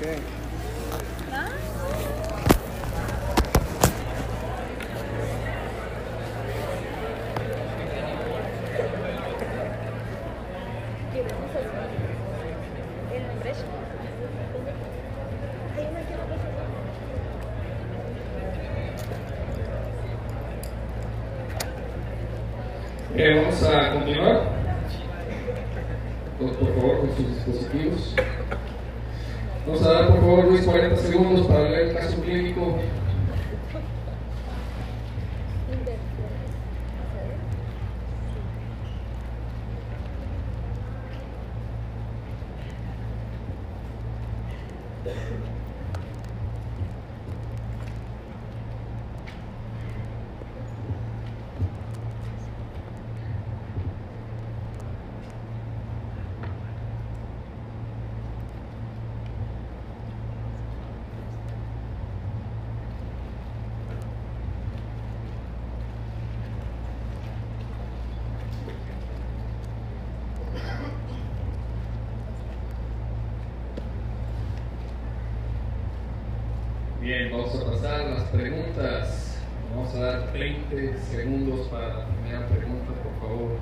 Eh, vamos a continuar. Por favor, con sus dispositivos. Vamos a dar, por favor, Luis, 40 segundos para leer el caso clínico. Bien, vamos a pasar a las preguntas. Vamos a dar 20 segundos para la primera pregunta, por favor.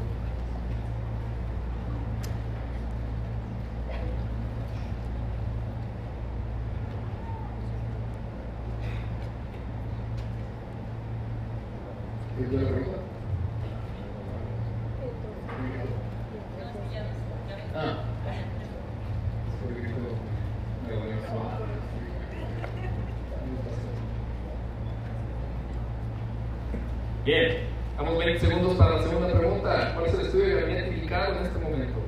¿Es de la pregunta? Ah. Por el grito de la bendición. Bien, damos 20 segundos para la segunda pregunta. ¿Cuál es el estudio de gabinete indicado en este momento?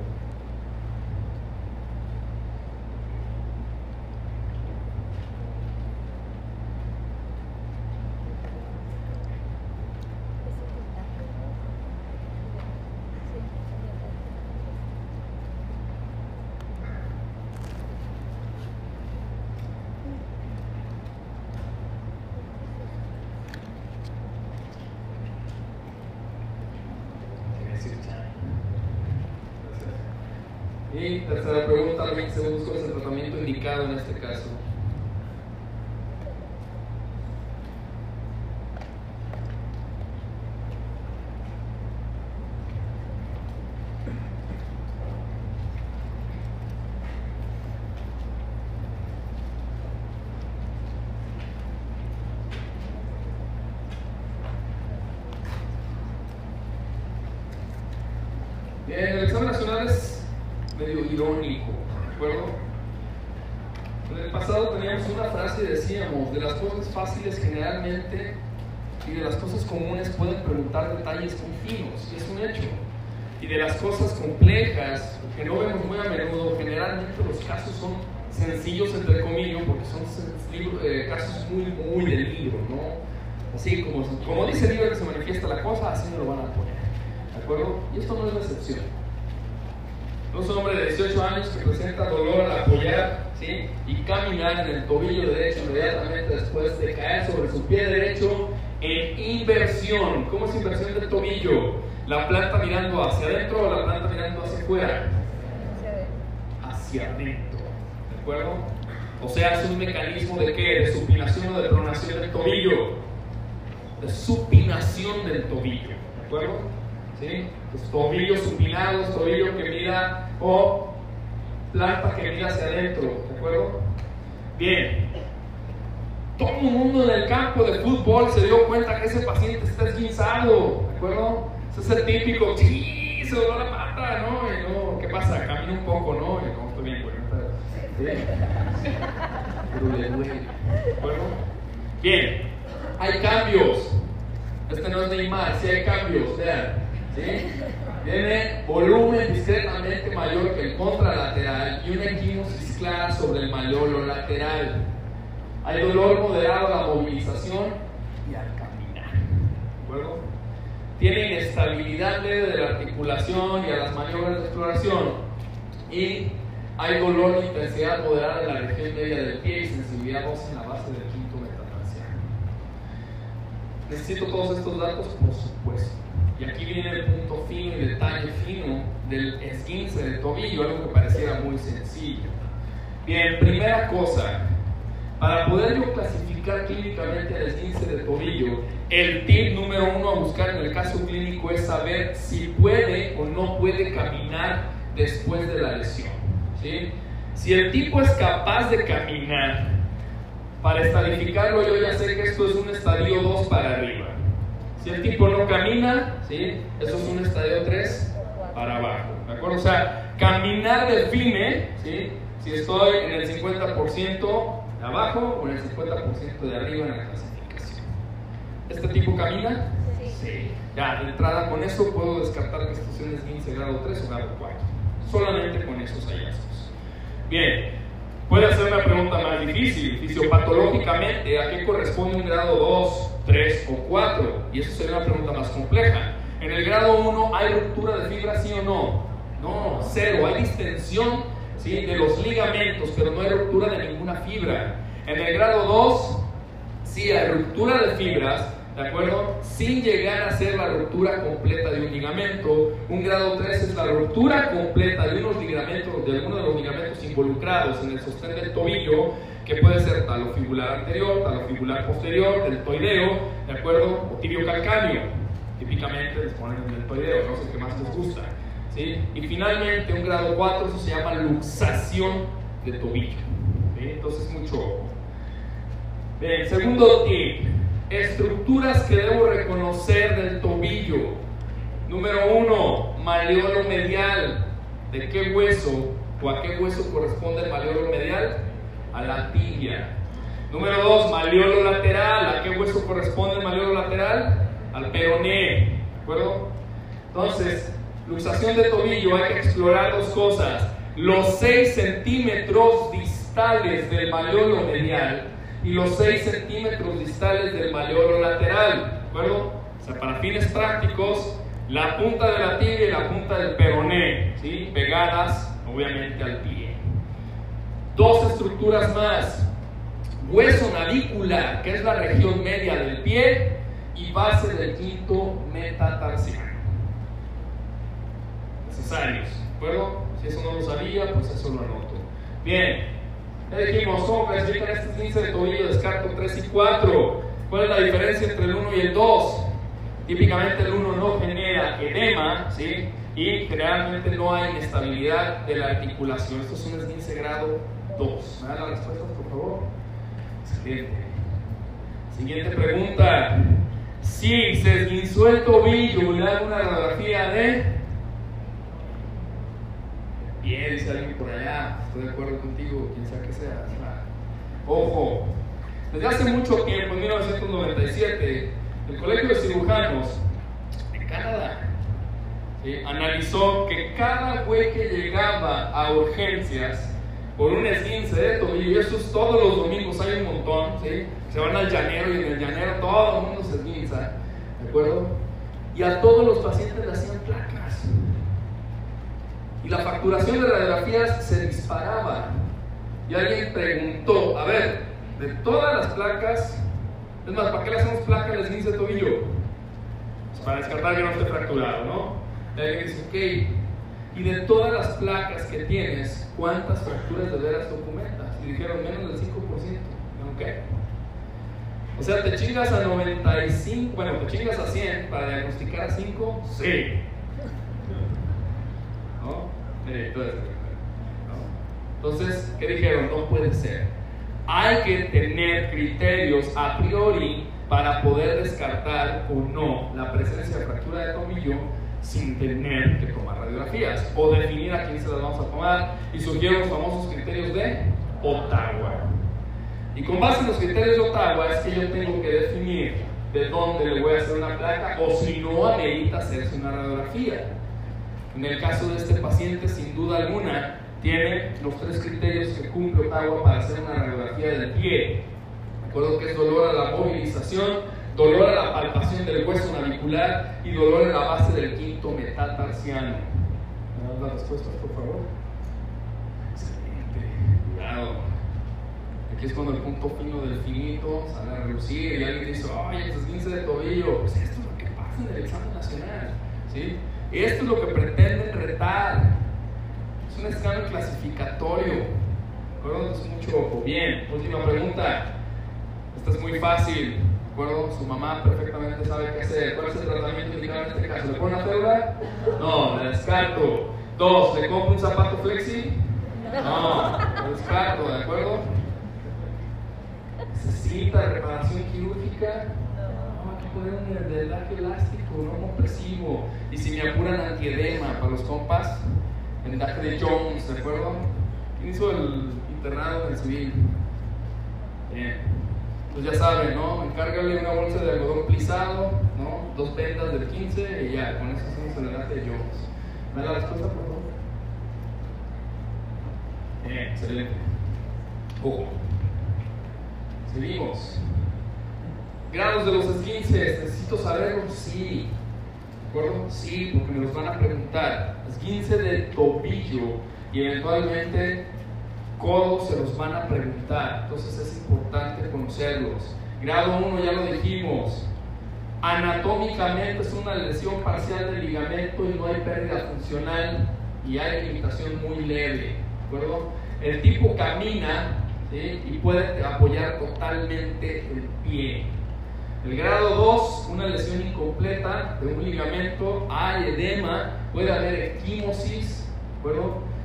Y tercera pregunta, 20 segundos, ¿cuál es el tratamiento indicado en este caso? Bien, el examen nacional es medio irónico, ¿de acuerdo? En el pasado teníamos una frase y decíamos, de las cosas fáciles generalmente y de las cosas comunes pueden preguntar detalles muy finos, y es un hecho. Y de las cosas complejas, que no vemos muy a menudo, generalmente los casos son sencillos, entre comillas, porque son libro- eh, casos muy, muy del libro, ¿no? Así como, como dice el libro que se manifiesta la cosa, así me lo van a poner, ¿de acuerdo? Y esto no es la excepción. Un hombre de 18 años que presenta dolor al apoyar y caminar en el tobillo derecho inmediatamente después de caer sobre su pie derecho en inversión. ¿Cómo es inversión del tobillo? ¿La planta mirando hacia adentro o la planta mirando hacia afuera? Hacia adentro. ¿De acuerdo? O sea, es un mecanismo de qué? De supinación o de pronación del tobillo. De supinación del tobillo. ¿De acuerdo? ¿Sí? Pues tobillos supinados, tobillo que mira o planta que mira hacia adentro, ¿de acuerdo? Bien. Todo el mundo en el campo de fútbol se dio cuenta que ese paciente está esguinzado, ¿de acuerdo? Ese es el típico, sí, se dobló la pata, ¿no? ¿qué pasa? Camina un poco, ¿no? Y no, bien. Bien, hay cambios. Este no es Neymar, sí hay cambios, vean. Tiene volumen discretamente mayor que el contralateral y una equimosis clara sobre el malolo lateral. Hay dolor moderado a la movilización y al caminar. ¿De acuerdo? Tiene inestabilidad leve de la articulación y a las maniobras de exploración. Y hay dolor de intensidad moderada en la región media del pie y sensibilidad ósea en la base del quinto metatarsiano. Necesito todos estos datos, por supuesto. Y aquí viene el punto fino y detalle fino del esguince del tobillo, algo que pareciera muy sencillo. Bien, primera cosa, para poder yo clasificar clínicamente el esguince de tobillo, el tip número uno a buscar en el caso clínico es saber si puede o no puede caminar después de la lesión. ¿sí? Si el tipo es capaz de caminar, para estadificarlo yo ya sé que esto es un estadio 2 para arriba. Si el tipo no camina, ¿sí? eso es un estadio 3 para abajo. ¿De acuerdo? O sea, caminar define ¿sí? si estoy en el 50% de abajo o en el 50% de arriba en la clasificación. ¿Este tipo camina? Sí. Ya, de entrada con eso puedo descartar que sea un 15 grado 3 o grado 4. Solamente con esos hallazgos. Bien, puede hacer una pregunta más difícil. Fisiopatológicamente, ¿a qué corresponde un grado 2, 3 o 4? Y eso sería una pregunta más compleja. En el grado 1, ¿hay ruptura de fibra, sí o no? No, cero. Hay distensión ¿sí? de los ligamentos, pero no hay ruptura de ninguna fibra. En el grado 2, sí hay ruptura de fibras, ¿de acuerdo? Sin llegar a ser la ruptura completa de un ligamento. Un grado 3 es la ruptura completa de unos ligamentos, de alguno de los ligamentos involucrados en el sostén del tobillo, que puede ser talofibular anterior, talofibular posterior, deltoideo, ¿de acuerdo? O tibio calcáneo. Típicamente les ponen el deltoideo, no sé qué más les gusta. Y finalmente, un grado 4, eso se llama luxación de tobillo. Entonces, mucho Bien, segundo tip, estructuras que debo reconocer del tobillo. Número uno, maleolo medial. ¿De qué hueso o a qué hueso corresponde el maleolo medial? A la tibia. Número dos, maleolo lateral. ¿A qué hueso corresponde el maleolo lateral? Al peroné. ¿De acuerdo? Entonces, luxación de tobillo, hay que explorar dos cosas. Los 6 centímetros distales del maleolo medial y los 6 centímetros distales del maleolo lateral. ¿De acuerdo? O sea, para fines prácticos, la punta de la tibia y la punta del peroné, ¿sí? pegadas obviamente al pie. Dos estructuras más. Hueso navicular, que es la región media del pie, y base del quinto metatarsiano necesarios. ¿De acuerdo? Si eso no lo sabía, pues eso lo anoto. Bien, dijimos, ¿cómo clasifican estos 15 de tobillo? Descarto 3 y 4. ¿Cuál es la diferencia entre el 1 y el 2? Típicamente el 1 no genera edema, ¿sí? Y generalmente no hay inestabilidad de la articulación. Esto es un 15 grado 2. ¿Me dan las respuestas, por favor? Excelente. Siguiente pregunta. Si se esguinzó el tobillo, le hago una radiografía de Bien, dice alguien por allá, estoy de acuerdo contigo, quien sea que sea. Ojo, desde hace mucho tiempo, en 1997, el Colegio de Cirujanos en Canadá analizó que cada güey que llegaba a urgencias por un esguince de tobillo, y eso es todos los domingos, hay un montón, se van al llanero y en el llanero todo el mundo se esguinza, ¿de acuerdo? Y a todos los pacientes le hacían placas y la facturación de radiografías se disparaba. Y alguien preguntó, a ver, de todas las placas, es más, ¿para qué le hacemos placa al esguince de tobillo? Pues para descartar que no esté fracturado, ¿no? Y alguien dice, ok, y de todas las placas que tienes, ¿cuántas fracturas de veras documentas? Y dijeron, menos del 5%. ¿Ok? O sea, ¿te chingas a 95, bueno, te chingas a 100 para diagnosticar a 5? Sí. Entonces, ¿qué dijeron? No puede ser. Hay que tener criterios a priori para poder descartar o no la presencia de fractura de tobillo sin tener que tomar radiografías o definir a quién se las vamos a tomar y surgieron los famosos criterios de Ottawa. Y con base en los criterios de Ottawa es que yo tengo que definir de dónde le voy a hacer una placa o si no amerita hacerse una radiografía. En el caso de este paciente, sin duda alguna, tiene los tres criterios que cumple Ottawa para hacer una radiografía del pie. Recuerdo que es dolor a la movilización, dolor a la palpación del hueso navicular y dolor en la base del quinto metatarsiano. ¿Me das las respuestas, por favor? Excelente, cuidado. Aquí es cuando el punto fino del finito sale a relucir y alguien dice, ay, es 15 de tobillo. Pues esto es lo que pasa en el examen nacional. ¿sí? Esto es lo que pretenden retar. Es un examen clasificatorio. acuerdo? Entonces, mucho. Bien, última pregunta. Esta es muy fácil. ¿De acuerdo? Su mamá perfectamente sabe qué hacer. ¿Cuál es el tratamiento indicado en este caso? ¿Le pone una fédula? No, la descarto. Dos, ¿le compro un zapato flexi? No, la descarto, ¿de acuerdo? ¿Necesita reparación quirúrgica? Poner un vendaje elástico, no compresivo. Y si me apuran antiedema para los compas, vendaje de Jones, ¿de acuerdo? ¿Quién hizo el internado en el civil? Bien. Pues ya saben, ¿no? Encárgale una bolsa de algodón plisado, ¿no? Dos vendas del 15 y ya, con eso hacemos el enlace de Jones. ¿Me da la respuesta, por favor? Bien, excelente. Ojo. Seguimos. Grados de los esguinces, ¿necesito saberlo? Sí. ¿De acuerdo? Sí, porque me los van a preguntar. Esguince de tobillo y eventualmente codos se los van a preguntar. Entonces es importante conocerlos. Grado 1 ya lo dijimos. Anatómicamente es una lesión parcial del ligamento y no hay pérdida funcional y hay limitación muy leve. ¿De acuerdo? El tipo camina y puede apoyar totalmente el pie. El grado 2, una lesión incompleta de un ligamento, hay edema, puede haber equimosis,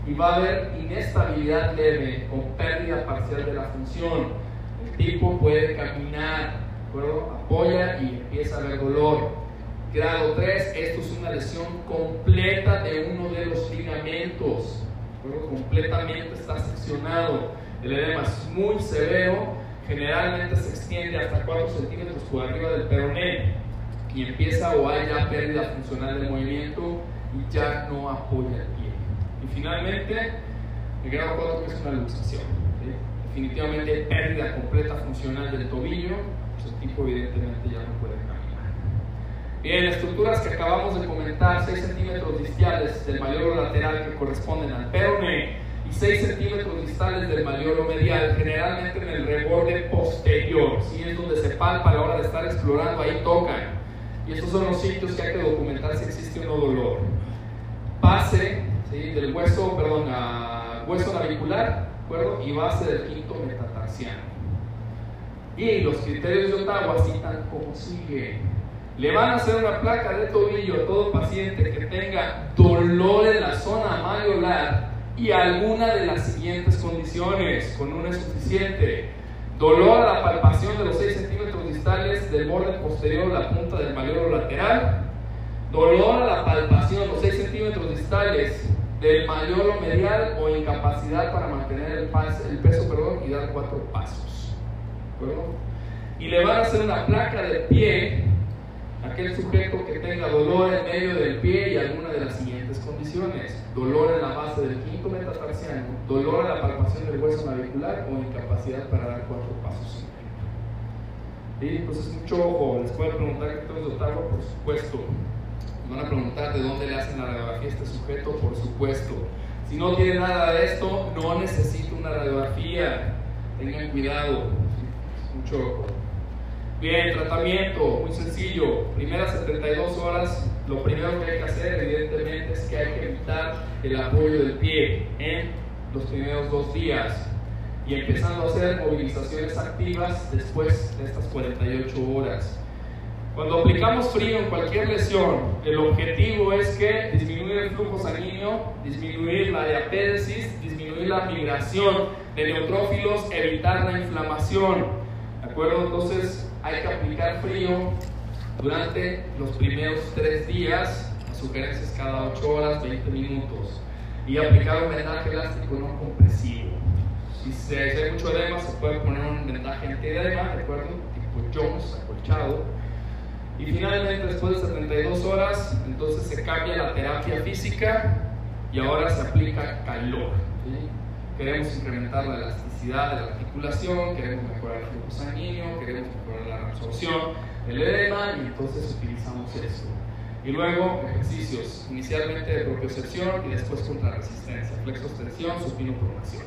y va a haber inestabilidad leve con pérdida parcial de la función. El tipo puede caminar, apoya y empieza a haber dolor. Grado 3, esto es una lesión completa de uno de los ligamentos, completamente está seccionado. El edema es muy severo, generalmente se extiende hasta 4 centímetros por arriba del peroné y empieza o hay ya pérdida funcional del movimiento y ya no apoya el pie. Y finalmente, el grado 4 es una luxación. Definitivamente pérdida completa funcional del tobillo, pues el tipo evidentemente ya no puede caminar. Bien, estructuras que acabamos de comentar, 6 centímetros distiales del mayor lateral que corresponden al peroné y 6 centímetros distales del mayor medial, generalmente en el reborde posterior, si es donde se palpa a la hora de estar explorando, ahí tocan. Y estos son los sitios que hay que documentar si existe o no dolor. Pase del hueso, perdón, a hueso navicular, ¿acuerdo? Y base del quinto metatarsiano. Y los criterios de Ottawa citan como sigue. Le van a hacer una placa de tobillo a todo paciente que tenga dolor en la zona malleolar y alguna de las siguientes condiciones, con una es suficiente. Dolor a la palpación de los 6 centímetros distales del borde posterior de la punta del malleolo lateral. Dolor a la palpación, los 6 centímetros distales del mayor o medial o incapacidad para mantener el, el peso perdón, y dar cuatro pasos. Y le van a hacer una placa de pie a aquel sujeto que tenga dolor en medio del pie y alguna de las siguientes condiciones. Dolor en la base del quinto metatarsiano, dolor en la palpación del hueso navicular o incapacidad para dar cuatro pasos. Y pues es mucho ojo, les puedo preguntar qué tengo de por supuesto van a preguntar de dónde le hacen la radiografía a este sujeto, por supuesto. Si no tiene nada de esto, no necesita una radiografía. Tengan cuidado. Mucho Bien, tratamiento, muy sencillo. Primeras 72 horas, lo primero que hay que hacer, evidentemente, es que hay que evitar el apoyo del pie en los primeros dos días y empezando a hacer movilizaciones activas después de estas 48 horas. Cuando aplicamos frío en cualquier lesión, el objetivo es que disminuir el flujo sanguíneo, disminuir la diapéresis, disminuir la migración de neutrófilos, evitar la inflamación. ¿De acuerdo? Entonces hay que aplicar frío durante los primeros tres días, sugerencias cada 8 horas, 20 minutos, y aplicar un vendaje elástico no compresivo. Si se hay mucho edema, se puede poner un vendaje antiedema, ¿de acuerdo? Tipo Jones, acolchado y finalmente, después de 72 horas, entonces se cambia la terapia física y ahora se aplica calor. Queremos incrementar la elasticidad de la articulación, queremos mejorar el flujo sanguíneo, queremos mejorar la absorción del edema y entonces utilizamos eso. Y luego ejercicios, inicialmente de propiocepción y después contra resistencia, flexostensión, supino pronación.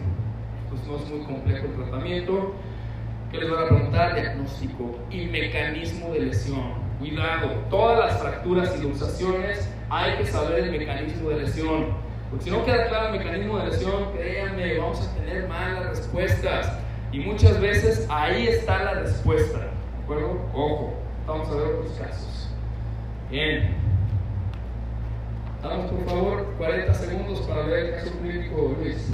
Entonces no es muy complejo el tratamiento. ¿Qué les voy a preguntar? Diagnóstico y mecanismo de lesión. Cuidado, todas las fracturas y luxaciones hay que saber el mecanismo de lesión. Porque si no queda claro el mecanismo de lesión, créanme, vamos a tener malas respuestas. Y muchas veces ahí está la respuesta. ¿De acuerdo? Ojo, vamos a ver otros casos. Bien. Damos por favor 40 segundos para ver el caso clínico, Luis.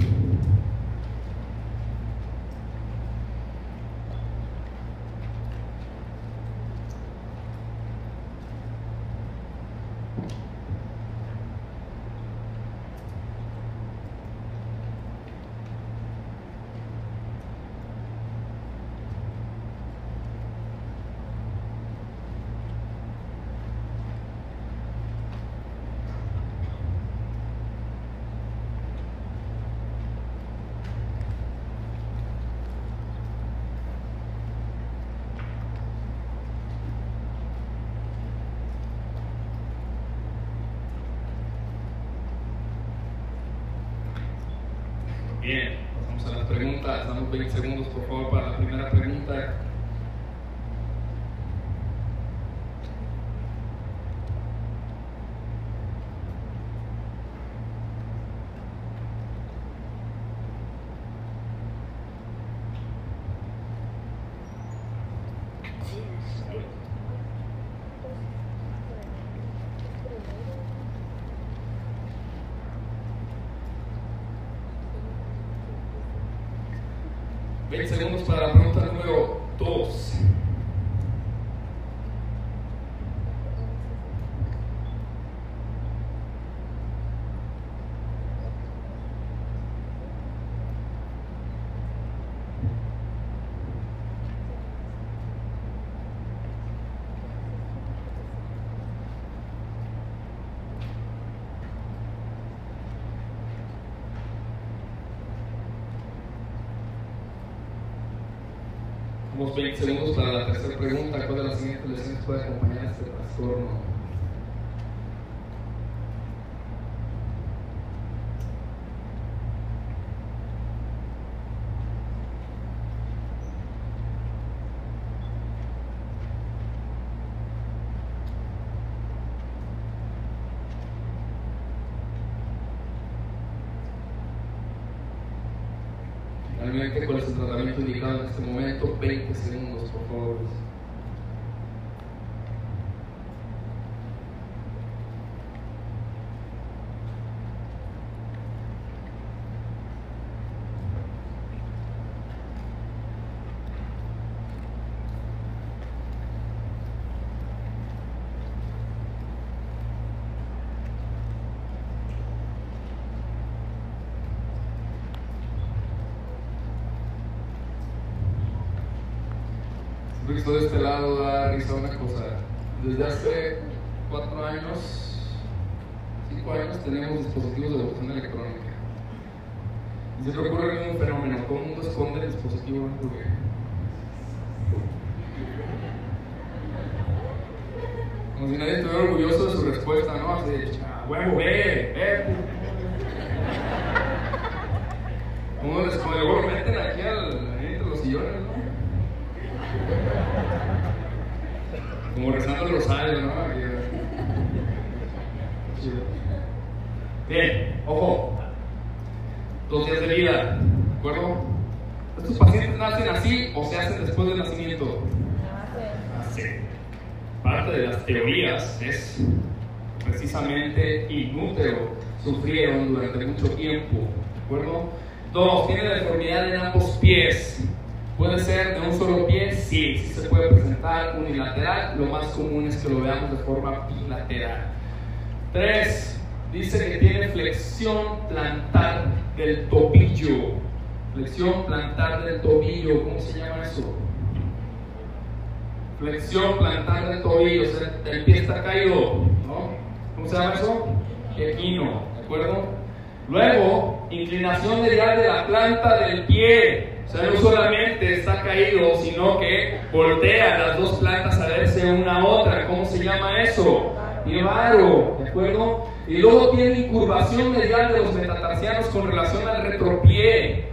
Bien, pasamos a las preguntas. Damos 20 segundos, por favor, para la primera pregunta. Segundos para la pregunta número 2. Siguientes lesiones puede acompañar este trastorno? Finalmente, ¿cuál es el tratamiento indicado en este momento? 20 segundos, por favor. Luis, de este lado da risa una cosa. Desde hace cuatro años, cinco años, tenemos dispositivos de votación electrónica. Y se ocurre un fenómeno, todo el mundo esconde el dispositivo porque como si nadie estuviera orgulloso de su respuesta, ¿no? Así, huevo, ve, ve. Como les como luego meten aquí al, entre los sillones, ¿no? Como rezando el rosario, ¿no? Bien, ojo. Dos días de vida, ¿de acuerdo? ¿Estos pacientes nacen así o se hacen después del nacimiento? Parte de las teorías es precisamente inútero sufrieron durante mucho tiempo, ¿de? Dos, tiene deformidad en ambos pies. ¿Puede ser de un solo pie? Sí, sí se puede presentar unilateral. Lo más común es que lo veamos de forma bilateral. Tres, dice que tiene flexión plantar del tobillo. Flexión plantar del tobillo, ¿cómo se llama eso? Flexión plantar del tobillo, o sea, el pie está caído. ¿Cómo se llama eso? Equino, ¿de acuerdo? Luego, inclinación medial de la planta del pie. O sea, no solamente está caído, sino que voltea las dos plantas a verse una a otra. ¿Cómo se llama eso? Varo, ¿de acuerdo? Y luego tiene incurvación medial de los metatarsianos con relación al retropié.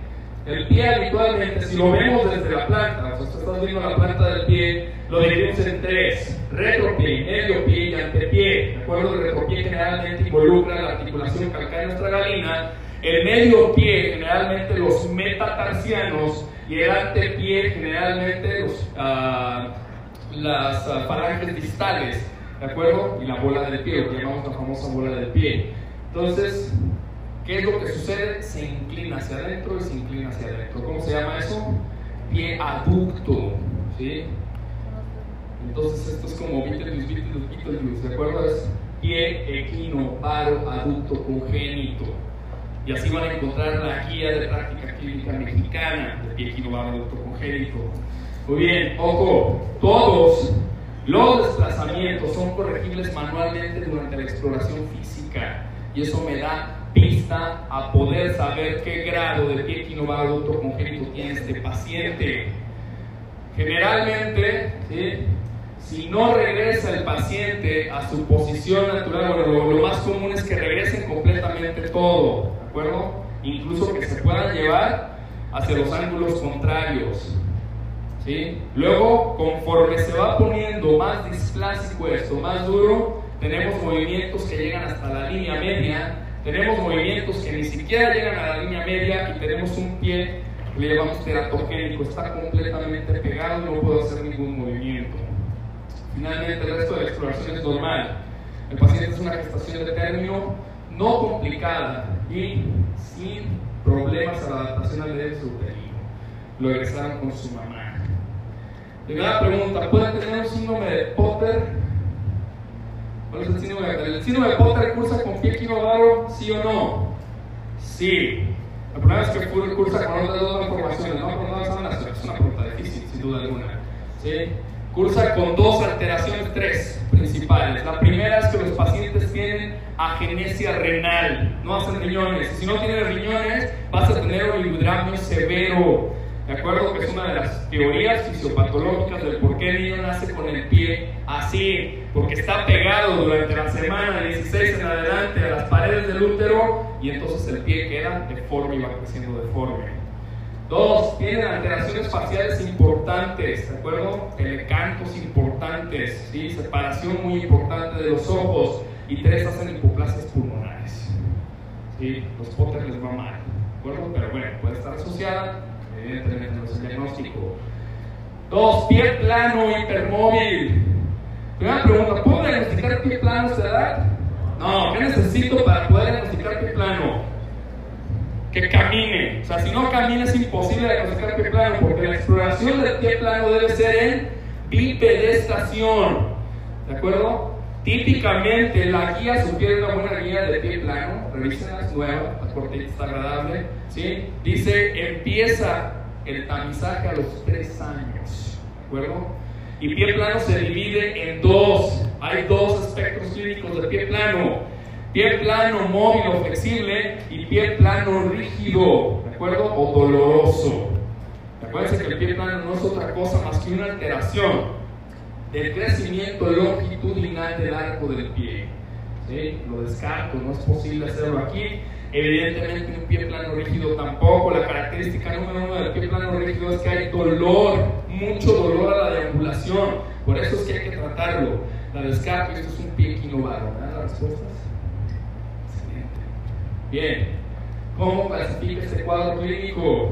El pie habitualmente, si lo vemos desde la planta, o sea, estás viendo la planta del pie, lo dividimos en tres, retropié, medio pie y antepié. ¿De acuerdo? El retropié generalmente involucra la articulación calcánea estragalina El medio pie, generalmente los metatarsianos, y el antepié, generalmente los, ah, las uh, falanges distales, ¿de acuerdo? Y la bola del pie, lo que llamamos la famosa bola del pie. Entonces, ¿qué es lo que sucede? Se inclina hacia adentro y se inclina hacia adentro. ¿Cómo se llama eso? Pie aducto, ¿sí? Entonces, esto es como Beetlejuice, Beetlejuice, Beetlejuice, ¿de acuerdo? Es pie equino, paro, aducto, congénito. Y así van a encontrar la guía de práctica clínica mexicana de pie equino, paro, aducto, congénito. Muy bien, ojo, todos los desplazamientos son corregibles manualmente durante la exploración física y eso me da pista a poder saber qué grado de pie equino, congénito tiene este paciente. Generalmente, si no regresa el paciente a su posición natural, lo, más común es que regresen completamente todo, ¿de acuerdo? Incluso que se puedan llevar hacia los ángulos contrarios. Luego, conforme se va poniendo más displásico esto, más duro, tenemos movimientos que llegan hasta la línea media, tenemos movimientos que ni siquiera llegan a la línea media y tenemos un pie le llamamos teratogénico, está completamente pegado, no puedo hacer ningún movimiento. Finalmente, el resto de la exploración es normal. El paciente es una gestación de término no complicada y sin problemas a la adaptación al medio uterino. Lo egresaron con su mamá. Primera pregunta, ¿puede tener un síndrome de Potter? ¿Cuál es el síndrome de Potter? ¿El síndrome de Potter cursa con pie equinovaro, sí o no? Sí. La problema es que cursa con otras dos ¿no? Con dos es una pregunta difícil, sin duda alguna. ¿Sí? cursa con dos alteraciones, tres principales. La primera es que los pacientes tienen agenesia renal, no hacen riñones. Si no tienes riñones, vas a tener oligudramio severo. ¿De acuerdo? Que es una de las teorías fisiopatológicas del por qué el niño nace con el pie así, porque está pegado durante la semana 16 en adelante a las paredes del útero y entonces el pie queda deforme y va creciendo deforme. Dos, tienen alteraciones faciales importantes, ¿de acuerdo? Telecantos importantes, ¿sí? separación muy importante de los ojos. Y tres, hacen hipoplasias pulmonares. ¿sí? Los potes les va mal, ¿de acuerdo? Pero bueno, puede estar asociada, evidentemente no es el diagnóstico. Dos, pie plano hipermóvil. Primera pregunta, ¿puedo diagnosticar pie plano a esta? No, ¿qué necesito para poder diagnosticar pie plano? que camine. O sea, si no camina es imposible diagnosticar pie plano, porque la exploración del pie plano debe ser en bipedestación. ¿De acuerdo? Típicamente la guía sugiere una buena guía de pie plano, revísenla, nueva, la cortita está agradable. ¿sí? Dice, empieza el tamizaje a los 3 años. ¿De acuerdo? Y pie plano se divide en dos. Hay dos aspectos clínicos de pie plano Pie plano, móvil o flexible y pie plano rígido, ¿de acuerdo? O doloroso. Acuérdense que el pie plano no es otra cosa más que una alteración del crecimiento longitudinal del arco del pie. ¿Sí? Lo descarto, no es posible hacerlo aquí. Evidentemente un pie plano rígido tampoco. La característica número uno del pie plano rígido es que hay dolor, mucho dolor a la deambulación. Por eso es que hay que tratarlo. La descarto, esto es un pie equinovado. ¿Verdad? Las respuestas. Bien, ¿cómo clasifica este cuadro clínico?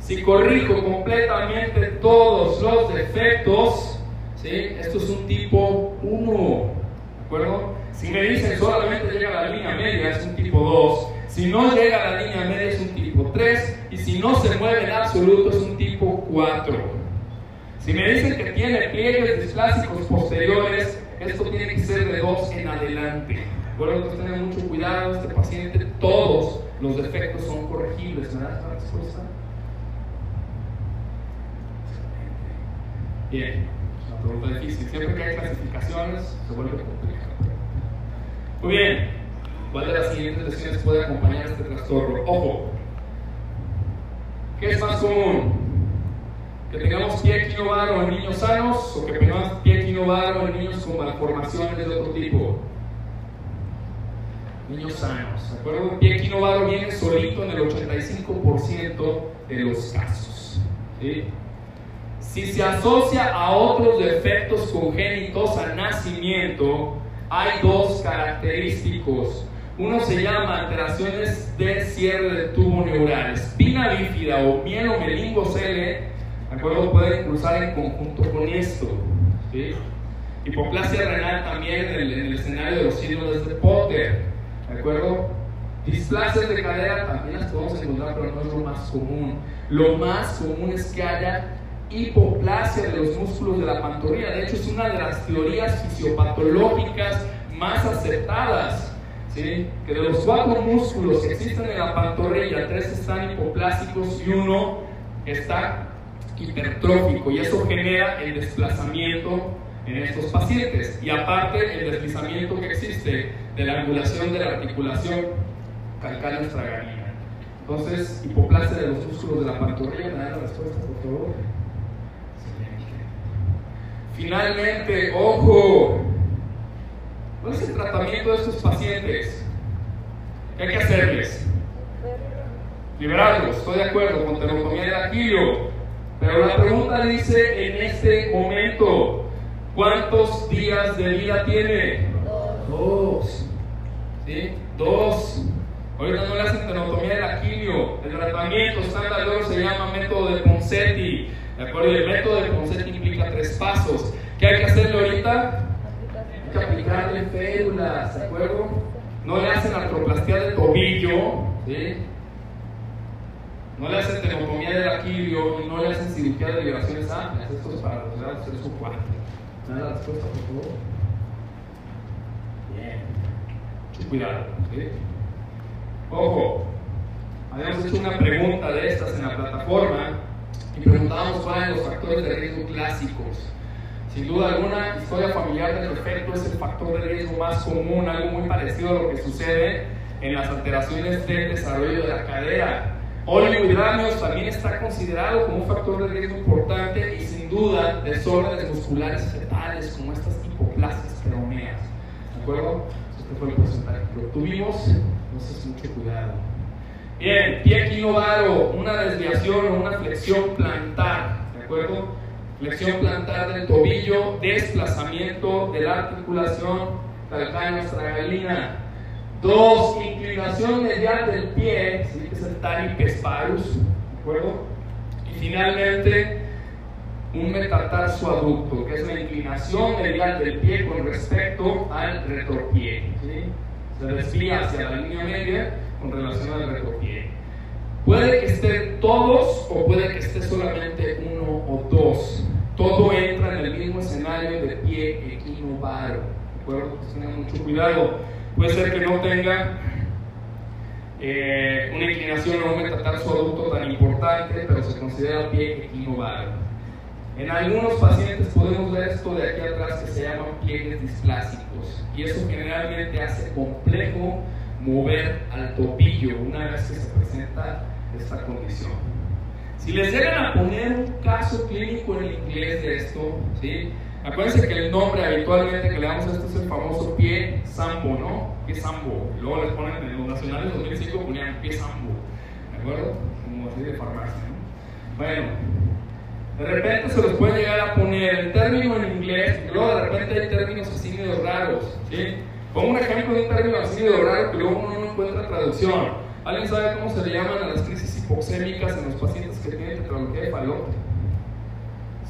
Si corrijo completamente todos los defectos, ¿sí? esto es un tipo 1, ¿de acuerdo? Si me dicen solamente llega a la línea media, es un tipo 2. Si no llega a la línea media, es un tipo 3. Y si no se mueve en absoluto, es un tipo 4. Si me dicen que tiene pliegues displásicos posteriores, esto tiene que ser de 2 en adelante. Por lo tener mucho cuidado, este paciente, todos los defectos son corregibles. ¿Me das la respuesta? Bien, pregunta difícil. Siempre que hay clasificaciones, se vuelve complicado. Muy bien, ¿cuál de las siguientes lesiones puede acompañar este trastorno? Ojo, ¿qué es más común? que tengamos pie equinovaro en niños sanos o que tengamos pie equinovaro en niños con malformaciones de otro tipo niños sanos. ¿De acuerdo? Pie equinovaro viene solito en el 85% de los casos. Si se asocia a otros defectos congénitos al nacimiento, hay dos característicos. Uno se llama alteraciones de cierre del tubo neural. Espina bífida o mielomeningocele, ¿de acuerdo? Pueden cruzar en conjunto con esto. ¿sí? Hipoplasia renal también en el, en el escenario de los síndromes de Potter. ¿De acuerdo? Displasias de cadera también las podemos encontrar, pero no es lo más común. Lo más común es que haya hipoplasia de los músculos de la pantorrilla. De hecho, es una de las teorías fisiopatológicas más aceptadas. Que de los cuatro músculos que existen en la pantorrilla, tres están hipoplásicos y uno está hipertrófico. Y eso genera el desplazamiento en estos pacientes. Y aparte, el deslizamiento que existe de la angulación de la articulación calcáneo estragalina. Entonces, hipoplasia de los músculos de la pantorrilla. ¿Me dan la respuesta, por favor? Finalmente, ojo, ¿cuál es el tratamiento de estos pacientes? ¿Qué hay que hacerles? Liberarlos, estoy de acuerdo, con tenotomía del aquilio. Pero la pregunta dice en este momento, ¿cuántos días de vida tiene? Dos. ¿Sí? Dos. Ahorita no le hacen tenotomía del aquilio. El tratamiento estándar se llama método de Ponseti. ¿De acuerdo? el método de Ponseti implica tres pasos. ¿Qué hay que hacerle ahorita? Hay que aplicarle férulas, ¿de acuerdo? No le hacen artroplastia de tobillo, ¿sí? No le hacen tenotomía del aquilio y no le hacen cirugía de liberaciones amplias. Esto es para los grados 3 o 4. ¿Me la respuesta, por favor? Bien. Cuidado, ¿sí? Ojo, habíamos hecho una pregunta de estas en la plataforma y preguntábamos cuáles eran los factores de riesgo clásicos. Sin duda alguna, historia familiar del defecto es el factor de riesgo más común, algo muy parecido a lo que sucede en las alteraciones del desarrollo de la cadera. Oligohidramios también está considerado como un factor de riesgo importante y sin duda desórdenes musculares fetales como estas hipoplasias peroneas. ¿De acuerdo? Este fue el porcentaje que obtuvimos, entonces mucho cuidado. Bien, pie equinovaro, una desviación o una flexión plantar, ¿de acuerdo? Flexión plantar del tobillo, desplazamiento de la articulación calcáneo-estragalina. Dos, inclinación medial del pie, ¿sí? que es el talipes parus, ¿de acuerdo? Y finalmente, un metatarsoaducto, que es la inclinación medial del pie con respecto al retropié. ¿sí? Se desvía hacia la línea media con relación al retropié. Puede que estén todos o puede que esté solamente uno o dos. Todo entra en el mismo escenario de pie equinovaro. ¿De acuerdo? Tengan mucho cuidado. Puede ser que no tenga eh, una inclinación o un metatarsoaducto tan importante, pero se considera pie equinovaro. En algunos pacientes podemos ver esto de aquí atrás que se llaman pliegues displásicos y eso generalmente hace complejo mover al tobillo una vez que se presenta esta condición. Si les llegan a poner un caso clínico en el inglés de esto, ¿sí? acuérdense que el nombre habitualmente que le damos a esto es el famoso pie sambo, ¿no? Pie sambo. Luego les ponen en los nacionales 2005 ponían pie sambo, ¿de acuerdo? Como así de farmacia, ¿no? Bueno, de repente se los puede llegar a poner el término en inglés y luego de repente hay términos así medio raros, ¿sí? Pongo un ejemplo de un término así medio raro que luego uno no encuentra traducción. ¿Alguien sabe cómo se le llaman a las crisis hipoxémicas en los pacientes que tienen tetralogía de Fallot?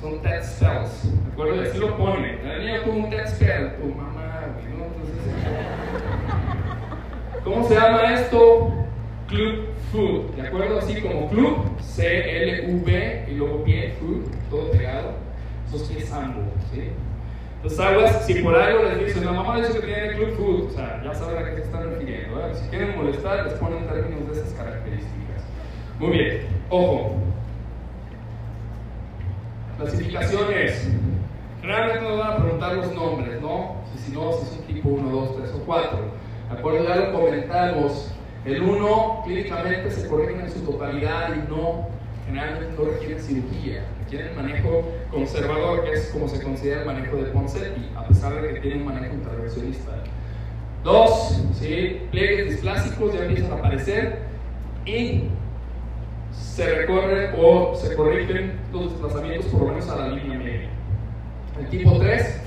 Son TED spells, ¿de acuerdo? Así lo pone. El niño tuvo un TED spell, tu mamá, ¿no? Entonces, ¿cómo se llama esto? Club Food, ¿de acuerdo? Así como Club, C-L-U-B y luego pie, Food, todo pegado. Esos pies ambos, ¿sí? Entonces, aguas, si por algo les dicen, la mamá dice que tiene Club Food, o sea, ya saben a qué se están refiriendo. ¿eh? Si quieren molestar, les ponen términos de esas características. Muy bien, ojo. Clasificaciones. Generalmente nos van a preguntar los nombres, ¿no? Si, si no, si es un tipo 1, 2, 3 o 4. ¿De acuerdo? Ya lo comentamos. El 1 clínicamente se corrige en su totalidad y no, generalmente no requiere cirugía. Requiere manejo conservador, que es como se considera el manejo de Ponseti, a pesar de que tiene un manejo intervencionista. Dos, ¿sí? pliegues displásicos ya empiezan a aparecer y se recorren o se corrigen los desplazamientos por lo menos a la línea media. El tipo 3,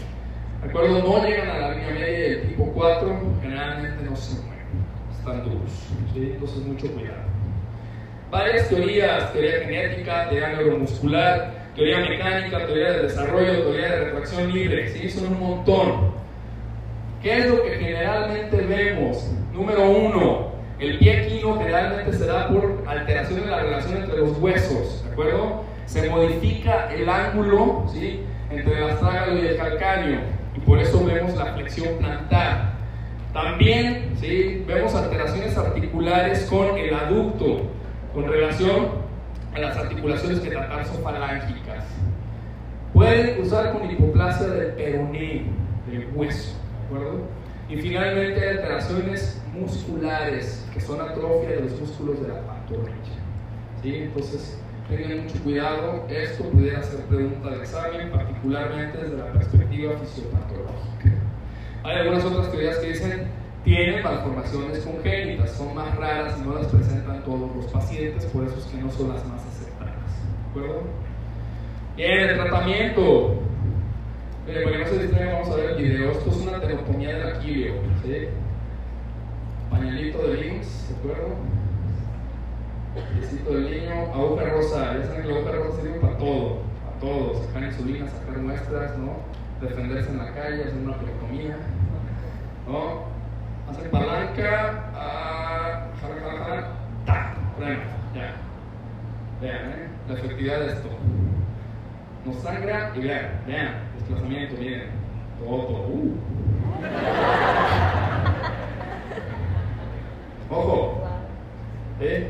recuerdo, no llegan a la línea media y el tipo 4 generalmente no se mueven. están duros. Entonces, mucho cuidado. Varias teorías, teoría genética, teoría neuromuscular, teoría mecánica, teoría de desarrollo, teoría de retracción libre, ¿sí? son un montón. ¿Qué es lo que generalmente vemos? Número uno, el pie equino generalmente se da por alteración de la relación entre los huesos, ¿de acuerdo? Se modifica el ángulo, ¿sí? Entre el astrágalo y el calcáneo, y por eso vemos la flexión plantar. También, ¿sí? Vemos alteraciones articulares con el aducto, con relación a las articulaciones metatarsofalángicas. Pueden usar con hipoplasia del peroné, del hueso, ¿de acuerdo? Y finalmente alteraciones musculares, que son atrofia de los músculos de la pantorrilla. ¿Sí? Entonces, tengan mucho cuidado, esto pudiera ser pregunta de examen, particularmente desde la perspectiva fisiopatológica. Hay algunas otras teorías que dicen tienen malformaciones congénitas, son más raras y no las presentan todos los pacientes, por eso es que no son las más aceptadas. ¿De acuerdo? Bien, el tratamiento. Miren, para que no se distraigan, vamos a ver el video. Esto es una tenotomía del aquilio. ¿sí? Pañalito de links, ¿de acuerdo? Piecito del niño, aguja rosa. Ya saben que la aguja rosa sirve para todo, para todo. Sacar insulina, sacar muestras, ¿no? Defenderse en la calle, hacer una plectomía, ¿no? Hacer palanca, ah, jala, jala, jala, ta, freno, ya. Vean, ¿eh? la efectividad de esto. Nos sangra y vean, vean, desplazamiento, miren, todo, todo. Uh. Ojo. ¿Eh?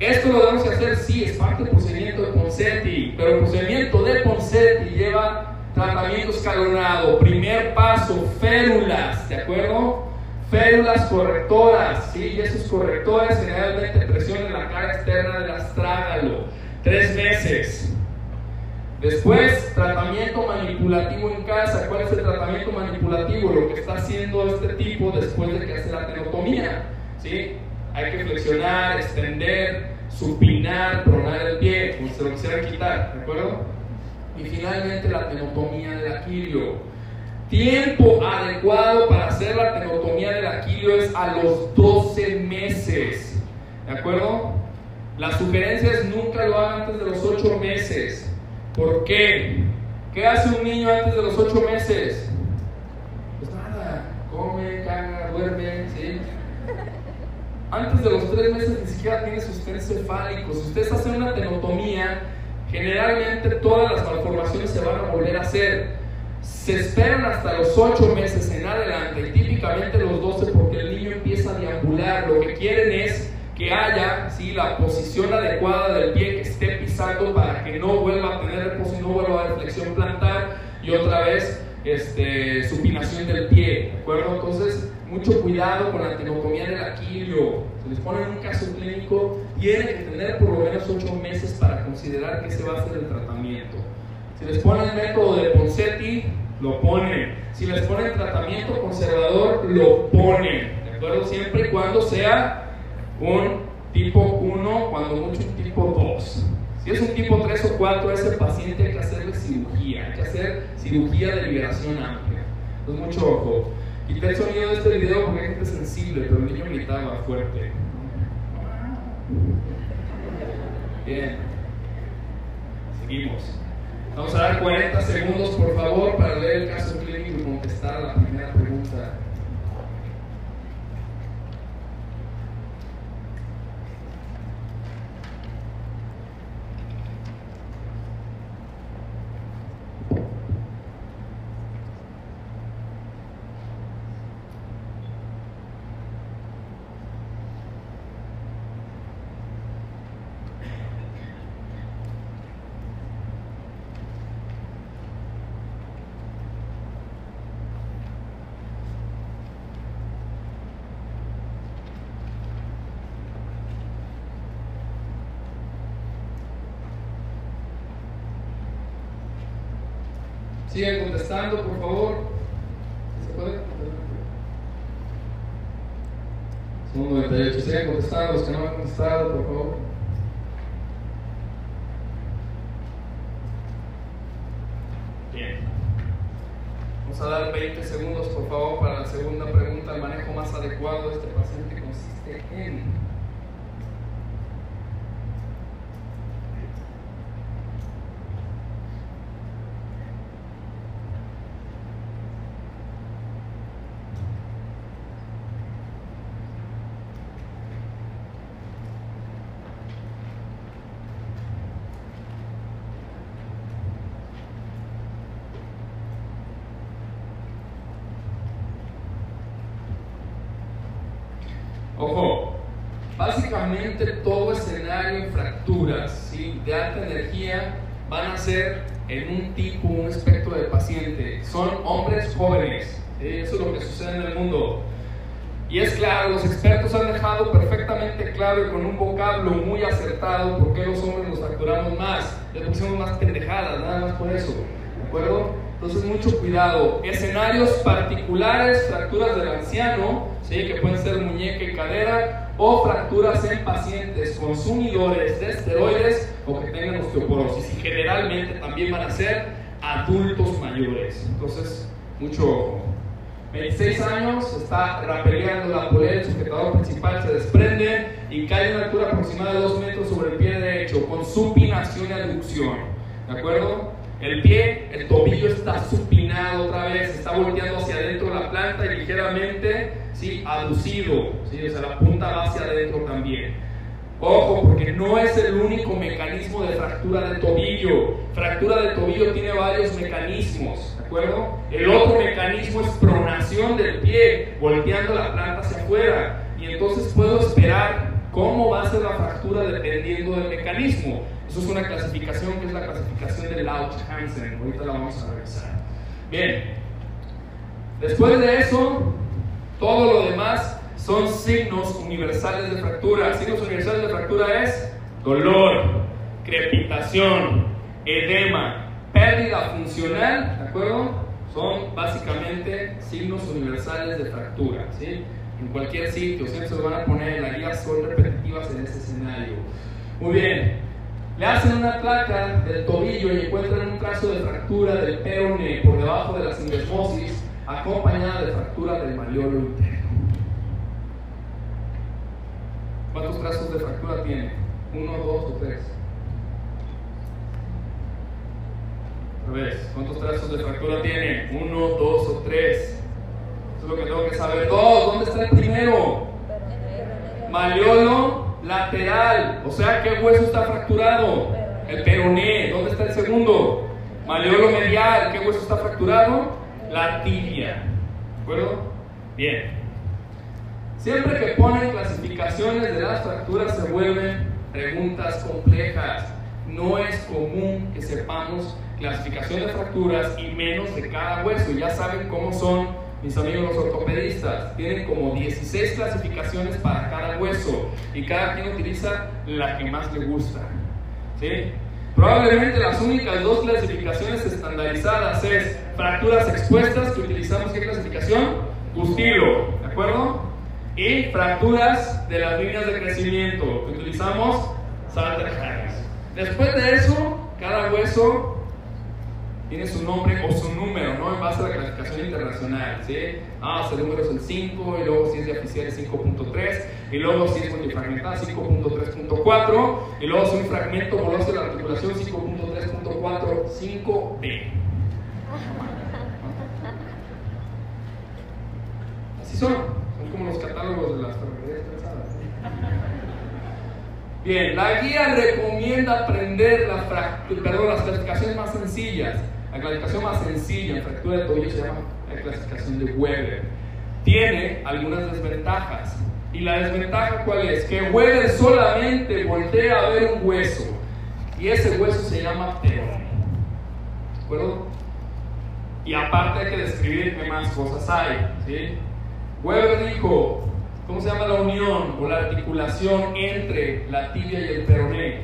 Esto lo debemos hacer, sí, es parte del procedimiento de Ponseti, pero el procedimiento de Ponseti lleva tratamiento escalonado. Primer paso, férulas, ¿de acuerdo? Férulas correctoras. Y esos correctores generalmente presionan la cara externa del astrágalo. Tres meses. Después, tratamiento manipulativo en casa. ¿Cuál es el tratamiento manipulativo? Lo que está haciendo este tipo después de que hace la tenotomía. ¿sí? Hay que flexionar, extender, supinar, pronar el pie, como se lo quisieran quitar, ¿de acuerdo? Y finalmente la tenotomía del aquilio. Tiempo adecuado para hacer la tenotomía del aquilio es a los 12 meses. ¿De acuerdo? La sugerencia es nunca lo hagan antes de los 8 meses. ¿Por qué? ¿Qué hace un niño antes de los 8 meses? Pues nada, come, caga, duerme, ¿sí? Antes de los 3 meses ni siquiera tiene sustento cefálico. Si ustedes hacen una tenotomía, generalmente todas las malformaciones se van a volver a hacer se esperan hasta los 8 meses en adelante y típicamente los 12 porque el niño empieza a deambular. Lo que quieren es que haya ¿sí? la posición adecuada del pie que esté pisando para que no vuelva a tener reposo y no vuelva a flexión plantar y otra vez este, supinación del pie. Entonces, mucho cuidado con la tenotomía del aquilio. Se les pone en un caso clínico, tienen que tener por lo menos 8 meses para considerar que se va a hacer el tratamiento. Si les ponen el método de Ponseti, lo ponen. Si les ponen tratamiento conservador, lo ponen. ¿De acuerdo? Siempre y cuando sea un tipo 1, cuando mucho un tipo 2. Si es un tipo 3 o 4, a ese paciente hay que hacerle cirugía. Hay que hacer cirugía de liberación amplia. Entonces, mucho ojo. Quité el sonido de este video porque hay gente sensible, pero el niño gritaba fuerte. Bien. Seguimos. Vamos a dar 40 segundos, por favor, para leer el caso clínico y contestar la primera pregunta. Sigan contestando, por favor. ¿Se puede? Son 98. Sigan contestando los que no han contestado, por favor. Bien. Vamos a dar 20 segundos, por favor, para la segunda pregunta. El manejo más adecuado de este paciente consiste en... Ojo, básicamente todo escenario en fracturas de alta energía van a ser en un tipo, un espectro de paciente. Son hombres jóvenes, eso es lo que sucede en el mundo. Y es claro, los expertos han dejado perfectamente claro y con un vocablo muy acertado por qué los hombres nos fracturamos más. Le pusimos más pendejadas, nada más por eso. ¿De acuerdo? Entonces, mucho cuidado. Escenarios particulares, fracturas del anciano, ¿sí? que pueden ser muñeca y cadera, o fracturas en pacientes consumidores de esteroides o que tengan osteoporosis. Y generalmente también van a ser adultos mayores. Entonces, mucho ojo. 26 años, está rapeleando la polea, el sujetador principal se desprende y cae a una altura aproximada de 2 metros sobre el pie derecho con supinación y aducción. ¿De acuerdo? El pie, el tobillo está supinado otra vez, está volteando hacia adentro de la planta y ligeramente aducido, ¿sí? o sea, la punta hacia adentro también. Ojo, porque no es el único mecanismo de fractura de tobillo. Fractura de tobillo tiene varios mecanismos, ¿de acuerdo? El otro mecanismo es pronación del pie, volteando la planta hacia afuera. Y entonces puedo esperar cómo va a ser la fractura dependiendo del mecanismo. Eso es una clasificación que es la clasificación de Lauch-Hansen. Ahorita la vamos a revisar. Bien. Después de eso, todo lo demás son signos universales de fractura. Signos universales de fractura es dolor, crepitación, edema, pérdida funcional, ¿de acuerdo? Son básicamente signos universales de fractura, ¿sí? En cualquier sitio, siempre se lo van a poner en la guía, son repetitivas en ese escenario. Muy bien, le hacen una placa del tobillo y encuentran un caso de fractura del peone por debajo de la sindesmosis, acompañada de fractura del maliolo interno. ¿Cuántos trazos de fractura tiene? ¿Uno, dos o tres? ¿Cuántos trazos de fractura tiene? ¿Uno, dos o tres? Eso es lo que tengo que saber. Dos, ¿dónde está el primero? Maliolo lateral, o sea, ¿qué hueso está fracturado? El peroné, ¿dónde está el segundo? Maleolo medial, ¿qué hueso está fracturado? La tibia, ¿de acuerdo? Bien. Siempre que ponen clasificaciones de las fracturas se vuelven preguntas complejas. No es común que sepamos clasificación de fracturas y menos de cada hueso. Ya saben cómo son mis amigos los ortopedistas, tienen como 16 clasificaciones para cada hueso y cada quien utiliza la que más le gusta. ¿sí? Probablemente las únicas dos clasificaciones estandarizadas es fracturas expuestas, que utilizamos qué clasificación? Gustilo, ¿de acuerdo? Y fracturas de las líneas de crecimiento, que utilizamos Salter Harris. Después de eso, cada hueso tiene su nombre o su número, ¿no? En base a la clasificación internacional, ¿sí? Ah, ese número es el 5, y luego si es de oficial es 5.3, y luego si es multifragmentada 5.3.4, y luego si un fragmento de la articulación 5.3.4, 5B. Así son, son como los catálogos de las pensadas. Bien, la guía recomienda aprender la perdón, las clasificaciones más sencillas. La clasificación más sencilla en fractura de tobillo se llama la clasificación de Weber. Tiene algunas desventajas. ¿Y la desventaja cuál es? Que Weber solamente voltea a ver un hueso. Y ese hueso se llama peroné. ¿De acuerdo? Y aparte hay que describir qué más cosas hay. ¿sí? Weber dijo, ¿cómo se llama la unión o la articulación entre la tibia y el peroné?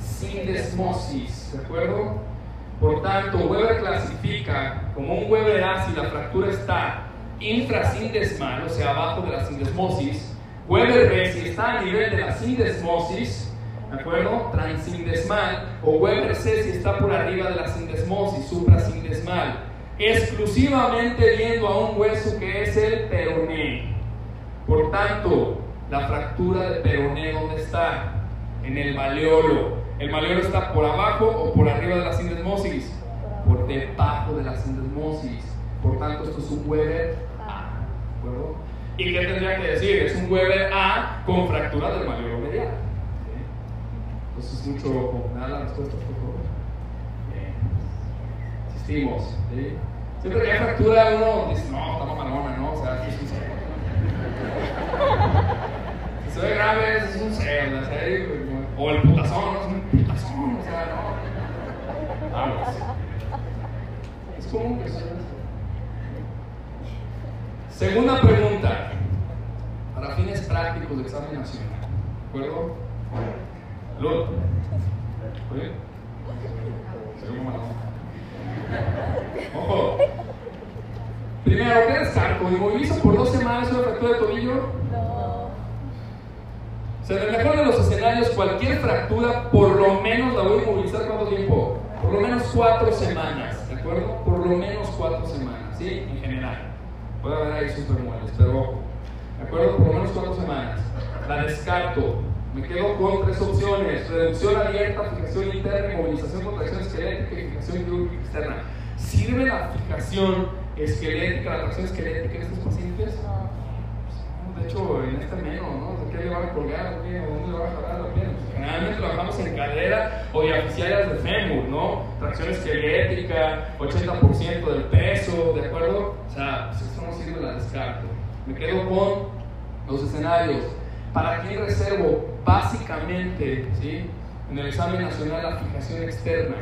Sindesmosis. ¿De acuerdo? Por tanto, Weber clasifica como un Weber A si la fractura está infrasindesmal, o sea, abajo de la sindesmosis. Weber B si está a nivel de la sindesmosis, ¿de acuerdo? Transindesmal. O Weber C si está por arriba de la sindesmosis, suprasindesmal. exclusivamente viendo a un hueso que es el peroné. Por tanto, la fractura de peroné, ¿dónde está? En el maleolo. ¿El maleolo está por abajo o por arriba de la sindesmosis? Por debajo de la sindesmosis. Por tanto, esto es un Weber A. ¿De acuerdo? ¿Y qué tendría que decir? Es un Weber A con fractura del maleolo medial. Entonces, mucho con nada la respuesta, por favor. Bien. Insistimos. ¿sí? Siempre que hay fractura, uno dice, no, está mamalona, ¿no? O sea, es un cero. Si se ve grave, es un cero, ¿sí? O el putazón, ¿no? Es un putazón, o sea, no. Vamos. Es común que. Segunda pregunta, para fines prácticos de examen. ¿De acuerdo? Luz. ¿Oye? Ojo. Primero, ¿qué descarto? ¿Inmovilizo por dos semanas una fractura de tobillo? No. O sea, en el mejor de los escenarios, cualquier fractura, por lo menos la voy a inmovilizar cuánto tiempo? Por lo menos cuatro semanas, ¿de acuerdo? Por lo menos cuatro semanas, ¿sí? En general. Puede haber ahí supermuebles, pero. ¿De acuerdo? Por lo menos cuatro semanas. La descarto. Me quedo con tres opciones: reducción abierta, fijación interna, inmovilización, contracción esquelética y fijación quirúrgica externa. ¿Sirve la fijación esquelética, la tracción esquelética en estos pacientes? De hecho, en este menos, ¿no? ¿De qué le van a colgar? ¿O dónde le van a jalar la pierna? Pues, generalmente trabajamos en cadera o diaficiarias de fémur, ¿no? Tracción esquelética, 80% del peso, ¿de acuerdo? O sea, pues esto no sirve, la descarto. Me quedo con los escenarios. ¿Para quién reservo? Básicamente, ¿sí? En el examen nacional la fijación externa.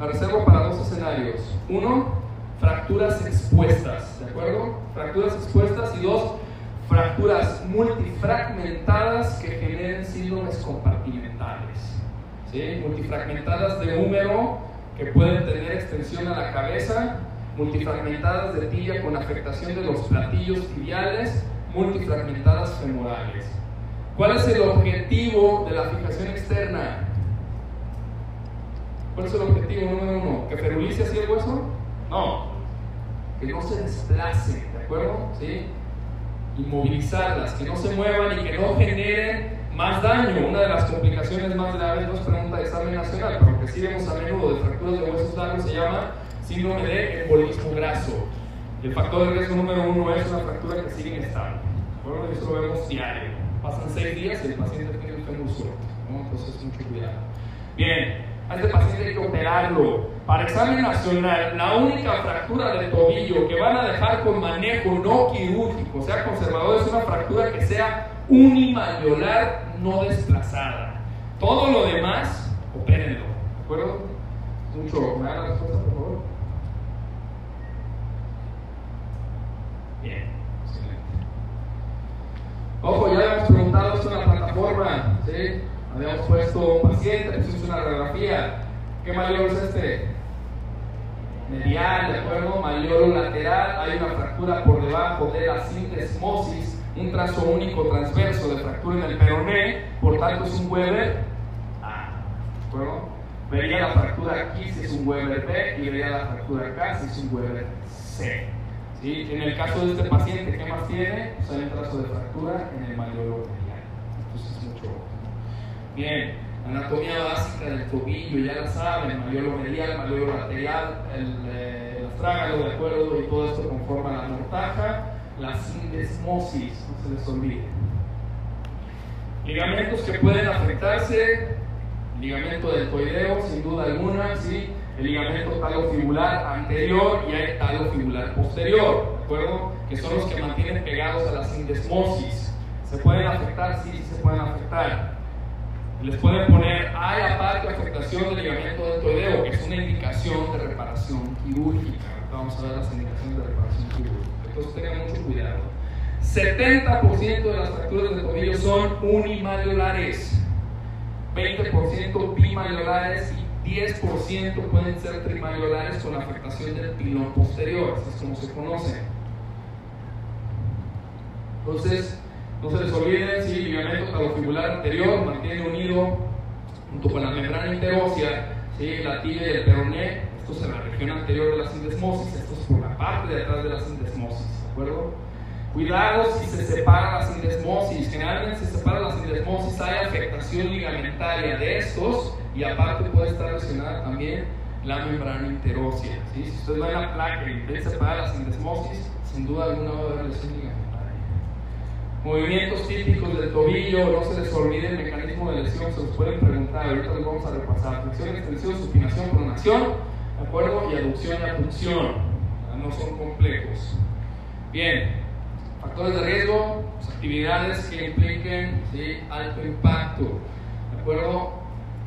La reservo para dos escenarios. Uno, fracturas expuestas, ¿de acuerdo? Fracturas expuestas y dos, fracturas multifragmentadas que generen síndromes compartimentales. ¿sí? Multifragmentadas de húmero que pueden tener extensión a la cabeza, multifragmentadas de tibia con afectación de los platillos tibiales, multifragmentadas femorales. ¿Cuál es el objetivo de la fijación externa? ¿Cuál es el objetivo número uno? ¿Que ferulice así el hueso? No. Que no se desplace, ¿de acuerdo? ¿Sí? Inmovilizarlas, que no se muevan y que no generen más daño. Una de las complicaciones más graves no es pregunta de examen nacional, pero que sí vemos a menudo de fracturas de huesos largos se llama síndrome de embolismo graso. El factor de riesgo número uno es una fractura que sigue inestable. ¿de acuerdo? Eso lo vemos diario. Pasan seis días y el paciente tiene el fémur suelto. ¿no? Entonces, mucho cuidado. Bien, a este paciente hay que operarlo. Para examen nacional, la única fractura de tobillo que van a dejar con manejo no quirúrgico, sea, conservador, es una fractura que sea unimalleolar no desplazada. Todo lo demás, opérenlo. ¿De acuerdo? Mucho. ¿Me da la respuesta, por favor? Bien, excelente. Ojo, ya habíamos preguntado esto plataforma, ¿sí? Habíamos puesto un paciente, pusimos una radiografía. ¿Qué maleolo es este? Medial, ¿de acuerdo? Maleolo lateral, hay una fractura por debajo de la sindesmosis, un trazo único transverso de fractura en el peroné, por tanto es un Weber A, ¿de acuerdo? Vería la fractura aquí si es un Weber B y vería la fractura acá si es un Weber C. ¿Sí? En el caso de este paciente, ¿qué más tiene? Pues hay un trazo de fractura en el maleolo medial. Entonces, mucho ojo. Bien, anatomía básica del tobillo, ya la saben, maleolo medial, maleolo lateral, el, eh, el astrágalo, de acuerdo, y todo esto conforma la mortaja, la sindesmosis, no se les olvide. Ligamentos que pueden afectarse, ligamento deltoideo, sin duda alguna, ¿sí? el ligamento talofibular anterior y el talofibular posterior, ¿de acuerdo? Que son los que mantienen pegados a la sindesmosis. ¿Se pueden afectar? Sí se pueden afectar. Les pueden poner, hay aparte afectación del ligamento deltoideo, que es una indicación de reparación quirúrgica. Vamos a ver las indicaciones de reparación quirúrgica. Entonces tengan mucho cuidado. 70% de las fracturas de tobillo son unimaleolares, 20% bimaleolares y 10% pueden ser trimaleolares con afectación del pilón posterior, así es como se conoce. Entonces, no se les olvide, si el ligamento talofibular anterior mantiene unido junto con la membrana interósea, ¿sí? la tibia y el peroné Esto es en la región anterior de la sindesmosis, esto es por la parte de atrás de la sindesmosis, ¿de acuerdo? Cuidado si se separa la sindesmosis. Generalmente se separa la sindesmosis, hay afectación ligamentaria de estos y aparte puede estar lesionada también la membrana interósea. ¿sí? Si usted ve la placa y se separa la sindesmosis, sin duda alguna va a haber lesión ligamentaria. Movimientos típicos del tobillo, no se les olvide el mecanismo de lesión, se los pueden preguntar, ahorita los vamos a repasar. Flexión, extensión, supinación, pronación, ¿de acuerdo? Y aducción y abducción. No son complejos. Bien, Factores de riesgo, pues, actividades que impliquen alto impacto. ¿De acuerdo?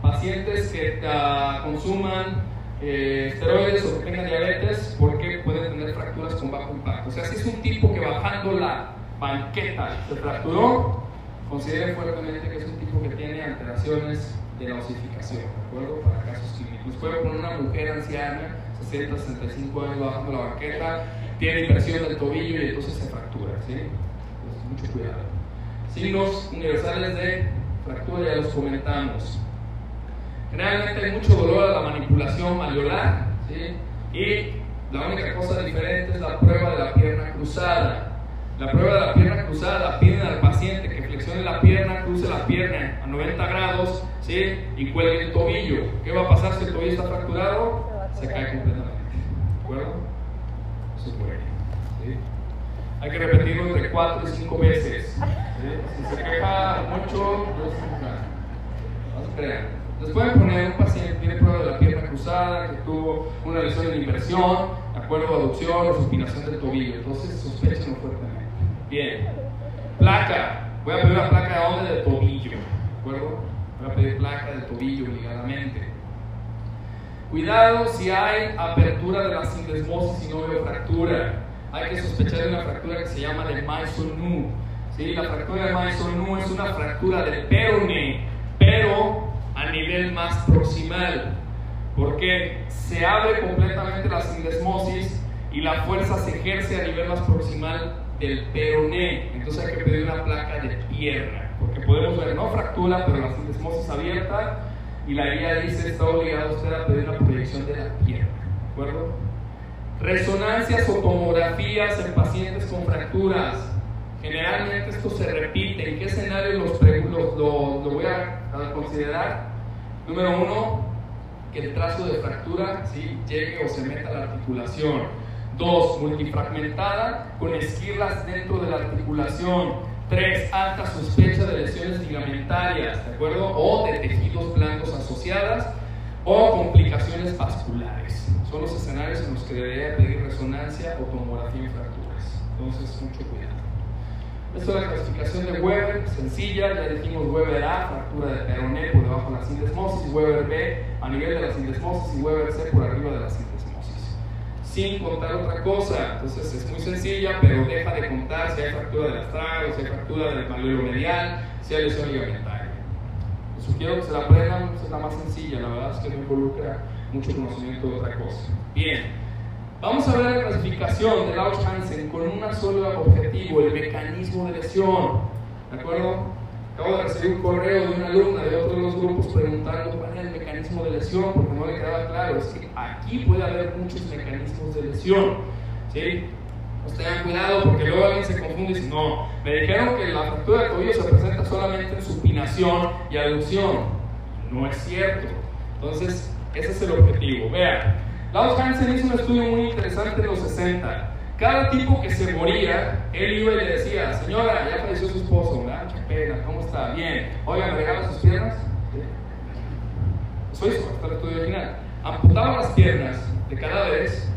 Pacientes que uh, consuman eh, esteroides o que tengan diabetes porque pueden tener fracturas con bajo impacto. O sea, si es un tipo que bajando la banqueta se fracturó, considere fuertemente que es un tipo que tiene alteraciones de la osificación, ¿de acuerdo? Para casos clínicos. Puede poner una mujer anciana, 60, 65 años bajando la banqueta, tiene inversión del tobillo y entonces se fractura. ¿sí? Entonces, mucho cuidado. Signos universales de fractura ya los comentamos. Generalmente hay mucho dolor a la manipulación malleolar ¿sí? y la única cosa diferente es la prueba de la pierna cruzada. La prueba de la pierna cruzada piden al paciente que flexione la pierna, cruce la pierna a 90 grados ¿sí? y cuelgue el tobillo. ¿Qué va a pasar si el tobillo está fracturado? Se cae completamente. ¿De acuerdo? Hay que repetirlo entre 4 y 5 veces. Si se queja mucho, no se crean. Les pueden poner un paciente que tiene prueba de la pierna cruzada, que tuvo una lesión de inversión, acuerdo aducción o supinación del tobillo. Entonces sospechen fuertemente. Bien. Placa. Voy a pedir una placa de dónde? De tobillo. ¿De acuerdo? Voy a pedir placa de tobillo obligadamente. Cuidado si hay apertura de la sindesmosis y no veo fractura. Hay que sospechar de una fractura que se llama de Maisonu. ¿Sí? La fractura de Maisonu es una fractura del perone, pero a nivel más proximal. Porque se abre completamente la sindesmosis y la fuerza se ejerce a nivel más proximal del peroné. Entonces hay que pedir una placa de pierna. Porque podemos ver no fractura, pero la sindesmosis abierta y la guía dice está obligado usted a pedir una proyección de la pierna. ¿De acuerdo? Resonancias o tomografías en pacientes con fracturas. Generalmente esto se repite. ¿En qué escenario lo, voy a, considerar? Número uno, que el trazo de fractura ¿sí? llegue o se meta a la articulación. Dos, multifragmentada con esquirlas dentro de la articulación. 3. Alta sospecha de lesiones ligamentarias, ¿de acuerdo? O de tejidos blancos asociadas o complicaciones vasculares. Son los escenarios en los que debería pedir resonancia o tomografía en fracturas. Entonces, mucho cuidado. Esto es la clasificación de Weber, sencilla, ya dijimos Weber A, fractura de peroné por debajo de la sindesmosis, Weber B a nivel de la sindesmosis y Weber C por arriba de la sindesmosis sin contar otra cosa. Entonces es muy sencilla, pero deja de contar si hay fractura del astrago, si hay fractura del malleolo medial, si hay lesión ligamentaria. Les sugiero que se la aprendan, es la más sencilla, la verdad es que no involucra mucho conocimiento de otra cosa. Bien, vamos a ver la clasificación de Lauch Hansen con un solo objetivo, el mecanismo de lesión. ¿De acuerdo? Acabo de recibir un correo de una alumna de otro de los grupos preguntando cuál es el mecanismo de lesión, porque no le quedaba claro. Es que aquí puede haber muchos mecanismos de lesión. ¿sí? Pues tengan cuidado porque luego alguien se confunde y dice, no, me dijeron que la fractura de tobillo se presenta solamente en supinación y aducción. No es cierto. Entonces, ese es el objetivo. Vean, Klaus Hansen hizo un estudio muy interesante en los 60 cada tipo que se moría, él iba y le decía, señora, ya falleció su esposo, mucha pena, ¿cómo está? Bien. Oiga, ¿me regala sus piernas? Eso hizo hasta el estudio original. Amputaba las piernas de cadáveres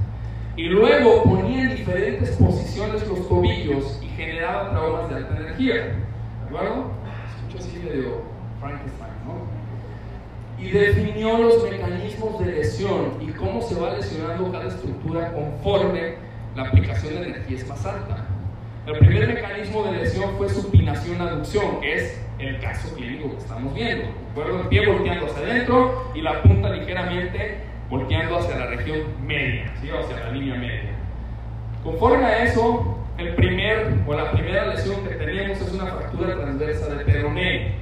y luego ponía en diferentes posiciones los tobillos y generaba traumas de alta energía. ¿De acuerdo? Escucho así medio Frankenstein, ¿no? Y definió los mecanismos de lesión y cómo se va lesionando cada estructura conforme la aplicación de energía es más alta. El primer mecanismo de lesión fue supinación-aducción, que es el caso clínico que estamos viendo. ¿De El pie volteando hacia adentro y la punta ligeramente volteando hacia la región media, hacia la línea media. Conforme a eso, el primer o la primera lesión que tenemos es una fractura transversa del peroné.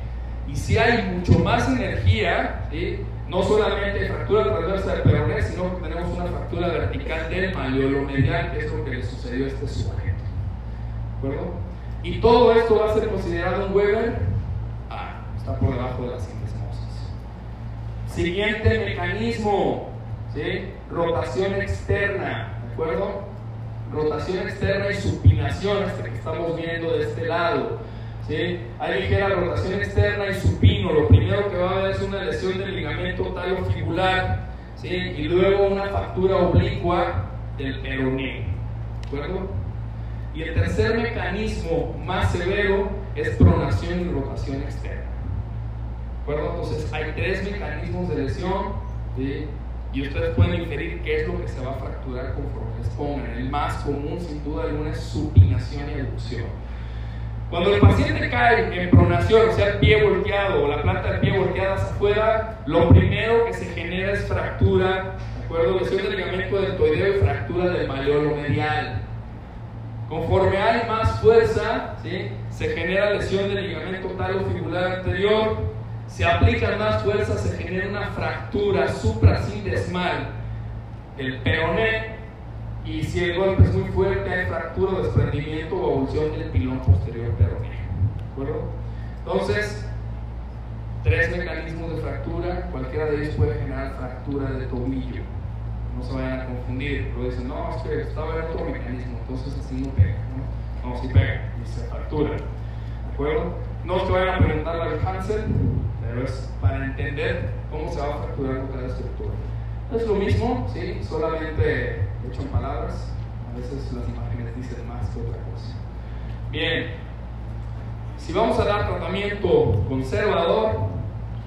Y si hay mucho más energía, ¿sí? No solamente fractura transversa del peroné, sino que tenemos una fractura vertical del medial, que es lo que le sucedió a este sujeto. ¿De acuerdo? Y todo esto va a ser considerado un Weber. Ah, está por debajo de la sindesmosis. Siguiente mecanismo, ¿sí? rotación externa, ¿de acuerdo? Rotación externa y supinación, este que estamos viendo de este lado. ¿Sí? Hay ligera rotación externa y supino. Lo primero que va a haber es una lesión del ligamento talofibular ¿sí? y luego una fractura oblicua del peroné. ¿De acuerdo? Y el tercer mecanismo más severo es pronación y rotación externa. ¿De acuerdo? Entonces hay tres mecanismos de lesión ¿sí? y ustedes pueden inferir qué es lo que se va a fracturar conforme les pongan. El más común, sin duda alguna, es supinación y aducción. Cuando el paciente cae en pronación, o sea, el pie volteado o la planta del pie volteada hacia afuera, lo primero que se genera es fractura, ¿de acuerdo? Lesión del ligamento deltoideo y fractura del maleolo medial. Conforme hay más fuerza, ¿sí? se genera lesión del ligamento talofibular anterior, se aplica más fuerza, se genera una fractura suprasindesmal del peroné y si el golpe es muy fuerte hay fractura, desprendimiento o evolución del pilón posterior peroné. ¿De acuerdo? Entonces, tres mecanismos de fractura, cualquiera de ellos puede generar fractura de tobillo. No se vayan a confundir, lo dicen, no, es que estaba en otro mecanismo, entonces así no pega. No, no sí pega, y se fractura. ¿De acuerdo? No que vayan a preguntar la de Hansel, pero es para entender cómo se va a fracturar cada estructura. Es lo mismo, ¿sí? solamente hecho en palabras, a veces las imágenes dicen más que otra cosa. Bien, si vamos a dar tratamiento conservador,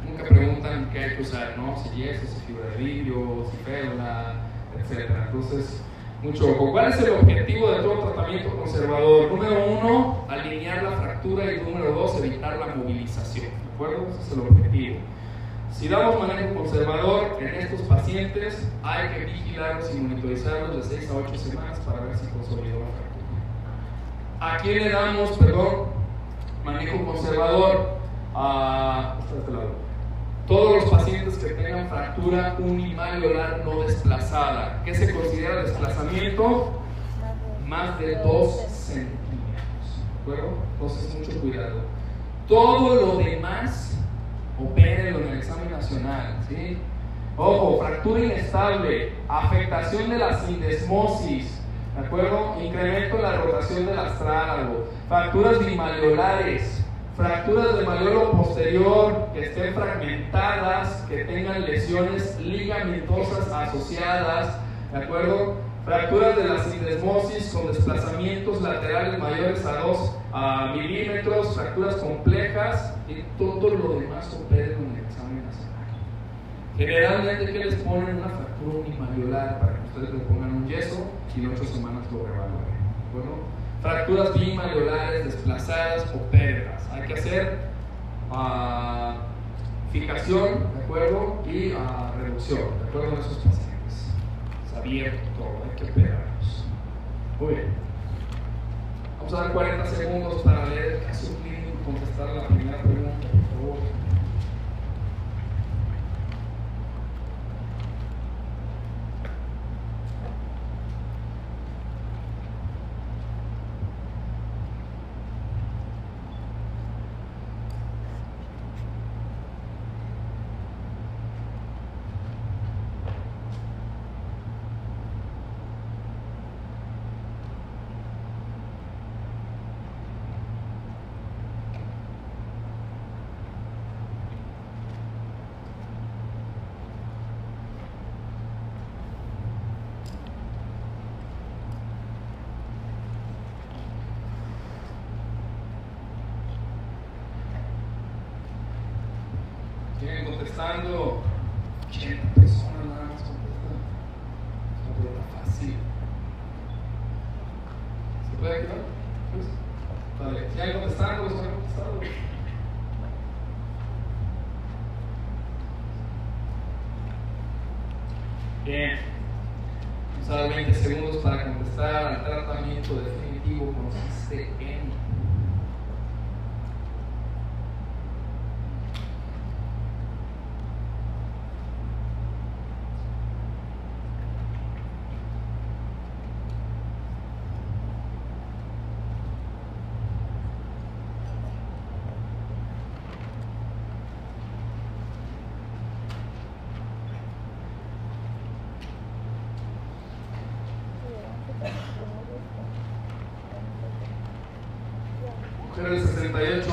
nunca preguntan qué hay que usar, ¿no? Si yeso, si fibra de vidrio, si férula, etc. Entonces, mucho ojo. ¿Cuál es el objetivo de todo tratamiento conservador? Número uno, alinear la fractura y número dos, evitar la movilización. ¿De acuerdo? Ese es el objetivo. Si damos manejo conservador en estos pacientes, hay que vigilarlos y monitorizarlos de 6 a 8 semanas para ver si consolidó la fractura. ¿A quién le damos, perdón, manejo conservador? A. Todos los pacientes que tengan fractura unimalleolar no desplazada. ¿Qué se considera desplazamiento? Más de 2 centímetros. ¿De acuerdo? Entonces, mucho cuidado. Todo lo demás opérenlo en el examen nacional. ¿sí? Ojo, fractura inestable, afectación de la sindesmosis, ¿de acuerdo? Incremento en la rotación del astrálago, fracturas bimalleolares, fracturas de maleolo posterior que estén fragmentadas, que tengan lesiones ligamentosas asociadas, ¿de acuerdo? Fracturas de la sindesmosis con desplazamientos laterales mayores a 2 milímetros, fracturas complejas y todo lo demás opera en el examen nacional. Generalmente, ¿qué les ponen? Una fractura unimalleolar para que ustedes le pongan un yeso y en 8 semanas lo revalúen. Bueno, fracturas bimalleolares desplazadas o pérdidas. Hay que hacer uh, fijación, ¿de acuerdo? Y uh, reducción, ¿de acuerdo? En esos pacientes abierto todo, hay que operarlos. Muy bien. Vamos a dar 40 segundos para leer el caso y contestar la primera pregunta, por favor.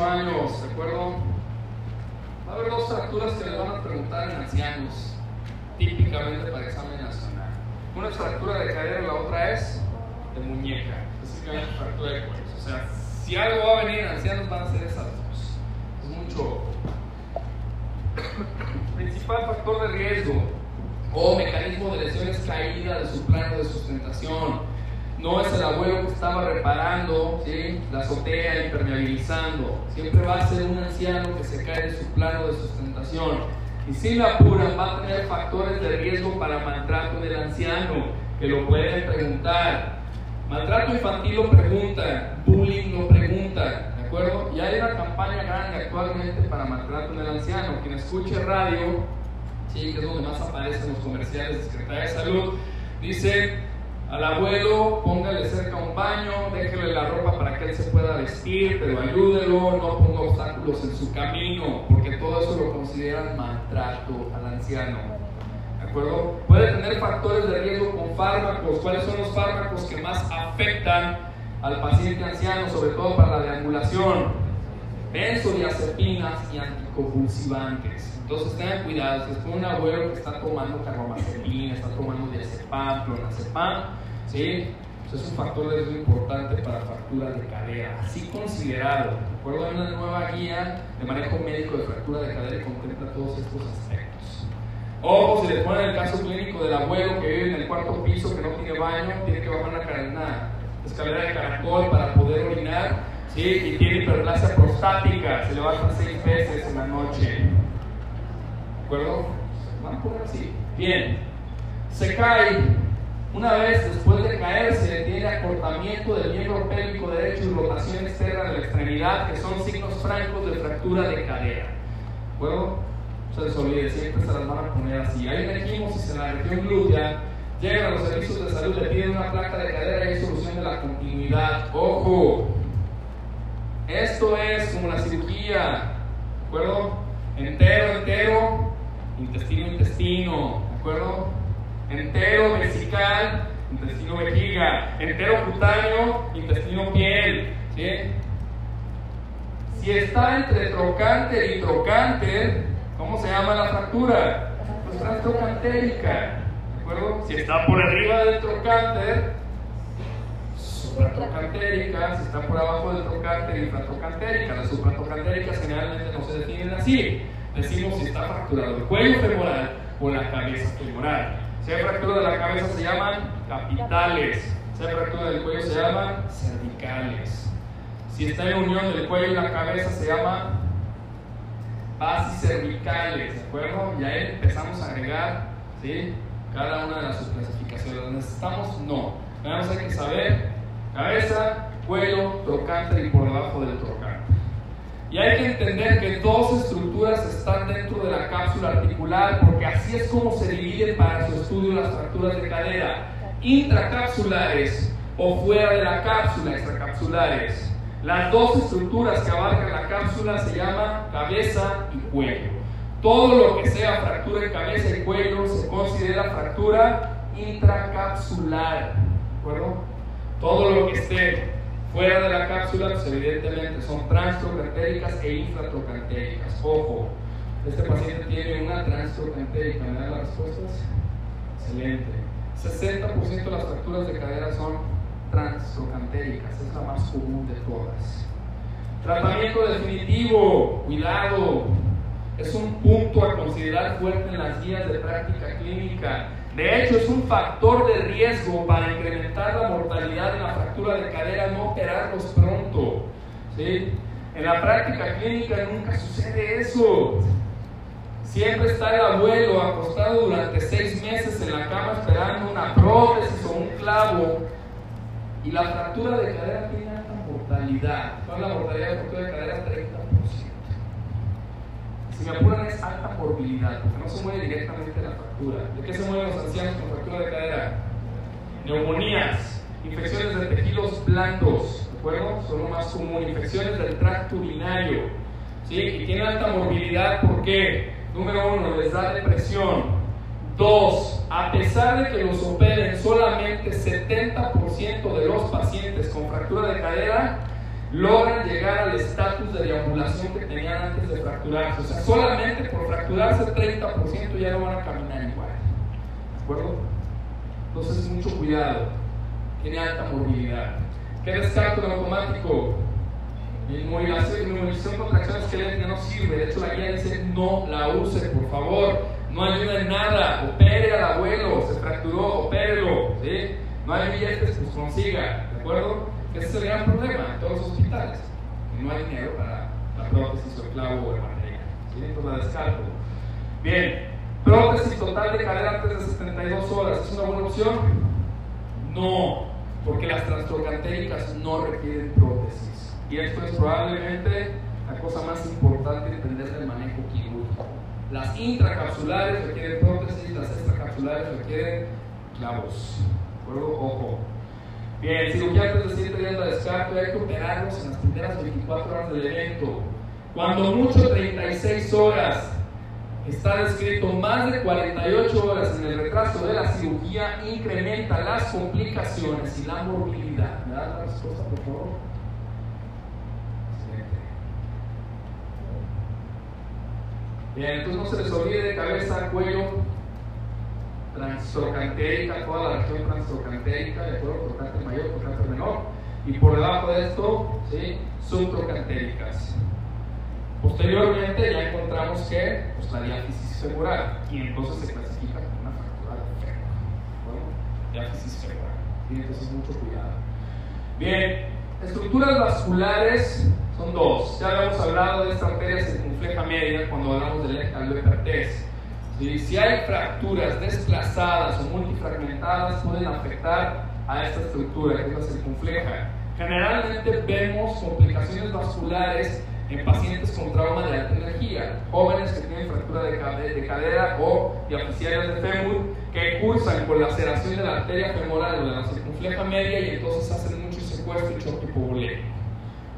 finals. Y si la apuran, va a tener factores de riesgo para maltrato del anciano, que lo pueden preguntar. Maltrato infantil lo preguntan, bullying lo preguntan, ¿de acuerdo? Y hay una campaña grande actualmente para maltrato en el anciano. Quien escuche radio, ¿sí? que es donde más aparecen los comerciales de Secretaría de Salud, dice al abuelo, póngale cerca un baño, déjele la ropa para que él se pueda vestir, pero ayúdelo, no ponga obstáculos en su camino, todo eso lo consideran maltrato al anciano. ¿De acuerdo? Puede tener factores de riesgo con fármacos. ¿Cuáles son los fármacos que más afectan al paciente anciano, sobre todo para la deambulación? Benzodiazepinas y anticonvulsivantes. Entonces tengan cuidado, si es un abuelo que está tomando carbamazepina, está tomando diazepam, clonazepam, ¿sí? es un factor de riesgo importante para fractura de cadera, así considerado. De acuerdo a una nueva guía de manejo médico de fractura de cadera y contempla todos estos aspectos. Ojo, si le ponen el caso clínico del abuelo que vive en el cuarto piso, que no tiene baño, tiene que bajar una, una escalera de caracol para poder orinar, ¿sí? y tiene hiperplasia prostática, se levanta seis veces en la noche. ¿De acuerdo? Van a poner así. Bien, se cae una vez después de caerse, tiene acortamiento del miembro pélvico derecho y rotación externa de la extremidad, que son signos francos de fractura de cadera. ¿Puedo? No se les olvide, siempre se las van a poner así. Hay una equimosis en la región glútea, llegan a los servicios de salud, le piden una placa de cadera y hay solución de la continuidad. ¡Ojo! Esto es como la cirugía, ¿de acuerdo? Entero, entero, intestino, intestino, ¿de acuerdo? Entero vesical, intestino vejiga, entero cutáneo, intestino piel. Si está entre trocánter y trocánter, ¿cómo se llama la fractura? Pues transtrocantérica. ¿De acuerdo? Si está por arriba del trocánter, supratrocantérica, si está por abajo del trocánter, infratrocantérica. Las supratrocantéricas generalmente no se definen así. Decimos si está fracturado el cuello femoral o la cabeza femoral. Si hay fractura de la cabeza se llaman capitales. Si hay fractura del cuello se llaman cervicales. Si está en unión del cuello y la cabeza se llama bases cervicales, ¿de acuerdo? Y ahí empezamos a agregar ¿sí? cada una de las subclasificaciones. ¿Necesitamos? No. Más hay que saber cabeza, cuello, trocante y por debajo del trocante. Y hay que entender que dos estructuras están dentro de la cápsula articular porque así es como se dividen para su estudio las fracturas de cadera. Intracapsulares o fuera de la cápsula, extracapsulares. Las dos estructuras que abarcan la cápsula se llaman cabeza y cuello. Todo lo que sea fractura en cabeza y cuello se considera fractura intracapsular. ¿De acuerdo? Todo lo que esté Fuera de la cápsula, pues evidentemente son transtrocantéricas e infratrocantéricas. Ojo, este paciente tiene una transtrocantérica. ¿Me dan las respuestas? Excelente. 60% de las fracturas de cadera son transtrocantéricas, es la más común de todas. Tratamiento definitivo, cuidado, es un punto a considerar fuerte en las guías de práctica clínica. De hecho, es un factor de riesgo para incrementar la mortalidad en la fractura de cadera no operarlos pronto. ¿sí? En la práctica clínica nunca sucede eso. Siempre está el abuelo acostado durante seis meses en la cama esperando una prótesis o un clavo. Y la fractura de cadera tiene alta mortalidad. ¿Cuál es la mortalidad de fractura de cadera? 30%. Si me apuran es alta morbilidad, porque no se muere directamente la fractura. ¿De qué se mueren los ancianos con fractura de cadera? Neumonías, infecciones de tejidos blandos, ¿de acuerdo? Son lo más común, infecciones del tracto urinario. ¿sí? Y tiene alta morbilidad, ¿por qué? Número uno, les da depresión. Dos, a pesar de que los operen solamente 70% de los pacientes con fractura de cadera, logran llegar al estatus de deambulación que tenían antes de fracturarse. O sea, solamente por fracturarse el 30% ya no van a caminar igual. ¿De acuerdo? Entonces, mucho cuidado. Tiene alta movilidad. ¿Qué descarto en automático? Inmovilización con tracción esquelética no sirve. De hecho, la guía dice no la use, por favor. No ayuda en nada. Opere al abuelo. Se fracturó, opérelo. ¿sí? No hay billetes, pues consiga. ¿De acuerdo? Ese es el gran problema en todos los hospitales. No hay dinero para la prótesis o el clavo o el. ¿sí? Entonces la descarto. Bien. Prótesis total de cadera antes de 72 horas. ¿Es una buena opción? No, porque las transtrocantéricas no requieren prótesis. Y esto es probablemente la cosa más importante entender del manejo quirúrgico. Las intracapsulares requieren prótesis, las extracapsulares requieren clavos. ¿De? Ojo. Bien, cirugía antes de 7 días de descarto, hay que operarlos en las primeras 24 horas del evento. Cuando mucho 36 horas. Está descrito más de 48 horas en el retraso de la cirugía incrementa las complicaciones y la morbilidad. ¿Me das la respuesta, por favor? Excelente. Bien, entonces no se les olvide cabeza, cuello, transtrocantérica, toda la región transtrocantérica, de acuerdo, trocánter mayor, trocánter menor, y por debajo de esto, ¿sí? subtrocantéricas. Posteriormente ya encontramos que pues, la diáfisis femoral, y entonces se clasifica como una fractura de fémur. Diáfisis femoral. ¿sí? Entonces mucho cuidado. Bien, estructuras vasculares son dos. Ya habíamos hablado de esta arteria circunfleja media cuando hablamos del hipertés. ¿Sí? Si hay fracturas desplazadas o multifragmentadas, pueden afectar a esta estructura, que es la circunfleja. Generalmente vemos complicaciones vasculares en pacientes con trauma de alta energía, jóvenes que tienen fractura de, cadera o diafisiarias de fémur, que cursan por laceración de la arteria femoral o de la circunfleja media y entonces hacen mucho secuestro y choque hipovolémico.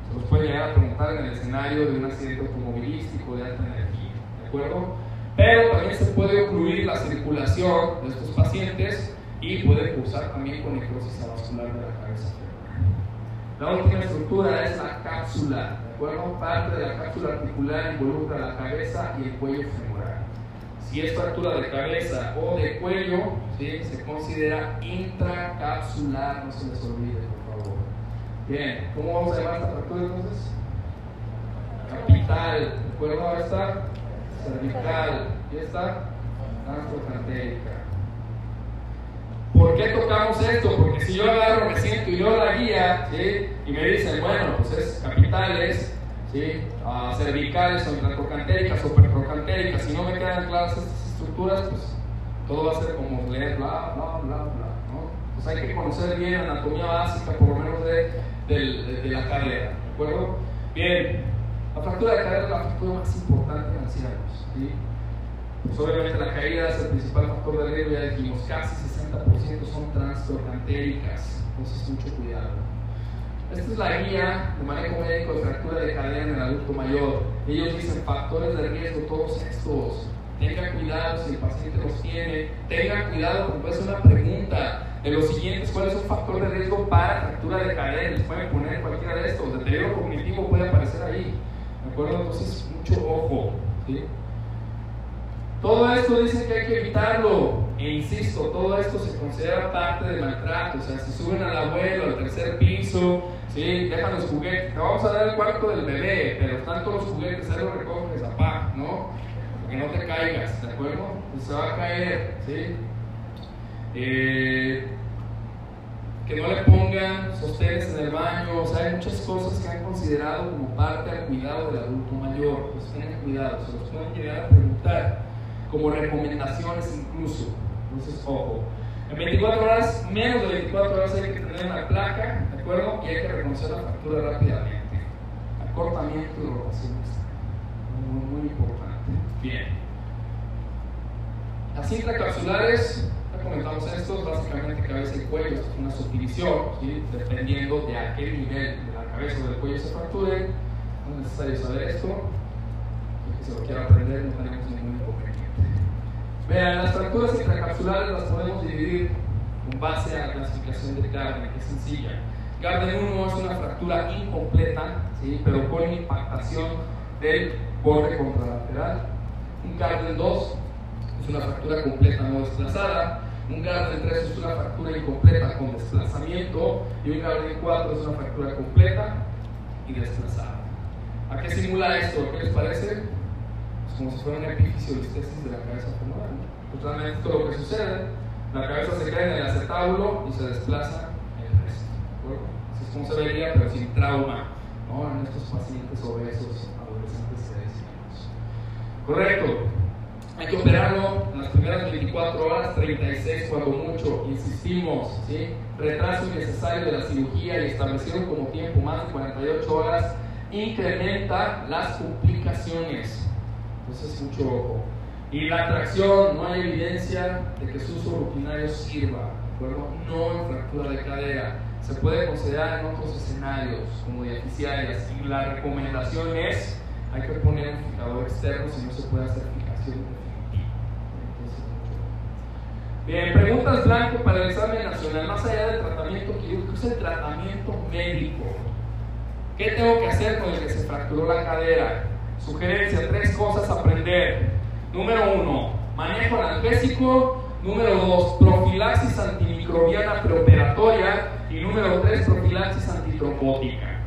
Se nos puede llegar a preguntar en el escenario de un accidente automovilístico de alta energía, ¿de acuerdo? Pero también se puede ocluir la circulación de estos pacientes y puede cursar también con necrosis avascular de la cabeza. La última estructura es la cápsula acuerdo? Parte de la cápsula articular involucra la cabeza y el cuello femoral. Si es fractura de cabeza o de cuello, ¿sí? se considera intracapsular, no se les olvide, por favor. Bien, ¿cómo vamos a llamar esta fractura entonces? Capital, ¿de acuerdo? Ahora está cervical, y está transtrocantérica. ¿Por qué tocamos esto? Porque si yo agarro, me siento y yo la guía, y me dicen, bueno, pues es capitales, ¿sí? Uh, cervicales o intracocantéricas o pertrocantéricas, si no me quedan claras estas estructuras, pues todo va a ser como leer bla, bla, bla, bla. ¿no? Pues hay que conocer bien anatomía básica, por lo menos de, de la cadera, ¿de acuerdo? Bien, la fractura de cadera es la fractura más importante en ancianos. ¿sí? Pues obviamente la caída es el principal factor de riesgo, ya dijimos, casi 60% son transtrocantéricas, entonces mucho cuidado. Esta es la guía de manejo médico de fractura de cadera en el adulto mayor. Ellos dicen factores de riesgo, todos estos. Tenga cuidado si el paciente los tiene. Tenga cuidado porque ser una pregunta de los siguientes: ¿cuál es un factor de riesgo para fractura de cadera? Les pueden poner cualquiera de estos. Deterioro cognitivo puede aparecer ahí. ¿De acuerdo? Entonces, mucho ojo. Todo esto dicen que hay que evitarlo. E insisto, todo esto se considera parte del maltrato. O sea, si suben al abuelo al tercer piso, ¿sí? dejan los juguetes. Te vamos a dar el cuarto del bebé, pero están todos los juguetes, ahí los recoges, apá, ¿no? Porque no te caigas, ¿de acuerdo? Pues se va a caer, ¿sí? Eh, que no le pongan sostenes en el baño, o sea, hay muchas cosas que han considerado como parte del cuidado del adulto mayor. Pues tengan cuidado, se los pueden llegar a preguntar como recomendaciones incluso. Entonces, ojo. En 24 horas, menos de 24 horas hay que tener una placa, ¿de acuerdo? Y hay que reconocer la fractura rápidamente. Acortamiento y rotación muy, muy importante. Bien. Las intracapsulares, ya comentamos esto, básicamente cabeza y cuello, es una subdivisión, ¿sí? dependiendo de a qué nivel de la cabeza o del cuello se fracture. No es necesario saber esto. Que se lo quiera aprender, no tenemos ningún inconveniente. Vean, las fracturas intracapsulares las podemos dividir con base a la clasificación de Carne, que es sencilla. Garden 1 es una fractura incompleta, ¿sí? pero con impactación del borde contralateral. Un Garden 2 es una fractura completa no desplazada. Un Garden 3 es una fractura incompleta con desplazamiento. Y un Garden 4 es una fractura completa y desplazada. ¿A qué simula esto? ¿Qué les parece? Es como si fuera una epifisiolistesis de la cabeza femoral. Pues realmente todo lo que sucede, la cabeza se cae en el acetábulo y se desplaza el resto. ¿de? Así es como se vería, pero sin trauma, ¿no? En estos pacientes obesos, adolescentes de 10 años. Correcto. Hay que operarlo en las primeras 24 horas, 36 cuando mucho, insistimos, ¿sí? retraso innecesario de la cirugía y establecido como tiempo más de 48 horas incrementa las complicaciones. Entonces, mucho ojo. Y la tracción, no hay evidencia de que su uso rutinario sirva, ¿de acuerdo? No en fractura de cadera. Se puede considerar en otros escenarios como diaficiarias y la recomendación es hay que poner un fijador externo si no se puede hacer fijación Bien, preguntas blanco para el examen nacional. Más allá del tratamiento quirúrgico, es el tratamiento médico. ¿Qué tengo que hacer con el que se fracturó la cadera? Sugerencia, tres cosas aprender. Número uno, manejo analgésico. Número dos, profilaxis antimicrobiana preoperatoria. Y número tres, profilaxis antitrombótica.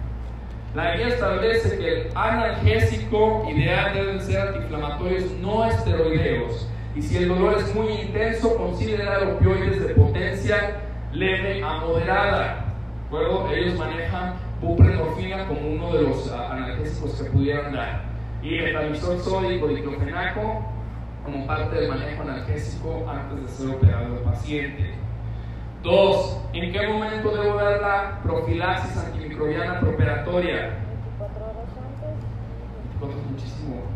La guía establece que el analgésico ideal deben ser antiinflamatorios no esteroideos. Y si el dolor es muy intenso, considerar opioides de potencia leve a moderada. ¿De? Ellos manejan buprenorfina como uno de los uh, analgésicos que pudieran dar. Y metalizol sódico diclofenaco como parte del manejo analgésico antes de ser operado el paciente. Dos, ¿en qué momento debo dar la profilaxis antimicrobiana preoperatoria? 24 horas antes. ¿Cuánto es muchísimo?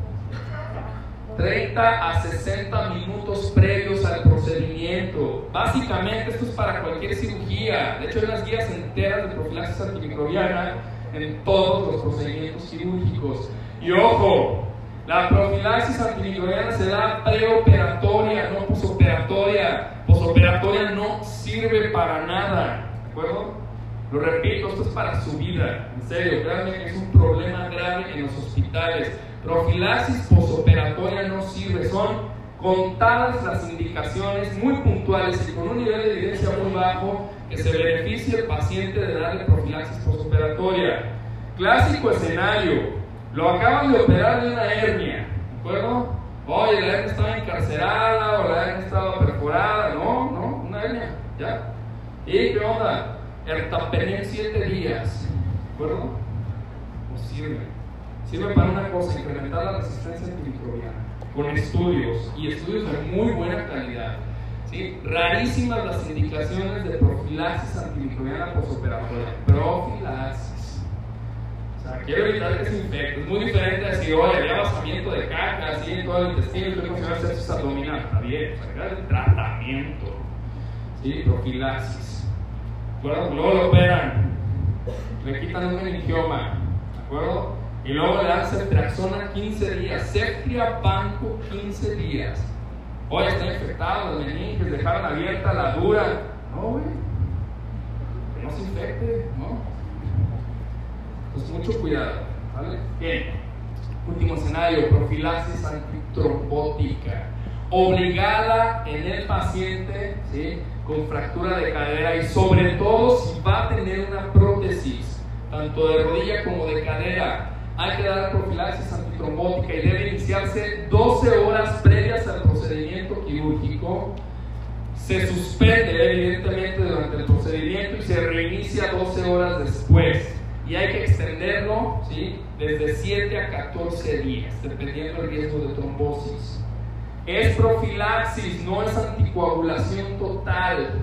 30 a 60 minutos previos al procedimiento. Básicamente esto es para cualquier cirugía. De hecho hay unas guías enteras de profilaxis antimicrobiana en todos los procedimientos quirúrgicos. Y ojo, la profilaxis antimicrobiana se da preoperatoria, no posoperatoria. Posoperatoria no sirve para nada. ¿De acuerdo? Lo repito, esto es para su vida. En serio, créanme es un problema grave en los hospitales. Profilaxis posoperatoria no sirve, son contadas las indicaciones muy puntuales y con un nivel de evidencia muy bajo que se beneficie el paciente de darle profilaxis posoperatoria. Clásico escenario, lo acaban de operar de una hernia, ¿de acuerdo? Oye, la hernia estaba encarcerada o la hernia estaba perforada, no, no, una hernia, ya. ¿Y qué onda? Ertapenem en 7 días, ¿de acuerdo? No sirve. Sirve para una cosa, incrementar la resistencia antimicrobiana, con estudios, y estudios de muy buena calidad. ¿sí? Rarísimas las indicaciones de profilaxis antimicrobiana posoperatoria. Profilaxis. O sea, quiero evitar que se infecte. Es muy diferente a decir, oye, había vaciamiento de caca, así en todo el intestino, tengo que hacer sexo abdominal. Está bien, o sea, el tratamiento. ¿Sí? Profilaxis. Luego lo operan, le quitan un meningioma. ¿De acuerdo? Y luego le dan ceftriaxona 15 días, ceftriabanco 15 días. Oye, está infectado, los meninges, dejaron abierta la dura. No, güey. No se infecte, ¿no? Pues mucho cuidado, ¿vale? Bien. Último escenario, profilaxis antitrombótica. Obligada en el paciente, ¿sí? Con fractura de cadera y sobre todo si va a tener una prótesis, tanto de rodilla como de cadera hay que dar profilaxis antitrombótica y debe iniciarse 12 horas previas al procedimiento quirúrgico. Se suspende evidentemente durante el procedimiento y se reinicia 12 horas después. Y hay que extenderlo ¿sí? desde 7 a 14 días, dependiendo del riesgo de trombosis. Es profilaxis, no es anticoagulación total.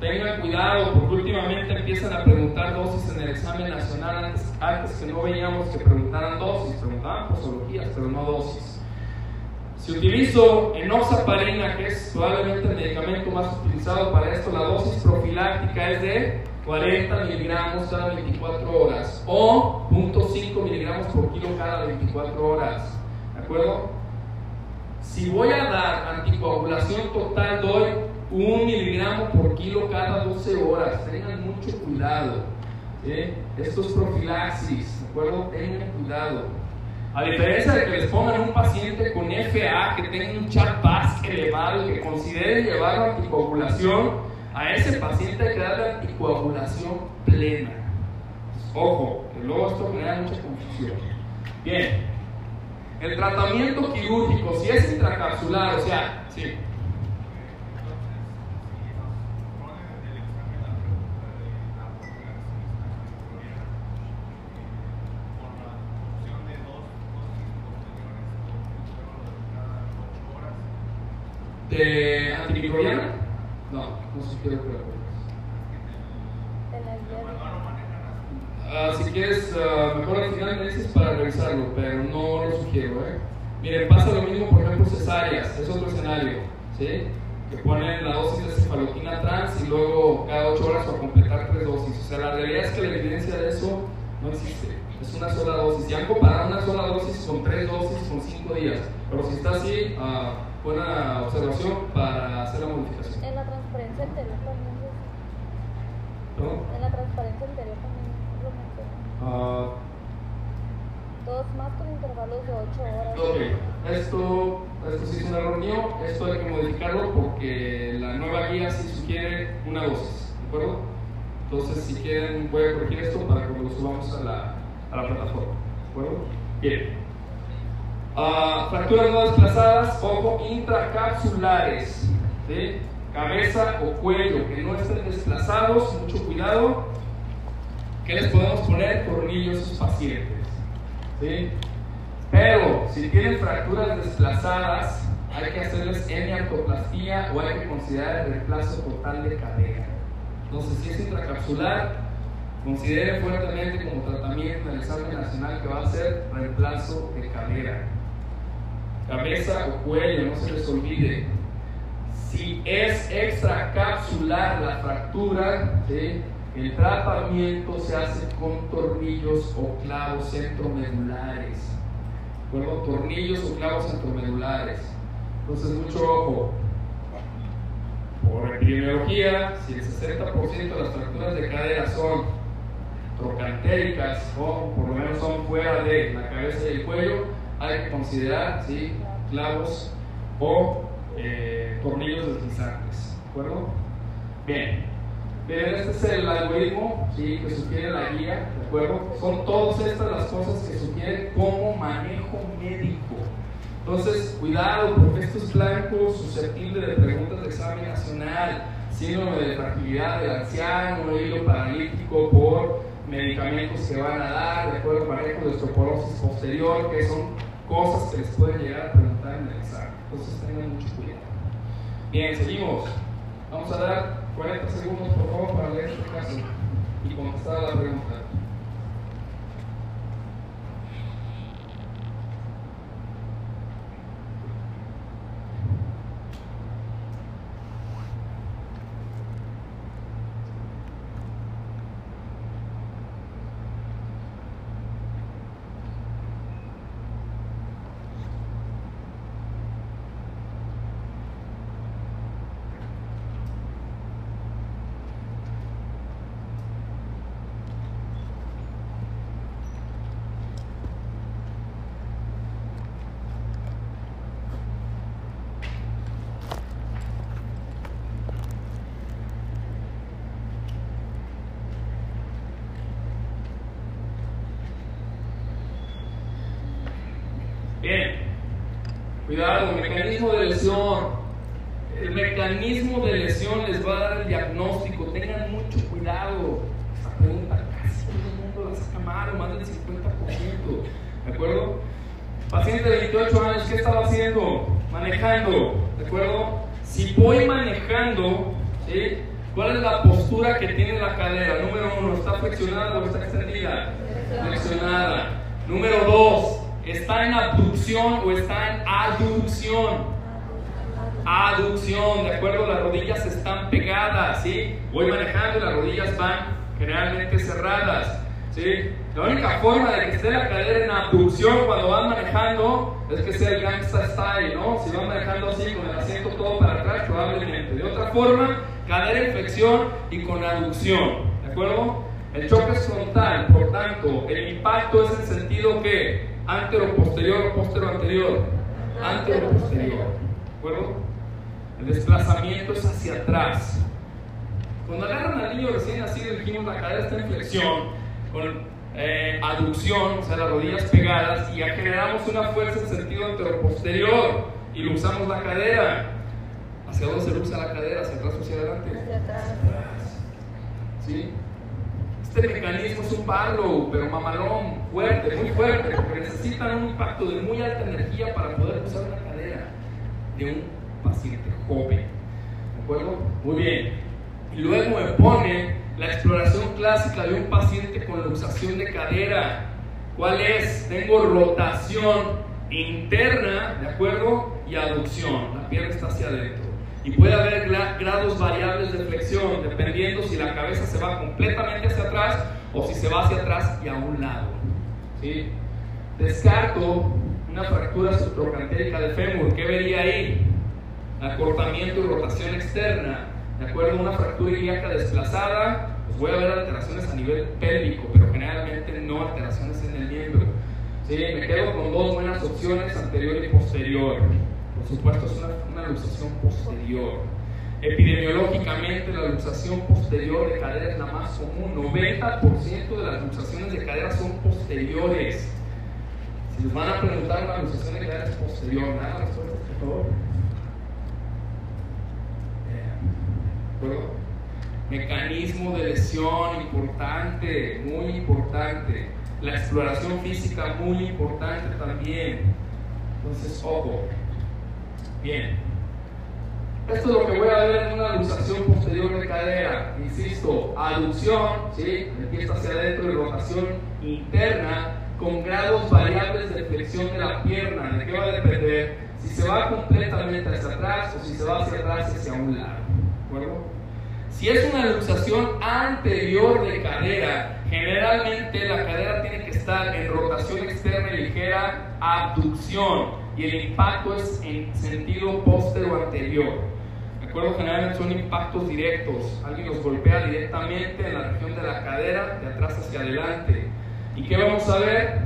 Tengan cuidado porque últimamente empiezan a preguntar dosis en el examen nacional. Antes, que no veíamos que preguntaran dosis, preguntaban posologías, pero no dosis. Si utilizo enoxaparina, que es probablemente el medicamento más utilizado para esto, la dosis profiláctica es de 40 miligramos cada 24 horas o 0.5 miligramos por kilo cada 24 horas. ¿De acuerdo? Si voy a dar anticoagulación total, doy un miligramo por kilo cada 12 horas. Tengan mucho cuidado. ¿sí? Esto es profilaxis, ¿de acuerdo? Tengan cuidado. A diferencia de que les pongan un paciente con FA que tenga un chat BASC elevado y que considere llevar la anticoagulación, a ese paciente hay que darle anticoagulación plena. Ojo, que luego esto genera mucha confusión. Bien, el tratamiento quirúrgico, si es intracapsular, o sea, sí. ¿De antimicrobiana? No, no sé qué Uh, si quieres, uh, mejor al final me dices para revisarlo, pero no lo sugiero. ¿eh? Miren, pasa lo mismo, por ejemplo, cesáreas, es otro escenario, ¿sí? Que ponen la dosis de cefaloquina trans y luego cada 8 horas para completar tres dosis. O sea, la realidad es que la evidencia de eso no existe. Es una sola dosis. Ya han comparado una sola dosis con tres dosis con 5 días. Pero si está así, uh, buena observación para hacer la modificación. En la transparencia anterior también. ¿Perdón? En la transparencia anterior también mencioné. Ah, Dos más con intervalos de 8 horas. Ok, esto, esto sí es un error mío, esto hay que modificarlo porque la nueva guía sí sugiere una dosis, ¿de acuerdo? Entonces, si quieren, voy a corregir esto para que lo subamos a la, a la plataforma, ¿de acuerdo? Bien. Ah, fracturas no desplazadas, ojo, intracapsulares, ¿sí? cabeza o cuello, que no estén desplazados, mucho cuidado. ¿Qué les podemos poner? Tornillos a sus pacientes. ¿sí? Pero si tienen fracturas desplazadas, hay que hacerles hemiantoplastía o hay que considerar el reemplazo total de cadera. Entonces, si es intracapsular, considere fuertemente como tratamiento en el examen nacional que va a ser reemplazo de cadera. Cabeza o cuello, no se les olvide. Si es extracapsular la fractura, ¿sí? El tratamiento se hace con tornillos o clavos centromedulares. ¿De acuerdo? Tornillos o clavos centromedulares. Entonces, mucho ojo. Por epidemiología, si el 60% de las fracturas de cadera son trocantéricas o por lo menos son fuera de la cabeza y el cuello, hay que considerar ¿sí? clavos o eh, tornillos deslizantes. ¿De acuerdo? Bien. Bien, este es el algoritmo que sugiere la guía, ¿de acuerdo? Son todas estas las cosas que sugiere como manejo médico. Entonces, cuidado, porque esto es blanco, susceptible de preguntas de examen nacional, síndrome de fragilidad del anciano, hilo paralítico por medicamentos que van a dar, de acuerdo, manejo de osteoporosis posterior, que son cosas que les pueden llegar a preguntar en el examen. Entonces, tengan mucho cuidado. Bien, seguimos. Vamos a dar 40 segundos, por favor, para leer este caso y contestar a la pregunta. Bien, cuidado, mecanismo de lesión. El mecanismo de lesión les va a dar el diagnóstico. Tengan mucho cuidado. Esta pregunta casi todo el mundo la saca mal, más del 50%. ¿De acuerdo? Paciente de 28 años, ¿qué estaba haciendo? Manejando. ¿De acuerdo? Si voy manejando. ¿cuál es la postura que tiene la cadera? Número uno, ¿está flexionada o está extendida? Flexionada. Número dos, ¿Está en abducción o está en aducción? Aducción, ¿de acuerdo? Las rodillas están pegadas, ¿sí? Voy manejando y las rodillas van generalmente cerradas, ¿sí? La única forma de que esté la cadera en abducción cuando van manejando es que sea el gangsta style, ¿no? Si van manejando así con el asiento todo para atrás, probablemente. De otra forma, cadera en flexión y con aducción, ¿de acuerdo? El choque es frontal, por tanto, el impacto es en sentido que posterior o postero anterior, antero posterior, ¿de acuerdo? El desplazamiento es hacia atrás. Cuando agarran al niño recién nacido, dijimos la cadera está en flexión, con eh, aducción, o sea, las rodillas pegadas, y generamos una fuerza en sentido anteroposterior y lo usamos la cadera. ¿Hacia dónde se usa la cadera? ¿Hacia atrás o hacia adelante? Hacia atrás. ¿Sí? Este mecanismo es un barlow, pero mamalón, fuerte, muy fuerte, porque necesitan un impacto de muy alta energía para poder usar una cadera de un paciente joven. ¿De acuerdo? Muy bien. Y luego me pone la exploración clásica de un paciente con luxación de cadera. ¿Cuál es? Tengo rotación interna, ¿de acuerdo? Y aducción. La pierna está hacia adentro. Y puede haber gra- grados variables de flexión, dependiendo si la cabeza se va completamente hacia atrás o si se va hacia atrás y a un lado. ¿Sí? Descarto una fractura subtrocantérica de fémur. ¿Qué vería ahí? Acortamiento y rotación externa. ¿De acuerdo? Una fractura ilíaca desplazada. Pues voy a ver alteraciones a nivel pélvico, pero generalmente no alteraciones en el miembro. Me quedo con dos buenas opciones, anterior y posterior. Por supuesto, es una, una luxación posterior. Epidemiológicamente, la luxación posterior de cadera es la más común. 90% de las luxaciones de cadera son posteriores. Si les van a preguntar una luxación de cadera es posterior, nada, favor. ¿De? Mecanismo de lesión importante, muy importante. La exploración física muy importante también. Entonces, ojo. Bien. Esto es lo que voy a ver en una luxación posterior de cadera. Insisto, aducción, ¿sí? empieza hacia adentro y rotación interna con grados variables de flexión de la pierna. ¿De qué va a depender? Si se va completamente hacia atrás o si se va hacia atrás hacia un lado. ¿De acuerdo? Si es una luxación anterior de cadera, generalmente la cadera tiene que estar en rotación externa y ligera abducción y el impacto es en sentido póstero anterior. ¿De acuerdo? Generalmente son impactos directos. Alguien los golpea directamente en la región de la cadera, de atrás hacia adelante. ¿Y qué vamos a ver?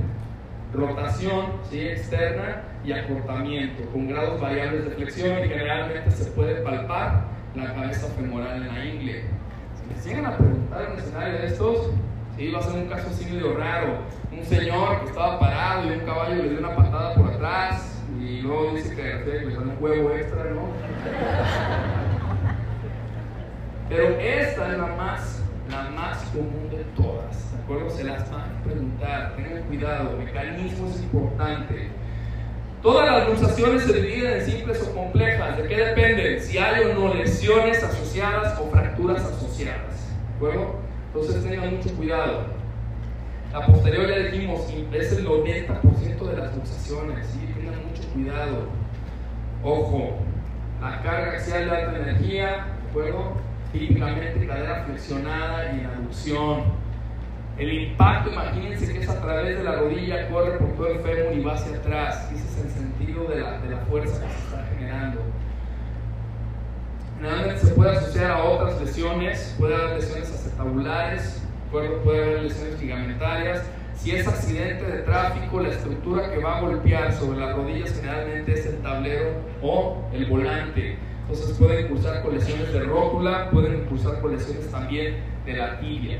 Rotación externa y acortamiento con grados variables de flexión y generalmente se puede palpar la cabeza femoral en la ingle. Si les llegan a preguntar un escenario de estos, va a ser un caso así medio raro. Un señor que estaba parado y un caballo le dio una patada por atrás y luego dice que le dan un huevo extra, ¿no? Pero esta es la más, la más común de todas, ¿de acuerdo? Se las van a preguntar, tengan cuidado, mecanismo es importante. Todas las luxaciones se dividen en simples o complejas. ¿De qué depende? Si hay o no lesiones asociadas o fracturas asociadas. ¿De acuerdo? Entonces tengan mucho cuidado. La posterior ya dijimos, es el 90% de las luxaciones. ¿sí? Cuidado. Ojo, la carga axial de alta energía, ¿de acuerdo? Típicamente cadera flexionada y en aducción. El impacto, imagínense que es a través de la rodilla, corre por todo el fémur y va hacia atrás. Ese es el sentido de la, de fuerza que se está generando. Generalmente se puede asociar a otras lesiones, puede haber lesiones acetabulares, puede haber lesiones ligamentarias. Si es accidente de tráfico, la estructura que va a golpear sobre las rodillas generalmente es el tablero o el volante. Entonces pueden cursar con lesiones de rótula, pueden cursar con lesiones también de la tibia.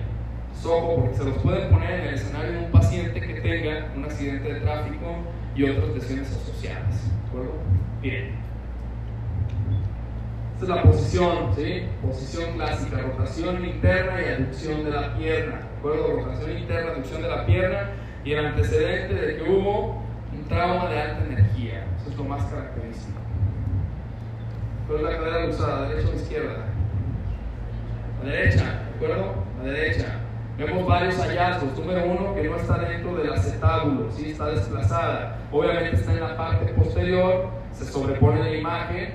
Ojo, porque se los pueden poner en el escenario de un paciente que tenga un accidente de tráfico y otras lesiones asociadas. ¿De acuerdo? Bien. Esta es la posición, ¿sí? Posición clásica, rotación interna y aducción de la pierna. ¿De acuerdo? Rotación interna, aducción de la pierna y el antecedente de que hubo un trauma de alta energía. Eso es lo más característico. ¿Cuál es la cadera usada? ¿Derecha o izquierda? La derecha, ¿de acuerdo? La derecha. Vemos varios hallazgos. Número uno, que no está dentro del acetábulo, ¿sí? está desplazada. Obviamente está en la parte posterior, se sobrepone la imagen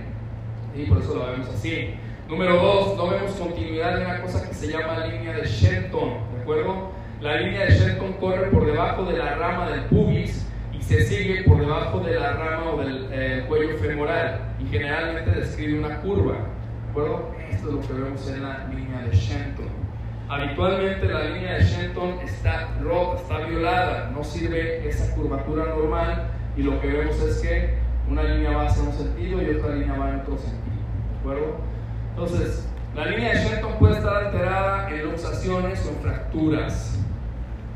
y por eso la vemos así. Número dos, no vemos continuidad de una cosa que se llama línea de Shenton, ¿de acuerdo? La línea de Shenton corre por debajo de la rama del pubis y se sigue por debajo de la rama o del eh, cuello femoral y generalmente describe una curva, ¿de acuerdo? Esto es lo que vemos en la línea de Shenton. Habitualmente la línea de Shenton está rota, está violada, no sirve esa curvatura normal y lo que vemos es que una línea va hacia un sentido y otra línea va en otro sentido. ¿De acuerdo? Entonces, la línea de Shenton puede estar alterada en luxaciones o en fracturas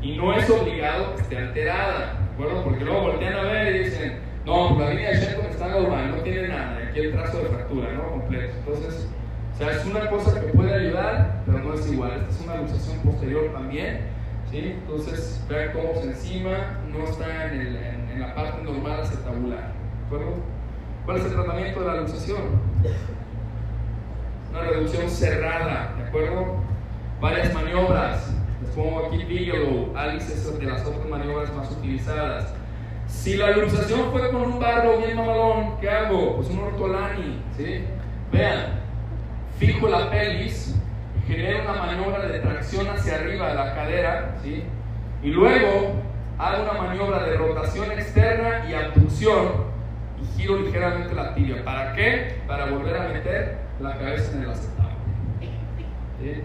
y no es obligado que esté alterada, ¿de acuerdo? Porque luego voltean a ver y dicen, no, pues la línea de Shenton está normal, no tiene nada, aquí el trazo de fractura, ¿no? Completo. Entonces, o sea, es una cosa que puede ayudar, pero no es igual. Esta es una luxación posterior también, ¿sí? Entonces, vean cómo se encima no está en, el, en, la parte normal acetabular, ¿de acuerdo? ¿Cuál es el tratamiento de la luxación? Una reducción cerrada, ¿de acuerdo? Varias maniobras, les pongo aquí Bigelow, Alice es de las otras maniobras más utilizadas. Si la luxación fue con un barro bien mamalón, ¿qué hago? Pues un ortolani, ¿sí? Vean, fijo la pelvis, genero una maniobra de tracción hacia arriba de la cadera, ¿sí? Y luego hago una maniobra de rotación externa y abducción y giro ligeramente la tibia. ¿Para qué? Para volver a meter la cabeza en el. ¿Sí?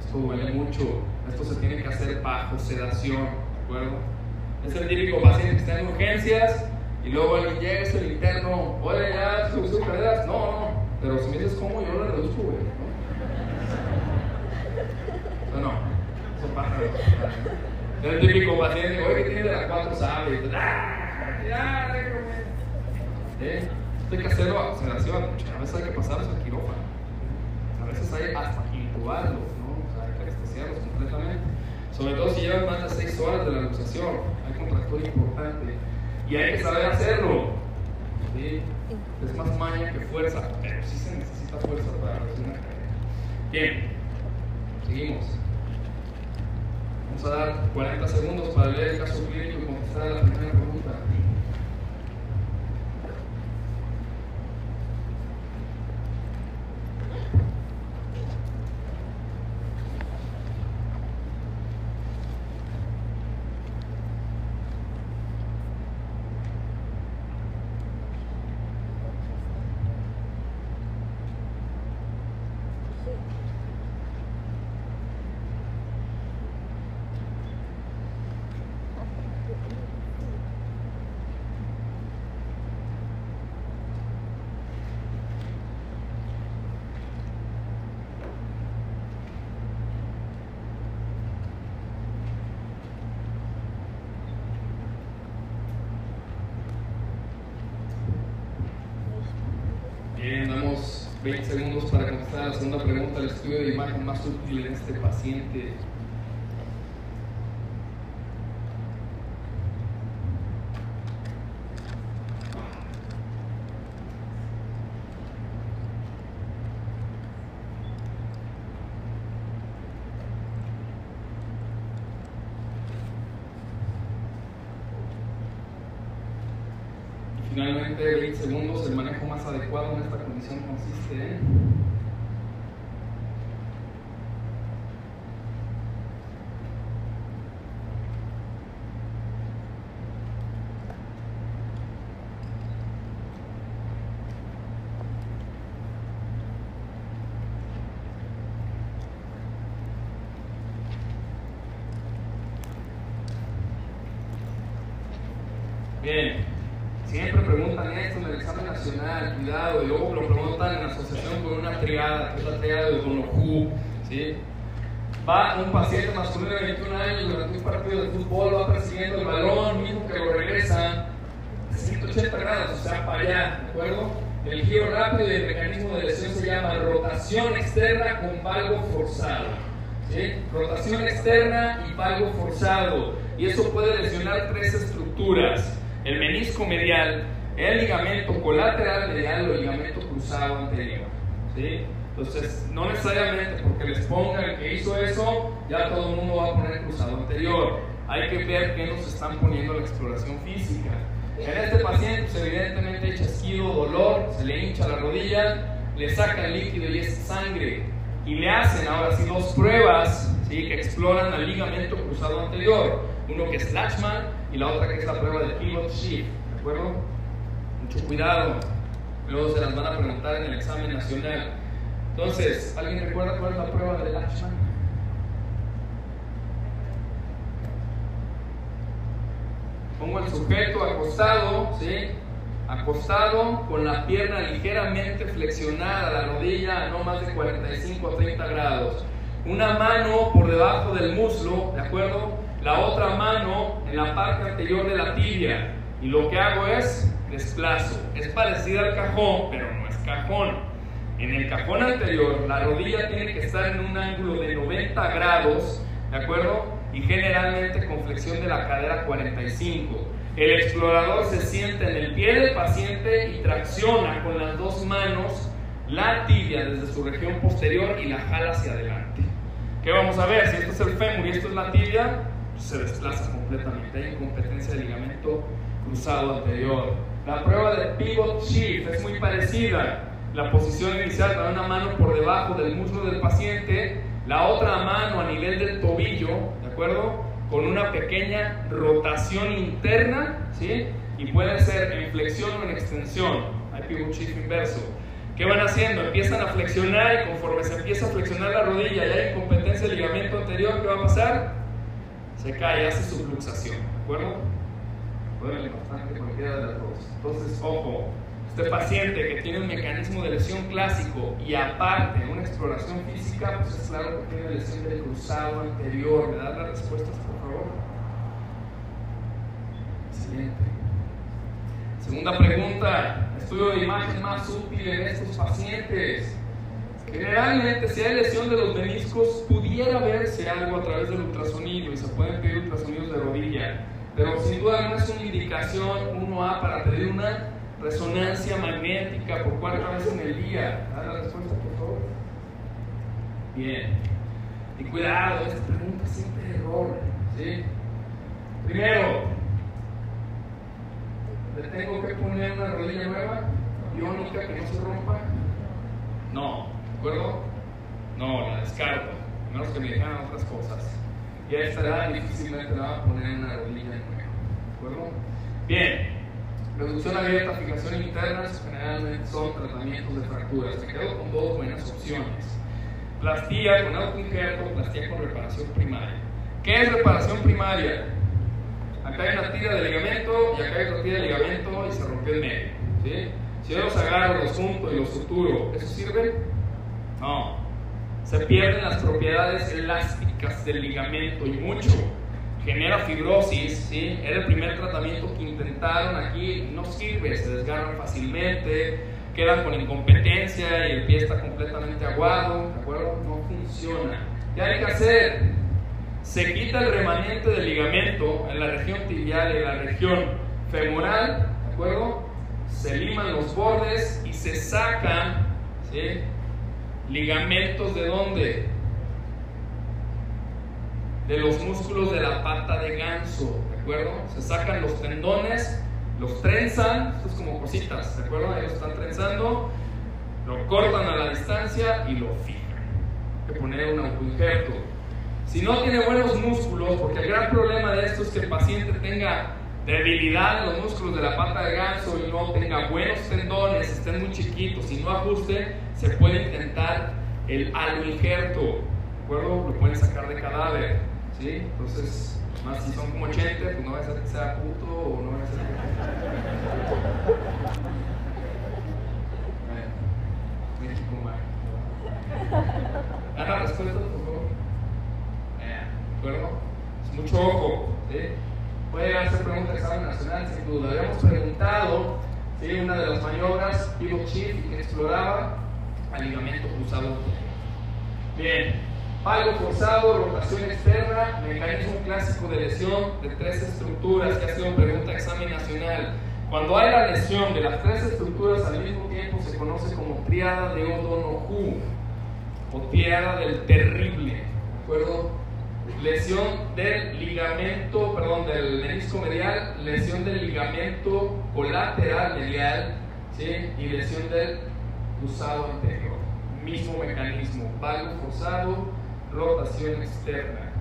Esto duele mucho. Esto se tiene que hacer bajo sedación, ¿de acuerdo? Es el típico paciente que está en urgencias y luego alguien llega, es el interno, oye, ya, ¿se caderas? No, no, pero si me dices cómo, yo lo reduzco, güey, ¿no? No, no, eso pasa. Es el típico paciente, oye, ¿qué tiene de las cuatro sabe? ¡Ah! Ya, ¿Eh? Hay que hacerlo a sedación, a veces hay que pasarlos al quirófano. A veces hay hasta intubarlos, ¿no? O sea, hay que anestesiarlos completamente. Sobre todo si llevan más de 6 horas de la luxación, hay contractura importante. Y hay que saber hacerlo. ¿sí? Es más maña que fuerza, pero sí se necesita fuerza para reducir una. Bien, seguimos. Vamos a dar 40 segundos para leer el caso clínico y contestar a la primera pregunta. Bien, damos 20 segundos para contestar la segunda pregunta. El estudio útil en este paciente. Y finalmente, 20 segundos. El manejo más adecuado en esta condición consiste en. Bien, siempre preguntan esto en el examen nacional, cuidado, y luego lo preguntan en asociación con una triada, que es la triada de Donohu, ¿sí? Va un paciente masculino de 21 años durante un partido de fútbol, va persiguiendo el balón, mismo que lo regresa a 180 grados, o sea, para allá, ¿de acuerdo? El giro rápido y el mecanismo de lesión se llama rotación externa con valgo forzado. ¿sí? Rotación externa y valgo forzado. Y eso puede lesionar tres estructuras menisco medial, el ligamento colateral medial o el ligamento cruzado anterior. ¿sí? Entonces, no necesariamente porque les pongan que hizo eso, ya todo el mundo va a poner cruzado anterior. Hay que ver qué nos están poniendo la exploración física. En este paciente, pues, evidentemente, chasquido, dolor, se le hincha la rodilla, le sacan líquido y es sangre. Y le hacen ahora sí dos pruebas ¿sí? que exploran al ligamento cruzado anterior. Uno que es Latchman y la otra que es la prueba de pivot shift, ¿de acuerdo? Mucho cuidado. Luego se las van a preguntar en el examen nacional. Entonces, ¿alguien recuerda cuál es la prueba del Ashman? Pongo el sujeto acostado, ¿sí? Acostado con la pierna ligeramente flexionada, la rodilla a no más de 45 a 30 grados. Una mano por debajo del muslo, ¿de acuerdo? La otra mano en la parte anterior de la tibia y lo que hago es desplazo. Es parecido al cajón, pero no es cajón. En el cajón anterior, la rodilla tiene que estar en un ángulo de 90 grados, ¿de acuerdo? Y generalmente con flexión de la cadera 45. El explorador se sienta en el pie del paciente y tracciona con las dos manos la tibia desde su región posterior y la jala hacia adelante. ¿Qué vamos a ver? Si esto es el fémur y esto es la tibia, se desplaza completamente. Hay incompetencia de ligamento cruzado anterior. La prueba de pivot shift es muy parecida. La posición inicial con una mano por debajo del muslo del paciente, la otra mano a nivel del tobillo, ¿de acuerdo? Con una pequeña rotación interna, ¿sí? Y puede ser en flexión o en extensión. Hay pivot shift inverso. ¿Qué van haciendo? Empiezan a flexionar y conforme se empieza a flexionar la rodilla y hay incompetencia del ligamento anterior, ¿qué va a pasar? Se cae, hace su fluxación, ¿de acuerdo? Duele bastante cualquiera de las dos. Entonces, ojo, este paciente que tiene un mecanismo de lesión clásico y aparte una exploración física, pues es claro que tiene lesión del cruzado anterior. ¿Me das las respuestas, por favor? Siguiente. Segunda pregunta, estudio de imagen más útil en estos pacientes. Generalmente, si hay lesión de los meniscos, pudiera verse algo a través del ultrasonido y se pueden pedir ultrasonidos de rodilla, pero sin duda es una indicación 1A para pedir una resonancia magnética por cuatro veces en el día. ¿Da la respuesta, por favor? Bien. Y cuidado, esta pregunta es siempre error. ¿sí? Primero, ¿le tengo que poner una rodilla nueva, iónica, que no se rompa? No, ¿de acuerdo? No, la descarto, a menos que me digan otras cosas. Y a difícilmente le va a poner una rodilla nueva. Bien, Reducción abierta, fijación internas, generalmente son tratamientos de fracturas. Me quedo con dos buenas opciones. Plastía con autoinjerto, plastía con reparación primaria. ¿Qué es reparación primaria? Acá hay una tira de ligamento y acá hay otra tira de ligamento y se rompió el medio. ¿sí? Si yo los agarro, los junto y los suturo, ¿eso sirve? No. Se pierden las propiedades elásticas del ligamento y mucho genera fibrosis, ¿sí? era el primer tratamiento que intentaron aquí, no sirve, se desgarran fácilmente, quedan con incompetencia y el pie está completamente aguado, ¿de acuerdo? No funciona. ¿Qué hay que hacer? Se quita el remanente del ligamento en la región tibial y en la región femoral, ¿de acuerdo? Se liman los bordes y se sacan, ¿sí? Ligamentos de dónde? de los músculos de la pata de ganso, ¿de acuerdo? Se sacan los tendones, los trenzan, esto es como cositas, ¿de acuerdo? Ellos están trenzando, lo cortan a la distancia y lo fijan. Hay que poner un autoinjerto. Si no tiene buenos músculos, porque el gran problema de esto es que el paciente tenga debilidad en los músculos de la pata de ganso y no tenga buenos tendones, estén muy chiquitos y no ajuste, se puede intentar el aloinjerto, ¿de acuerdo? Lo pueden sacar de cadáver. ¿Sí? Entonces, más si son como 80, pues no va a ser que sea puto o no va a ser que... México mal. ¿Da la respuesta, por favor? ¿De acuerdo? Es mucho ojo. ¿sí? Puede hacer preguntas de examen nacional, sin duda. Habíamos preguntado ¿sí? una de las maniobras, pivot shift, que exploraba al ligamento cruzado. Bien. Algo forzado, rotación externa, mecanismo clásico de lesión de tres estructuras, que ha sido pregunta examen nacional. Cuando hay la lesión de las tres estructuras al mismo tiempo se conoce como triada de O'Donoghue o triada del terrible, ¿de? Lesión del ligamento, perdón, del menisco medial, lesión del ligamento colateral medial, ¿sí? Y lesión del cruzado anterior. Mismo mecanismo, valgo forzado, rotación externa.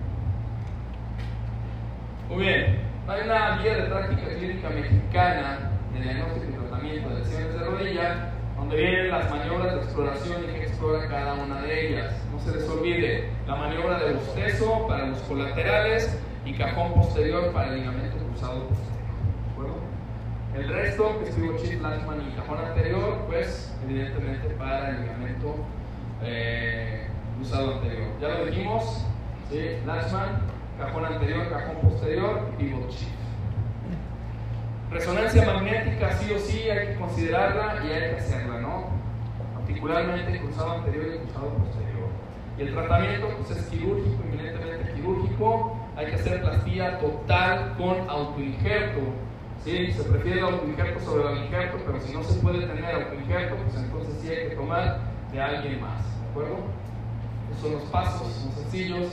Muy bien, hay una guía de práctica clínica mexicana de diagnóstico y tratamiento de lesiones de rodilla, donde vienen las maniobras de exploración y que explora cada una de ellas. No se les olvide la maniobra de bostezo para los colaterales y cajón posterior para el ligamento cruzado posterior. El resto, que es chip, Lachman y cajón anterior, pues evidentemente para el ligamento eh, usado anterior. Ya lo dijimos, ¿sí? Lachman, cajón anterior, cajón posterior, pivot chip. Resonancia magnética, sí o sí, hay que considerarla y hay que hacerla, ¿no? Particularmente cruzado anterior y cruzado posterior. Y el tratamiento pues, es quirúrgico, eminentemente quirúrgico. Hay que hacer plastía total con autoinjerto. ¿Sí? Se prefiere el autoinjerto sobre el injerto, pero si no se puede tener autoinjerto, pues entonces sí hay que tomar de alguien más. ¿De acuerdo? Esos son los pasos, son sencillos.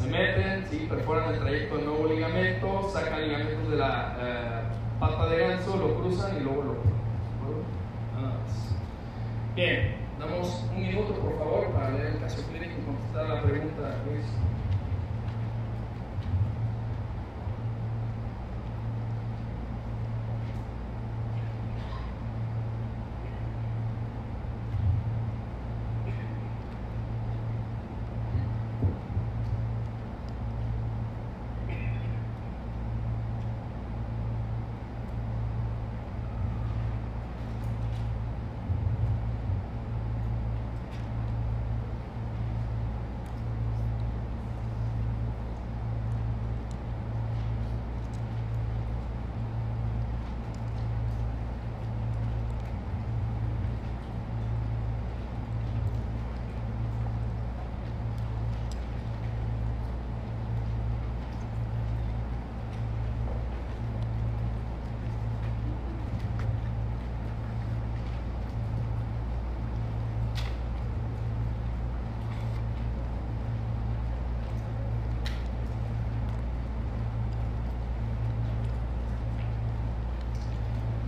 Se meten, ¿sí? perforan el trayecto del nuevo ligamento, sacan ligamentos de la eh, pata de ganso, lo cruzan y luego lo Nada. Bien, damos un minuto por favor para leer el caso clínico y contestar la pregunta, Luis.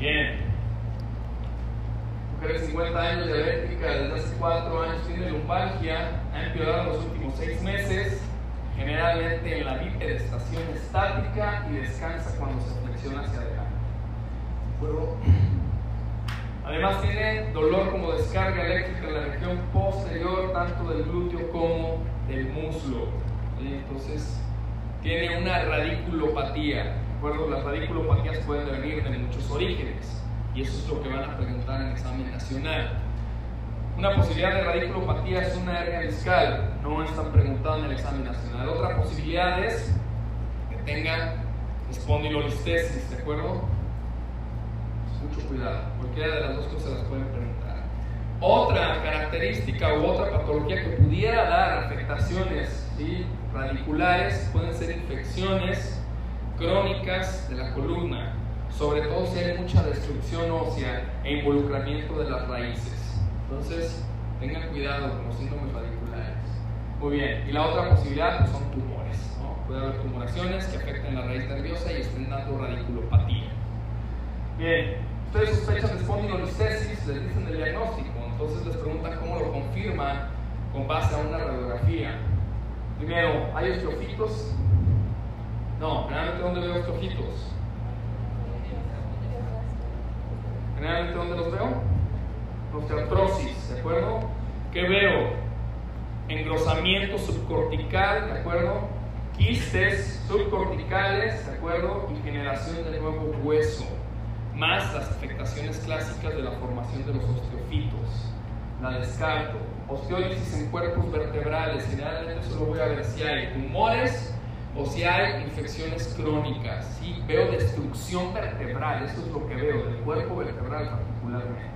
Bien. Mujer de 50 años, diabética, desde hace 4 años tiene lumbalgia, ha empeorado los últimos 6 meses, generalmente en la bipedestación estática y descansa cuando se flexiona hacia adelante. Además tiene dolor como descarga eléctrica en la región posterior, tanto del glúteo como del muslo. Entonces una radiculopatía acuerdo, las radiculopatías pueden venir de muchos orígenes y eso es lo que van a preguntar en el examen nacional. Una posibilidad de radiculopatía es una hernia discal, no están preguntando en el examen nacional. Otra posibilidad es que tenga espondilolistesis, ¿de acuerdo? Mucho cuidado, cualquiera de las dos cosas las pueden preguntar. Otra característica u otra patología que pudiera dar afectaciones radiculares pueden ser infecciones crónicas de la columna, sobre todo si hay mucha destrucción ósea e involucramiento de las raíces. Entonces, tengan cuidado con los síndromes radiculares. Muy bien, y la otra posibilidad pues, son tumores. Puede haber tumoraciones que afecten la raíz nerviosa y estén dando radiculopatía. Bien, ustedes sospechan de espondilolistesis, les dicen el diagnóstico, entonces les preguntan cómo lo confirman con base a una radiografía. Primero, ¿hay osteofitos? No, generalmente ¿dónde veo estos ojitos? Generalmente ¿dónde los veo? Osteoartrosis, ¿de acuerdo? ¿Qué veo? Engrosamiento subcortical, ¿de acuerdo? Quistes subcorticales, ¿de acuerdo? Y generación de nuevo hueso, más las afectaciones clásicas de la formación de los osteofitos. La descarto. Osteólisis en cuerpos vertebrales, generalmente solo voy a ver si hay tumores o si hay infecciones crónicas, ¿sí? veo destrucción vertebral, eso es lo que veo, del cuerpo vertebral particularmente.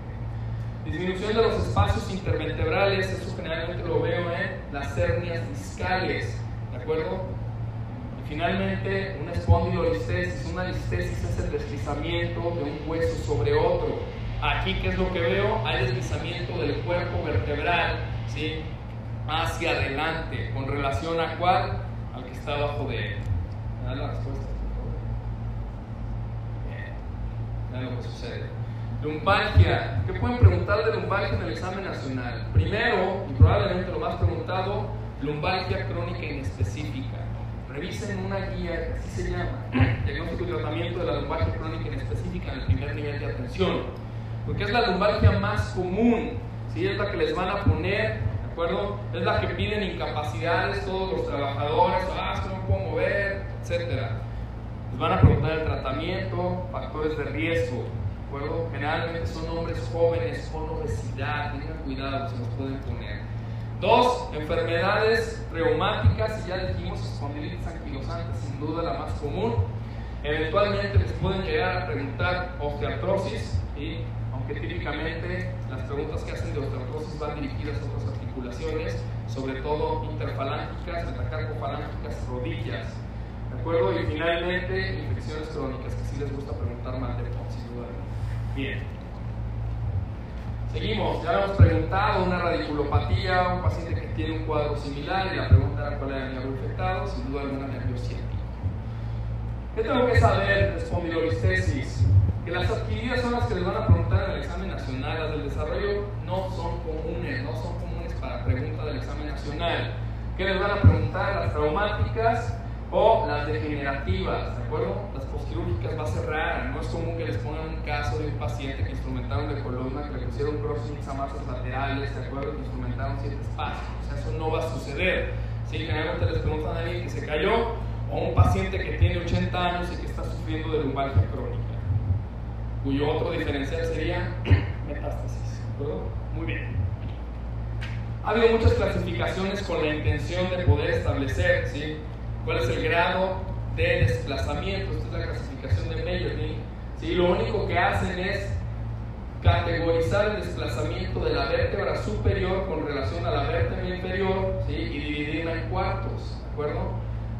Disminución de los espacios intervertebrales, eso generalmente lo veo en las hernias discales, ¿de acuerdo? Y finalmente, una espondilolistesis, una listesis es el deslizamiento de un hueso sobre otro. Aquí, ¿qué es lo que veo? Hay deslizamiento del cuerpo vertebral, ¿sí? Hacia adelante, con relación a cuál? está abajo de él. ¿Me la respuesta? Bien. Vean lo que sucede. Lumbalgia. ¿Qué pueden preguntar de lumbalgia en el examen nacional? Primero, y probablemente lo más preguntado, lumbalgia crónica inespecífica. Revisen una guía, así se llama, diagnóstico y tratamiento de la lumbalgia crónica inespecífica en el primer nivel de atención. Porque es la lumbalgia más común, ¿sí? es la que les van a poner es la que piden incapacidades todos los trabajadores, ah, no puedo mover, etc. Les van a preguntar el tratamiento, factores de riesgo. ¿de acuerdo? Generalmente son hombres jóvenes con obesidad, tengan cuidado, se los pueden poner. Dos, enfermedades reumáticas, y ya dijimos, espondilitis anquilosante, sin duda la más común. Eventualmente les pueden llegar a preguntar osteoartrosis, y aunque típicamente las preguntas que hacen de osteoartrosis van dirigidas a otras articulaciones, sobre todo interfalángicas, metacarpofalángicas, rodillas. ¿De acuerdo? Y finalmente, infecciones crónicas, que sí les gusta preguntar más de sin duda. Bien. Seguimos, ya hemos preguntado una radiculopatía, un paciente que tiene un cuadro similar y la pregunta era cuál era el nervio infectado, sin duda alguna nervio ciático. ¿Qué tengo que saber de espondilolistesis? Que las adquiridas son las que les van a preguntar en el examen nacional, las del desarrollo no son comunes, no son comunes para pregunta del examen nacional. ¿Qué les van a preguntar? Las traumáticas, o las degenerativas, ¿de acuerdo? Las postquirúrgicas va a ser rara, no es común que les pongan un caso de un paciente que instrumentaron de columna, que le pusieron crossings a masas laterales, ¿de acuerdo? Que instrumentaron siete espacios, o sea, eso no va a suceder. Si generalmente les preguntan a alguien que se cayó o un paciente que tiene 80 años y que está sufriendo de lumbalgia crónica, cuyo otro diferencial sería metástasis, ¿de acuerdo? Muy bien. Ha habido muchas clasificaciones con la intención de poder establecer, ¿sí? cuál es el grado de desplazamiento. Esta es la clasificación de Meyerling. ¿sí? Lo único que hacen es categorizar el desplazamiento de la vértebra superior con relación a la vértebra inferior ¿sí? y dividirla en cuartos. ¿De acuerdo?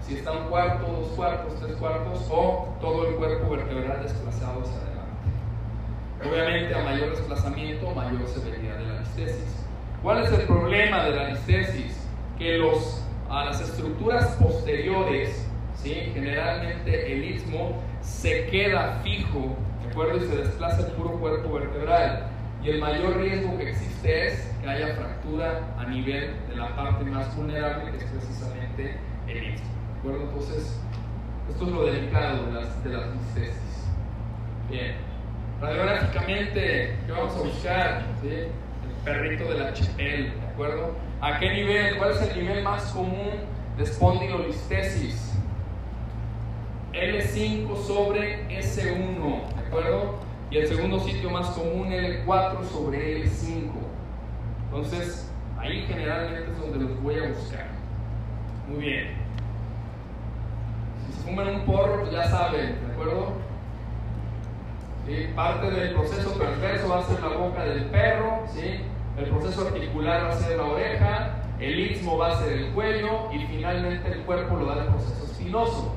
Si está un cuarto, dos cuartos, tres cuartos o todo el cuerpo vertebral desplazado hacia adelante. Obviamente, a mayor desplazamiento, mayor severidad de la listesis. ¿Cuál es el problema de la listesis? Que los a las estructuras posteriores, ¿sí? generalmente el istmo se queda fijo, ¿de acuerdo? Y se desplaza el puro cuerpo vertebral. Y el mayor riesgo que existe es que haya fractura a nivel de la parte más vulnerable, que es precisamente el istmo. ¿De acuerdo? Entonces, esto es lo delicado de las, de las Bien. Radiográficamente, ¿qué vamos a buscar? El perrito de la chapel, ¿de acuerdo? ¿A qué nivel? ¿Cuál es el nivel más común de espondilolistesis? L5 sobre S1, ¿de acuerdo? Y el segundo sitio más común, L4 sobre L5. Entonces, ahí generalmente es donde los voy a buscar. Muy bien. Si se fuman un porro, pues ya saben, ¿de acuerdo? Parte del proceso transverso va a ser la boca del perro, ¿sí? el proceso articular va a ser la oreja, el istmo va a ser el cuello y finalmente el cuerpo lo da el proceso espinoso.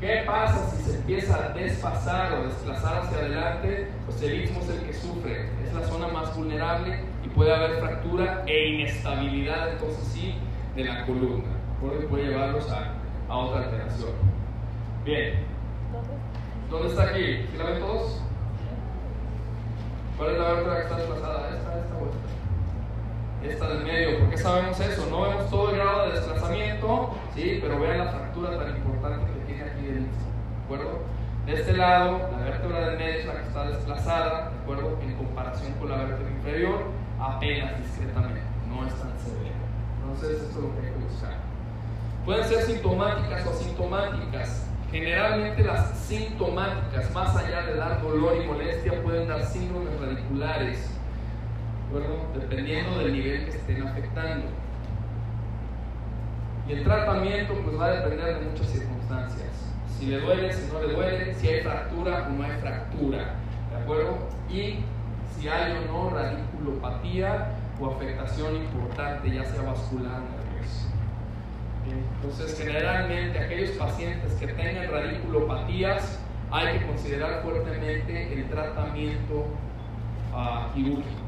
¿Qué pasa si se empieza a desfasar o desplazar hacia adelante? Pues el istmo es el que sufre, es la zona más vulnerable y puede haber fractura e inestabilidad, entonces sí, de la columna. Por puede llevarlos a, a otra alteración. Bien. ¿Dónde está aquí? ¿Sí la ven todos? ¿Cuál es la vértebra que está desplazada? Esta, esta vuelta esta del medio. ¿Por qué sabemos eso? No vemos todo el grado de desplazamiento, ¿sí? pero vean la fractura tan importante que tiene aquí dentro. ¿De acuerdo? De este lado, la vértebra del medio es la que está desplazada, ¿de acuerdo? En comparación con la vértebra inferior, apenas discretamente, no es tan severo. Entonces, esto es lo que hay que buscar. Pueden ser sintomáticas o asintomáticas. Generalmente las sintomáticas, más allá de dar dolor y molestia, pueden dar síndromes radiculares dependiendo del nivel que estén afectando. Y el tratamiento pues va a depender de muchas circunstancias. Si le duele, si no le duele, si hay fractura o no hay fractura, ¿de acuerdo? Y si hay o no radiculopatía o afectación importante, ya sea vascular. Entonces, generalmente aquellos pacientes que tengan radiculopatías, hay que considerar fuertemente el tratamiento uh, quirúrgico.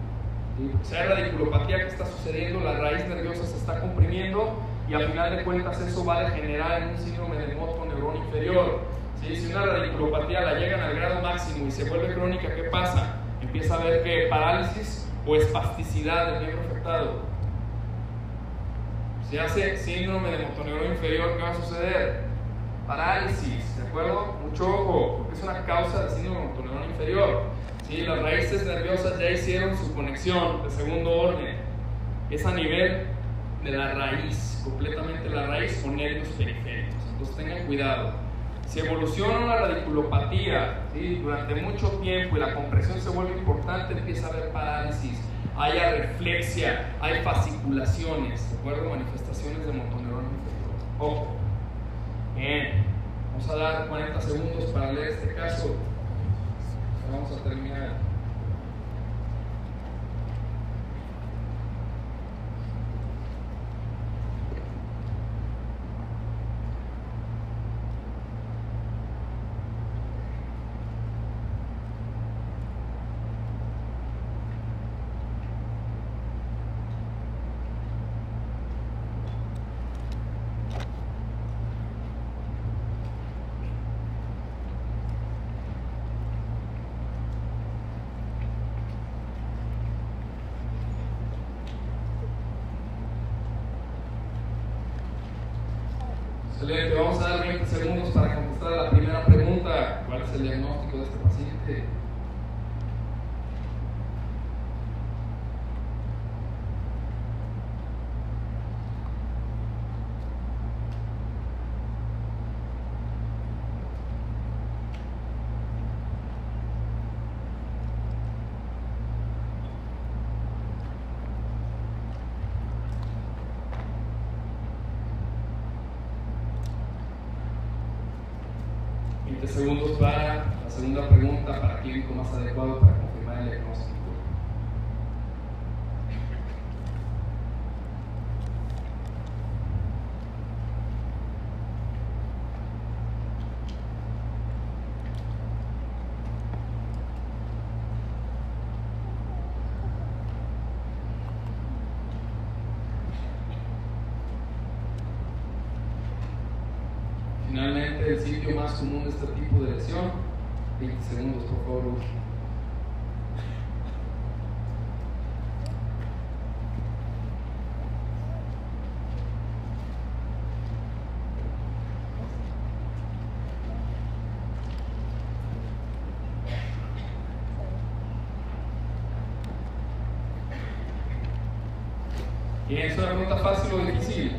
Si hay radiculopatía que está sucediendo, la raíz nerviosa se está comprimiendo y al final de cuentas eso va a degenerar en un síndrome del neurón inferior. Si una radiculopatía la llegan al grado máximo y se vuelve crónica, ¿qué pasa? Empieza a haber que parálisis o espasticidad del miembro afectado. Si hace síndrome del motoneurón inferior, ¿qué va a suceder? Parálisis, ¿de acuerdo? Mucho ojo, porque es una causa del síndrome del motoneurón inferior. ¿sí? Las raíces nerviosas ya hicieron su conexión de segundo orden. Es a nivel de la raíz, completamente la raíz con nervios periféricos. Entonces tengan cuidado. Si evoluciona una radiculopatía ¿sí? durante mucho tiempo y la compresión se vuelve importante, empieza a haber parálisis, hay arreflexia, hay fasciculaciones, ¿de acuerdo? Manifestaciones de motoneurona inferior. Ojo. Bien, vamos a dar 40 segundos para leer este caso. Vamos a terminar. Excelente, vamos a dar 20 segundos para contestar a la primera pregunta. ¿Cuál es el diagnóstico de este paciente? segundos para la segunda pregunta, para clínico más adecuado para confirmar el diagnóstico. Finalmente, el sitio más común de este tipo de lesión, 20 segundos por favor. Bien, ¿es una pregunta fácil o difícil?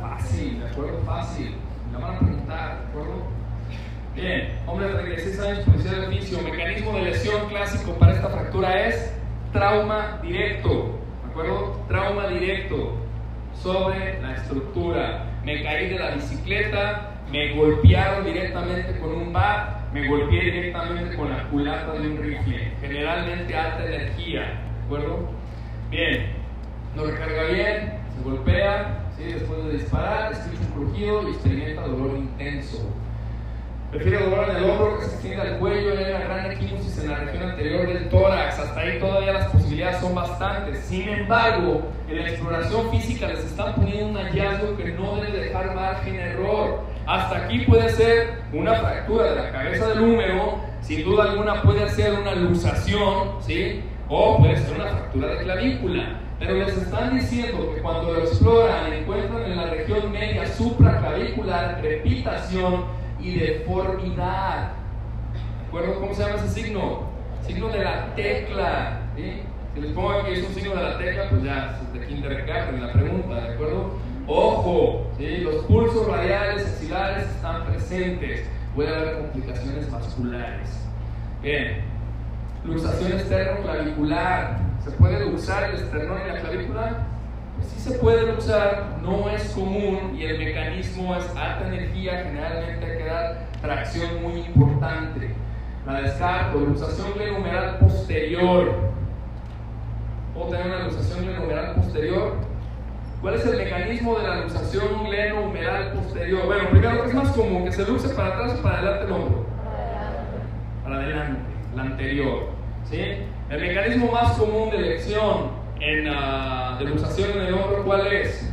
Fácil, ¿de acuerdo? Fácil. La van a preguntar, ¿de acuerdo? Bien, hombre de 36 años, policía de oficio. Mecanismo de lesión clásico para esta fractura es trauma directo, ¿de acuerdo? Trauma directo sobre la estructura. Me caí de la bicicleta, me golpearon directamente con un bat, me golpeé directamente con la culata de un rifle. Generalmente alta energía, ¿de acuerdo? Bien, lo recarga bien, golpea, ¿sí? después de disparar, escucha un crujido y experimenta dolor intenso. Prefiere dolor en el hombro que se extiende al cuello, hay una gran equimosis en la región anterior del tórax. Hasta ahí todavía las posibilidades son bastantes. Sin embargo, en la exploración física les están poniendo un hallazgo que no debe dejar margen a error. Hasta aquí puede ser una fractura de la cabeza del húmero, sin duda alguna puede ser una luxación, ¿sí? O puede ser una fractura de clavícula. Pero les están diciendo que cuando lo exploran encuentran en la región media supraclavicular crepitación y deformidad. ¿De acuerdo? ¿Cómo se llama ese signo? Signo de la tecla. Si les pongo aquí es un signo de la tecla, pues ya de kindergarten la pregunta, ¿de acuerdo? Ojo, los pulsos radiales, axilares están presentes. Puede haber complicaciones vasculares. Bien, luxación externo-clavicular. ¿Se puede luxar el esternón y la clavícula? Pues sí se puede luxar, no es común y el mecanismo es alta energía, generalmente hay que dar tracción muy importante. La descarto, luxación glenohumeral posterior. ¿Puedo tener una luxación glenohumeral posterior? ¿Cuál es el mecanismo de la luxación glenohumeral posterior? Bueno, primero, ¿qué es más común? ¿Que se luxe para atrás o para adelante el hombro? Para adelante, la anterior. ¿Sí? El mecanismo más común de elección en uh, de luxación en el hombro, ¿cuál es?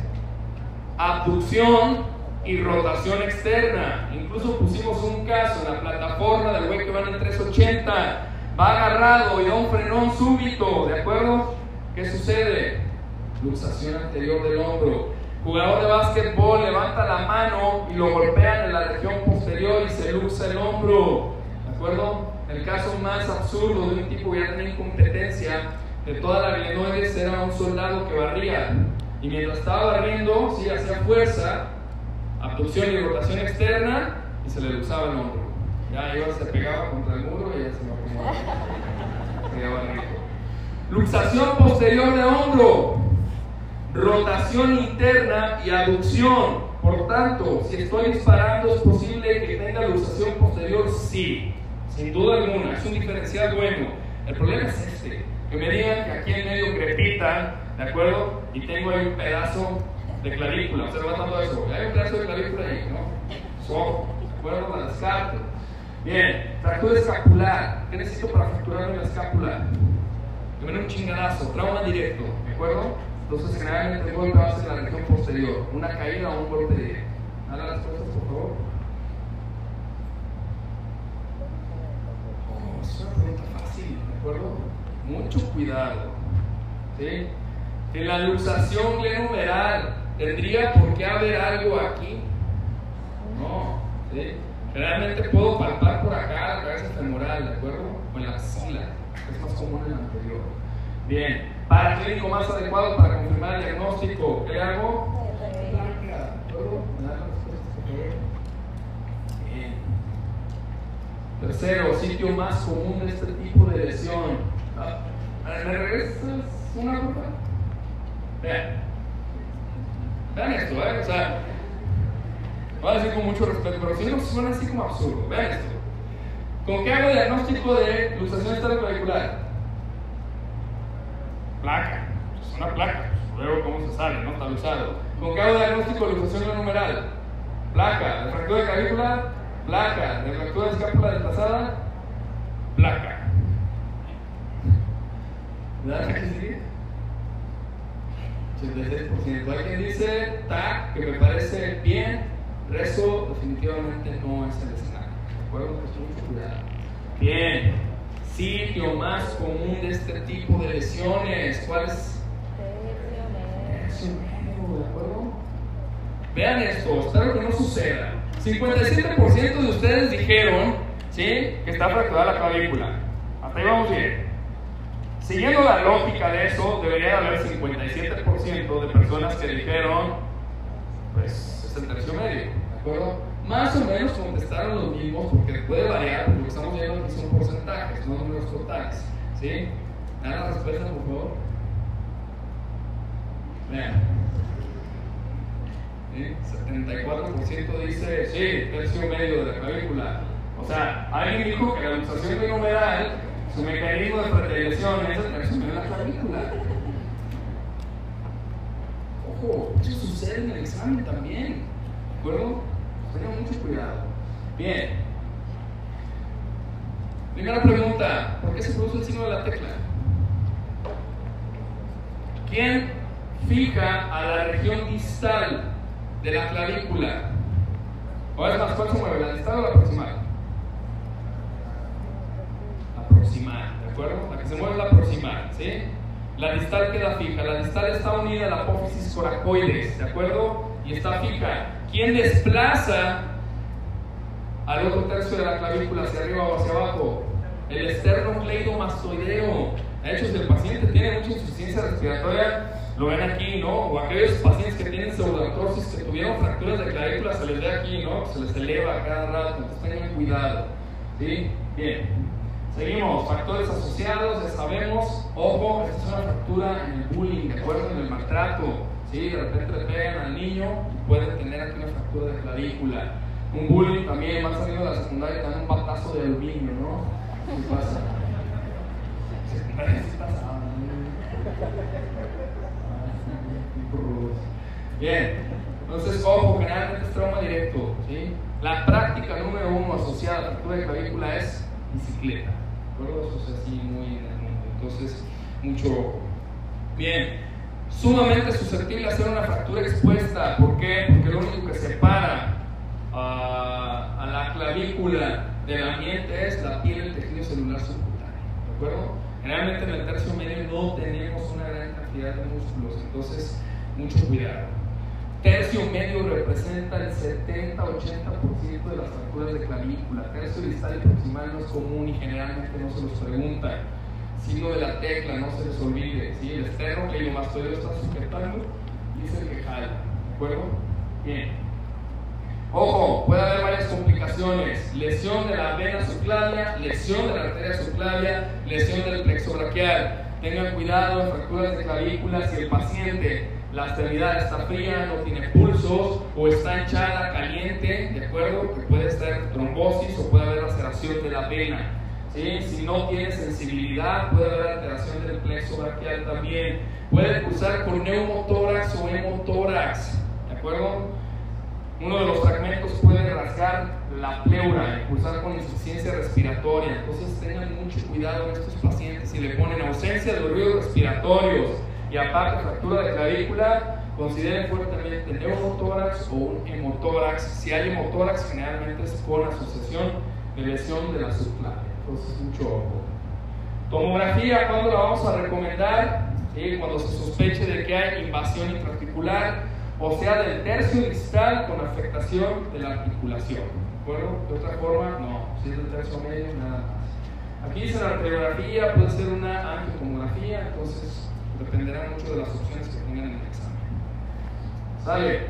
Abducción y rotación externa. Incluso pusimos un caso en la plataforma del güey que van en 380, va agarrado y da un frenón súbito, ¿de acuerdo? ¿Qué sucede? Luxación anterior del hombro. Jugador de básquetbol levanta la mano y lo golpean en la región posterior y se luxa el hombro, ¿de acuerdo? El caso más absurdo de un tipo que ya tenía incompetencia de toda la glenoides era un soldado que barría. Y mientras estaba barriendo, sí, hacía fuerza, abducción y rotación externa, y se le luxaba el hombro. Ya iba, se pegaba contra el muro y ya se lo acomodaba. Luxación posterior de hombro, rotación interna y aducción. Por tanto, si estoy disparando, es posible que tenga luxación posterior, sí, sin duda alguna, es un diferencial bueno. El problema es este, que me digan que aquí en medio crepita, ¿de acuerdo? Y tengo ahí un pedazo de clavícula, observa todo eso, hay un pedazo de clavícula ahí, ¿no? So, ¿de acuerdo? La descarto. Bien, fractura escapular, ¿qué necesito para fracturarme la escápula? Que me dé un chingadazo, trauma directo, ¿de acuerdo? Entonces, generalmente el va a ser en la región posterior, una caída o un golpe directo. Dale las cosas, por favor. Es una pregunta fácil, ¿de acuerdo? Mucho cuidado. ¿sí? En la luxación glenumeral, ¿tendría por qué haber algo aquí? No. ¿sí? Generalmente puedo palpar por acá la cabeza femoral, ¿de acuerdo? O en la axila. Es más común en la anterior. Bien. Para clínico más adecuado para confirmar el diagnóstico, ¿qué hago? Placa, ¿de acuerdo? ¿Me dan las respuestas, por favor? Bien. Tercero, sitio más común de este tipo de lesión. Ah, ¿Me regresas una cosa? Vean. Vean esto, ¿eh? O sea, voy a decir con mucho respeto, pero si no suena así como absurdo. Vean esto. ¿Con qué hago diagnóstico de luxación esterocoagular? Placa. Es una placa. Luego cómo se sale, ¿no? Está luxado. ¿Con qué hago diagnóstico de luxación numeral? Placa. ¿De fractura de clavícula? Placa. ¿De fractura de escápula desplazada? Placa. ¿Verdad que sí? 86%. Hay quien dice, TAC, que me parece bien, rezo definitivamente no es el escenario. ¿De acuerdo? Que mucho cuidado. Bien. Sitio más común de este tipo de lesiones. ¿Cuál es? Tercio medio, ¿de acuerdo? Vean esto, espero que no suceda. 57% de ustedes dijeron, ¿sí? Que está fracturada la clavícula. Hasta ahí vamos bien. Siguiendo la lógica de eso, debería haber 57% de personas que dijeron, pues es el tercio medio, ¿de acuerdo? Más o menos contestaron los mismos, porque puede variar, porque estamos viendo que son porcentajes, no números totales, ¿sí? ¿Dan la respuesta, por favor? Vean. ¿Sí? 74% dice, sí, tercio medio de la clavícula. O sea, alguien dijo que la luxación binumeral su mecanismo de fertilización es el tercio medio de la clavícula. Ojo, eso sucede en el examen también. ¿De acuerdo? Tengan mucho cuidado. Bien. Primera pregunta: ¿por qué se produce el signo de la tecla? ¿Quién fija a la región distal de la clavícula? O es más, ¿cuál se mueve? ¿La distal o la proximal? La proximal, ¿de acuerdo? La que se mueve es la proximal, ¿sí? La distal queda fija. La distal está unida a la apófisis coracoides, ¿de acuerdo? Y está fija. ¿Quién desplaza al otro tercio de la clavícula hacia arriba o hacia abajo? El esternocleidomastoideo. De hecho, si el paciente tiene mucha insuficiencia respiratoria, lo ven aquí, ¿no? O aquellos pacientes que tienen pseudoartrosis, que tuvieron fracturas de clavícula, se les ve aquí, ¿no? Se les eleva cada rato, entonces tengan cuidado. ¿Sí? Bien. Seguimos, factores asociados, ya sabemos, ojo, esta es una fractura en el bullying, ¿de acuerdo? En el maltrato, ¿sí? De repente le pegan al niño y pueden tener aquí una fractura de clavícula. Un bullying también, más saliendo de la secundaria, dan un batazo de aluminio, ¿no? ¿Qué pasa? Sí pasa. Bien, entonces, ojo, generalmente es trauma directo. La práctica número uno asociada a la fractura de clavícula es bicicleta. ¿De acuerdo? Eso es así muy en el mundo. Entonces, mucho ojo. Bien, sumamente susceptible a hacer una fractura expuesta. ¿Por qué? Porque lo único que separa a, a la clavícula del ambiente es la piel del tejido celular subcutáneo. ¿De acuerdo? Generalmente en el tercio medio no tenemos una gran cantidad de músculos, entonces mucho cuidado. Tercio medio representa el 70-80% de las fracturas de clavícula. Tercio distal y proximal no es común y generalmente no se los preguntan. Signo de la tecla, no se les olvide. ¿sí? El esterno que el mastoideo está sujetando y es el que jala. ¿De acuerdo? Bien. Ojo, puede haber varias complicaciones, lesión de la vena subclavia, lesión de la arteria subclavia, lesión del plexo braquial. Tengan cuidado en fracturas de clavícula si el paciente la extremidad está fría, no tiene pulsos o está hinchada, caliente, ¿de acuerdo? Que puede estar trombosis o puede haber laceración de la vena. Si no tiene sensibilidad, puede haber alteración del plexo braquial también. Puede pulsar con neumotórax o hemotórax, ¿de acuerdo? Uno de los fragmentos puede rasgar la pleura, pulsar con insuficiencia respiratoria. Entonces tengan mucho cuidado en estos pacientes. Si le ponen ausencia de los ruidos respiratorios y aparte fractura de clavícula, consideren fuertemente neumotórax o un hemotórax. Si hay hemotórax, generalmente es con asociación de lesión de la subclavia. Entonces, mucho ojo. Tomografía, ¿cuándo la vamos a recomendar? Cuando se sospeche de que hay invasión intraarticular, o sea, del tercio distal con afectación de la articulación. ¿De acuerdo? De otra forma, no. Si es del tercio medio, nada más. Aquí dice la arteriografía, puede ser una angiotomografía, entonces dependerá mucho de las opciones que tengan en el examen. ¿Sale?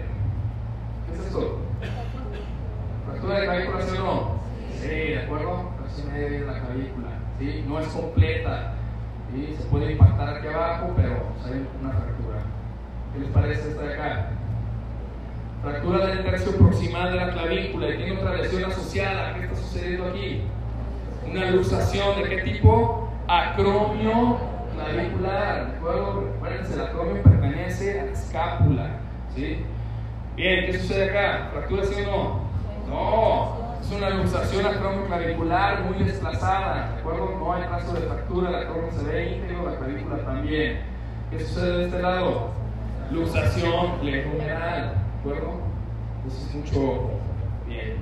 ¿Qué es esto? ¿Fractura de clavícula, sí o no? Sí, ¿de acuerdo? Fractura media de la clavícula. ¿sí? No es completa. ¿sí? Se puede impactar aquí abajo, pero hay una fractura. ¿Qué les parece esta de acá? Fractura del tercio proximal de la clavícula y tiene otra lesión asociada. ¿Qué está sucediendo aquí? Una luxación de qué tipo? Acromio clavicular. ¿De acuerdo? Recuerden, el acromio pertenece a la escápula. ¿sí? Bien, ¿qué sucede acá? ¿Fractura sí o no? No. Es una luxación acromioclavicular muy desplazada, ¿de acuerdo? No hay caso de fractura, la acromio se ve íntegro, la clavícula también. ¿Qué sucede de este lado? Luxación plejomeral, ¿de acuerdo? Entonces, mucho bien.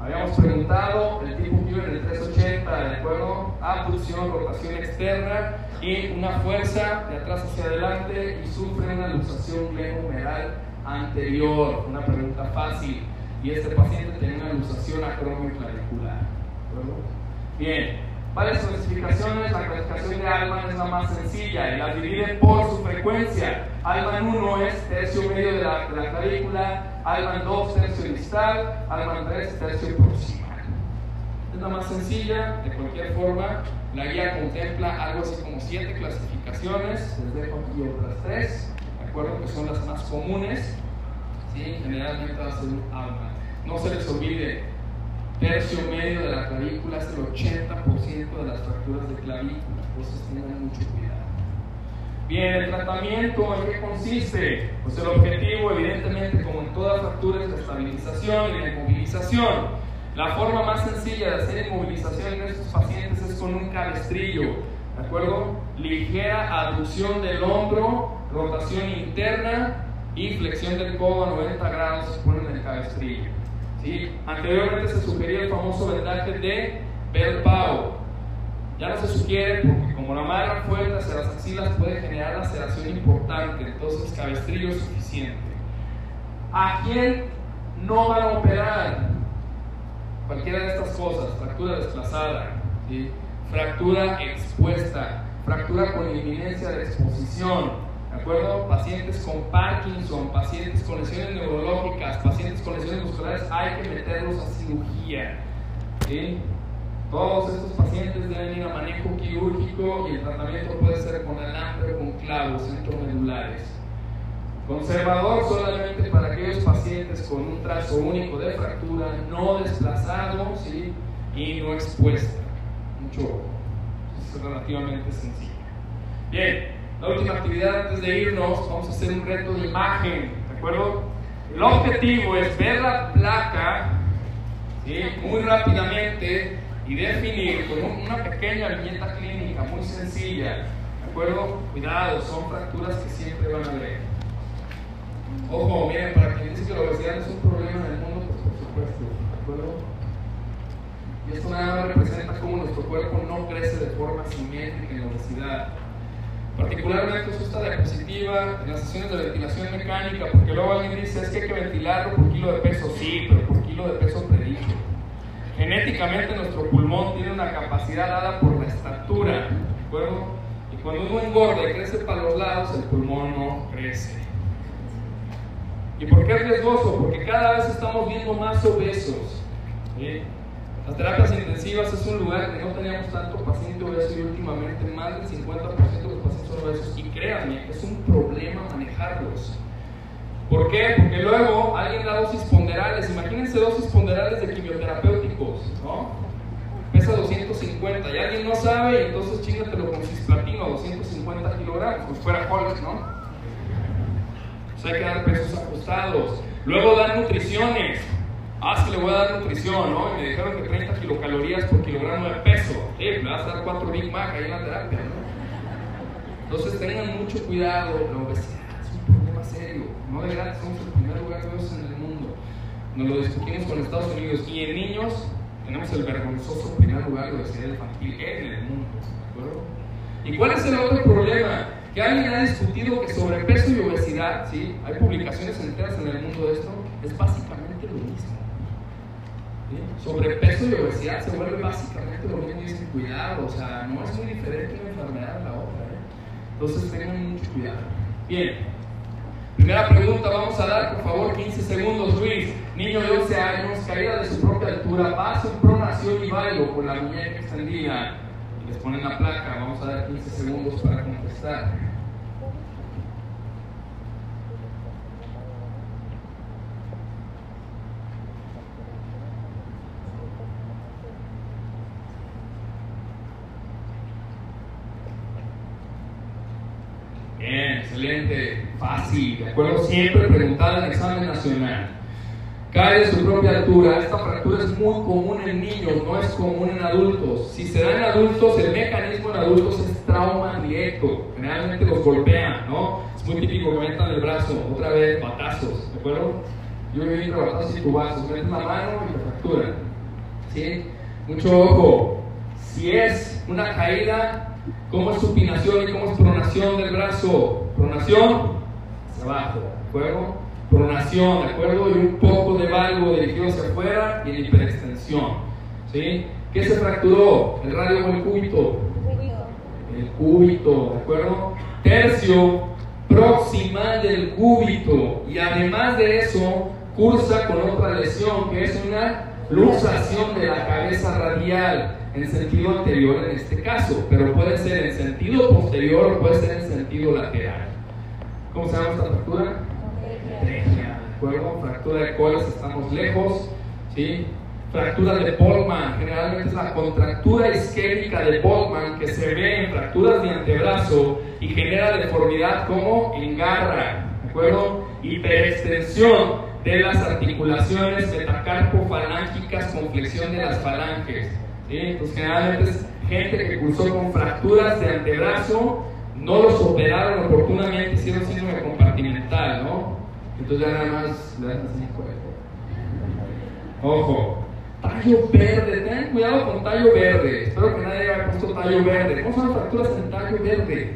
Habíamos preguntado el tipo Q en el 380, ¿de acuerdo? Abducción, rotación externa y una fuerza de atrás hacia adelante y sufre una luxación plejomeral anterior. Una pregunta fácil y este paciente tiene una luxación acromioclavicular. Bien, varias clasificaciones, la clasificación de Alman es la más sencilla y la dividen por su frecuencia. Alman 1 es tercio medio de la, clavícula, Alman 2 tercio distal, Alman 3 tercio proximal. Es la más sencilla, de cualquier forma, la guía contempla algo así como 7 clasificaciones, les dejo aquí otras 3, ¿de acuerdo? Que son las más comunes. ¿sí? Generalmente va a ser Alman. No se les olvide, tercio medio de la clavícula es el 80% de las fracturas de clavícula, entonces tengan mucho cuidado. Bien, el tratamiento, ¿en qué consiste? Pues el objetivo, evidentemente, como en toda fractura, es la estabilización y la inmovilización. La forma más sencilla de hacer inmovilización en estos pacientes es con un cabestrillo, ¿de acuerdo? Ligera aducción del hombro, rotación interna y flexión del codo a 90 grados se pone en el cabestrillo. Anteriormente se sugería el famoso vendaje de Bell Ya no se sugiere porque como la amarran fuerte hacia las axilas puede generar laceración importante, entonces cabestrillo es suficiente. ¿A quién no van a operar? Cualquiera de estas cosas, fractura desplazada, fractura expuesta, fractura con inminencia de exposición, ¿De acuerdo? Pacientes con Parkinson, pacientes con lesiones neurológicas, pacientes con lesiones musculares, hay que meterlos a cirugía. Todos estos pacientes deben ir a manejo quirúrgico y el tratamiento puede ser con alambre o con clavos centromedulares. Conservador solamente para aquellos pacientes con un trazo único de fractura no desplazado y no expuesta. Mucho, es relativamente sencillo. Bien, la última actividad antes de irnos, vamos a hacer un reto de imagen, ¿de acuerdo? El objetivo es ver la placa muy rápidamente y definir con una pequeña viñeta clínica muy sencilla, ¿de acuerdo? Cuidado, son fracturas que siempre van a ver. Ojo, miren, para quien dice que la obesidad es un problema en el mundo, pues por supuesto, ¿de acuerdo? Y esto nada más representa cómo nuestro cuerpo no crece de forma simétrica en la obesidad. Particularmente uso esta diapositiva en las sesiones de ventilación mecánica, porque luego alguien dice es que hay que ventilarlo por kilo de peso, sí, pero por kilo de peso predicho. Genéticamente nuestro pulmón tiene una capacidad dada por la estatura, ¿de acuerdo? Y cuando uno engorda y crece para los lados, el pulmón no crece. ¿Y por qué es riesgoso? Porque cada vez estamos viendo más obesos. ¿sí? Las terapias intensivas es un lugar que no teníamos tanto paciente obeso y últimamente más del 50% de los y créanme, es un problema manejarlos. ¿Por qué? Porque luego alguien da dosis ponderales, imagínense dosis ponderales de quimioterapéuticos, ¿no? Pesa 250 y alguien no sabe, entonces chingatelo con cisplatino a 250 kilogramos, pues fuera Hulk, ¿no? Pues hay que dar pesos ajustados. Luego dan nutriciones. Ah, es que le voy a dar nutrición, ¿no? Y me dijeron que 30 kilocalorías por kilogramo de peso. Eh, me vas a dar 4 Big Mac ahí en la terapia, ¿no? Entonces tengan mucho cuidado, la obesidad es un problema serio. No de gratis, somos el primer lugar de en el mundo. Nos lo discutimos con Estados Unidos. Y en niños tenemos el vergonzoso primer lugar de obesidad infantil en el mundo, ¿de acuerdo? ¿Y cuál es el otro problema? Que alguien ha discutido que sobrepeso y obesidad, ¿sí? Hay publicaciones enteras en el mundo de esto, es básicamente lo mismo. Sobrepeso y obesidad se vuelve básicamente lo mismo y dicen cuidado, o sea, no es muy diferente una enfermedad a la otra. Entonces tengan mucho cuidado. Bien, primera pregunta, vamos a dar por favor 15 segundos, Luis. Niño de 11 años, caída de su propia altura, paso pronación y bailo con la muñeca extendida. Les ponen la placa, vamos a dar 15 segundos para contestar. Bien, excelente, fácil, de acuerdo, siempre preguntada en examen nacional. Cae de su propia altura, esta fractura es muy común en niños, no es común en adultos. Si se da en adultos, el mecanismo en adultos es trauma directo, generalmente los golpean, ¿no? Es muy típico que metan el brazo, otra vez, batazos, ¿de acuerdo? Yo he visto batazos y tubazos, meten la mano y te fracturan, ¿sí? Mucho ojo, si es una caída ¿Cómo es supinación y cómo es pronación del brazo? Pronación hacia abajo, ¿de acuerdo? Pronación, ¿de acuerdo? Y un poco de valgo dirigido hacia afuera y en hiperextensión. ¿Sí? ¿Qué se fracturó? ¿El radio o el cúbito? El cúbito, ¿de acuerdo? Tercio proximal del cúbito. Y además de eso, cursa con otra lesión que es una luxación de la cabeza radial en sentido anterior en este caso, pero puede ser en sentido posterior o puede ser en sentido lateral. ¿Cómo se llama esta fractura? Trechea, ¿de acuerdo? Fractura de colas, estamos lejos, ¿sí? Fractura de Boltman, generalmente es la contractura isquémica de Boltman que se ve en fracturas de antebrazo y genera deformidad como engarra, ¿de acuerdo? Hiperextensión de las articulaciones metacarpofalángicas con flexión de las falanges. ¿Sí? Entonces, generalmente gente que cursó con fracturas de antebrazo, no los operaron oportunamente, hicieron síndrome compartimental, ¿no? Entonces ya nada más le dan así, Ojo, tallo verde, tengan cuidado con tallo verde. Espero que nadie haya puesto tallo verde. ¿Cómo son las fracturas en tallo verde?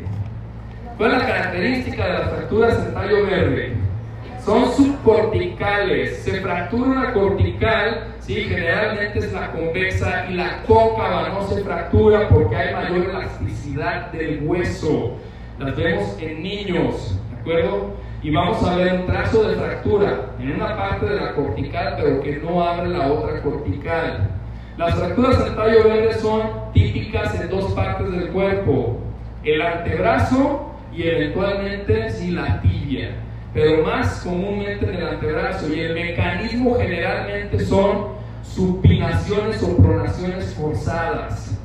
¿Cuál es la característica de las fracturas en tallo verde? Son subcorticales. Se fractura una cortical, ¿sí? generalmente es la convexa y la cóncava no se fractura porque hay mayor elasticidad del hueso. Las vemos en niños, ¿de acuerdo? Y vamos a ver un trazo de fractura en una parte de la cortical, pero que no abre la otra cortical. Las fracturas en tallo verde son típicas en dos partes del cuerpo, el antebrazo y eventualmente sí, la tibia pero más comúnmente en el antebrazo. Y el mecanismo generalmente son supinaciones o pronaciones forzadas.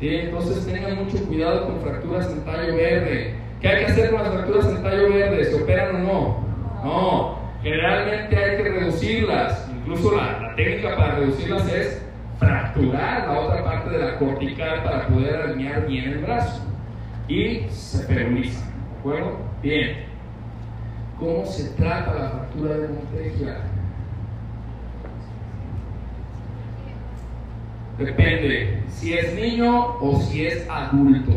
Entonces tengan mucho cuidado con fracturas en tallo verde. ¿Qué hay que hacer con las fracturas en tallo verde? ¿Se operan o no? No. Generalmente hay que reducirlas. Incluso la, la técnica para reducirlas es fracturar la otra parte de la cortical para poder alinear bien el brazo. Y se perulizan. ¿De acuerdo? Bien cómo se trata la fractura de Montegia. Depende si es niño o si es adulto.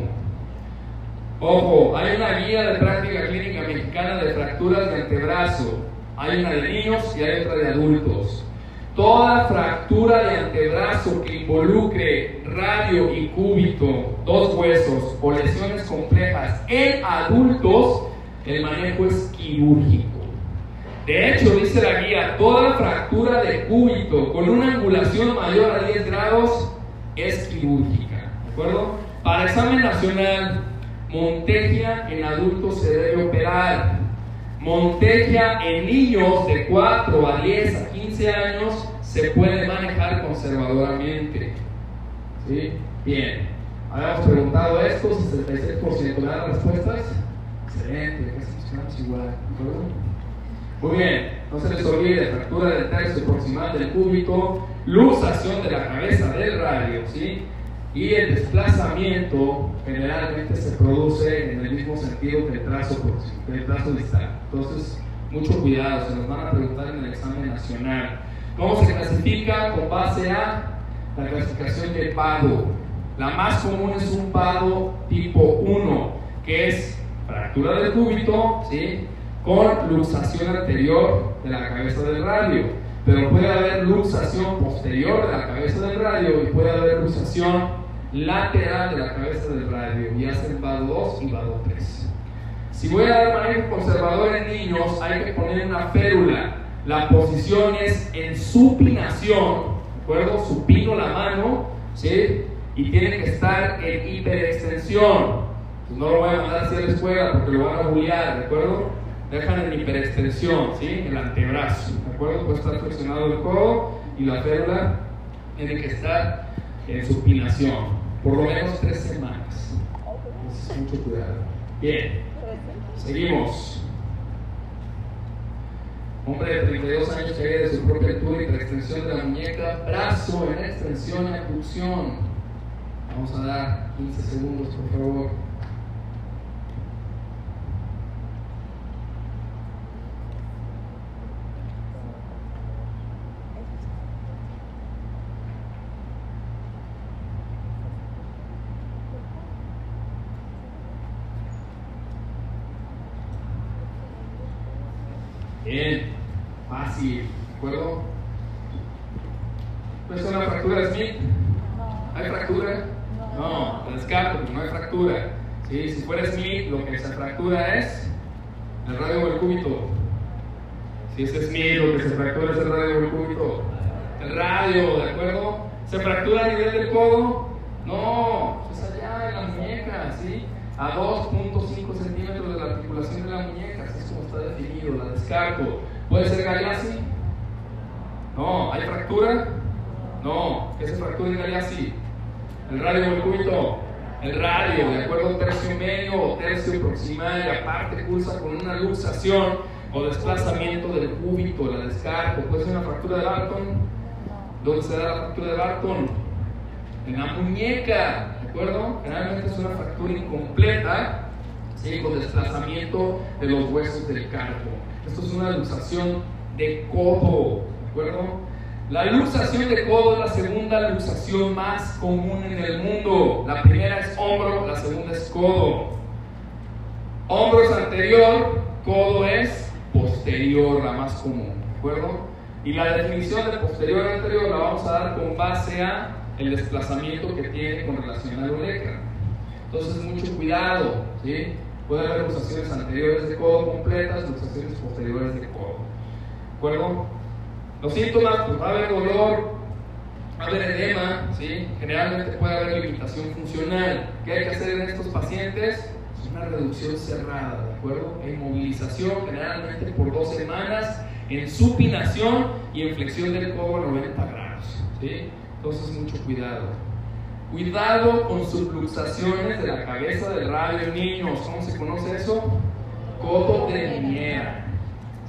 Ojo, hay una guía de práctica clínica mexicana de fracturas de antebrazo. Hay una de niños y hay otra de adultos. Toda fractura de antebrazo que involucre radio y cúbito, dos huesos o lesiones complejas en adultos el manejo es quirúrgico. De hecho, dice la guía, toda fractura de cúbito con una angulación mayor a 10 grados es quirúrgica. ¿De acuerdo? Para examen nacional, Montegia en adultos se debe operar. Montegia en niños de 4 a 10 a 15 años se puede manejar conservadoramente. ¿Sí? Bien. Habíamos preguntado esto, 66% de las respuestas. Excelente, funcionamos igual. Muy bien, no se les olvide, fractura del tercio proximal del cúbito, luxación de la cabeza del radio, ¿sí? Y el desplazamiento generalmente se produce en el mismo sentido que el trazo, que el trazo distal. Entonces, mucho cuidado, se nos van a preguntar en el examen nacional. ¿Cómo se clasifica? Con base a la clasificación de PADO. La más común es un PADO tipo 1, que es fractura del cúbito, ¿sí? con luxación anterior de la cabeza del radio, pero puede haber luxación posterior de la cabeza del radio y puede haber luxación lateral de la cabeza del radio, y hacen VADO 2 y VADO 3. Si voy a dar manejo conservador en niños, hay que poner una férula. La posición es en supinación, ¿de acuerdo? Supino la mano, ¿sí? Y tiene que estar en hiperextensión. No lo voy a mandar hacia la escuela porque lo van a bullear, ¿de acuerdo? dejan en hiperextensión, ¿sí? El antebrazo, ¿de acuerdo? Puede estar flexionado el codo y la férula tiene que estar en supinación, por lo menos tres semanas. Entonces, mucho cuidado. Bien, seguimos. Hombre de 32 años que de su propia altura y extensión de la muñeca, brazo en extensión y abducción. Vamos a dar 15 segundos, por favor. Bien, fácil, ¿de acuerdo? ¿No es una fractura Smith? ¿Hay fractura? No, descarto, no hay fractura. Si fuera Smith, lo que se fractura es el radio o el cúbito. Si es Smith, lo que se fractura es el radio o el cúbito. El radio, ¿de acuerdo? ¿Se fractura a nivel del codo? No, es allá en la muñeca, ¿sí? A 2.5 centímetros de la articulación de la muñeca definido, la descargo. ¿Puede ser Galeazzi? No. ¿Hay fractura? No. ¿Qué se fractura en Galeazzi? El radio cúbito. El radio, de acuerdo a tercio medio o tercio proximal, y aparte pulsa con una luxación o desplazamiento del cúbito, la descargo. ¿Puede ser una fractura de Barton? ¿Dónde se da la fractura de Barton? En la muñeca, ¿de acuerdo? Generalmente es una fractura incompleta con desplazamiento de los huesos del carpo. Esto es una luxación de codo, ¿de acuerdo? La luxación de codo es la segunda luxación más común en el mundo. La primera es hombro, la segunda es codo. Hombro es anterior, codo es posterior, la más común, ¿de acuerdo? Y la definición de posterior a anterior la vamos a dar con base a el desplazamiento que tiene con relación a la uretra. Entonces, mucho cuidado, ¿sí? Puede haber luxaciones anteriores de codo completas, luxaciones posteriores de codo. ¿De acuerdo? Los síntomas, pues va a haber dolor, va a haber edema, ¿sí? generalmente puede haber limitación funcional. ¿Qué hay que hacer en estos pacientes? Pues una reducción cerrada, ¿de acuerdo? En movilización, generalmente por dos semanas, en supinación y en flexión del codo a 90 grados. ¿sí? Entonces, mucho cuidado. Cuidado con subluxaciones de la cabeza del radio niños. ¿Cómo se conoce eso? Codo de niñera.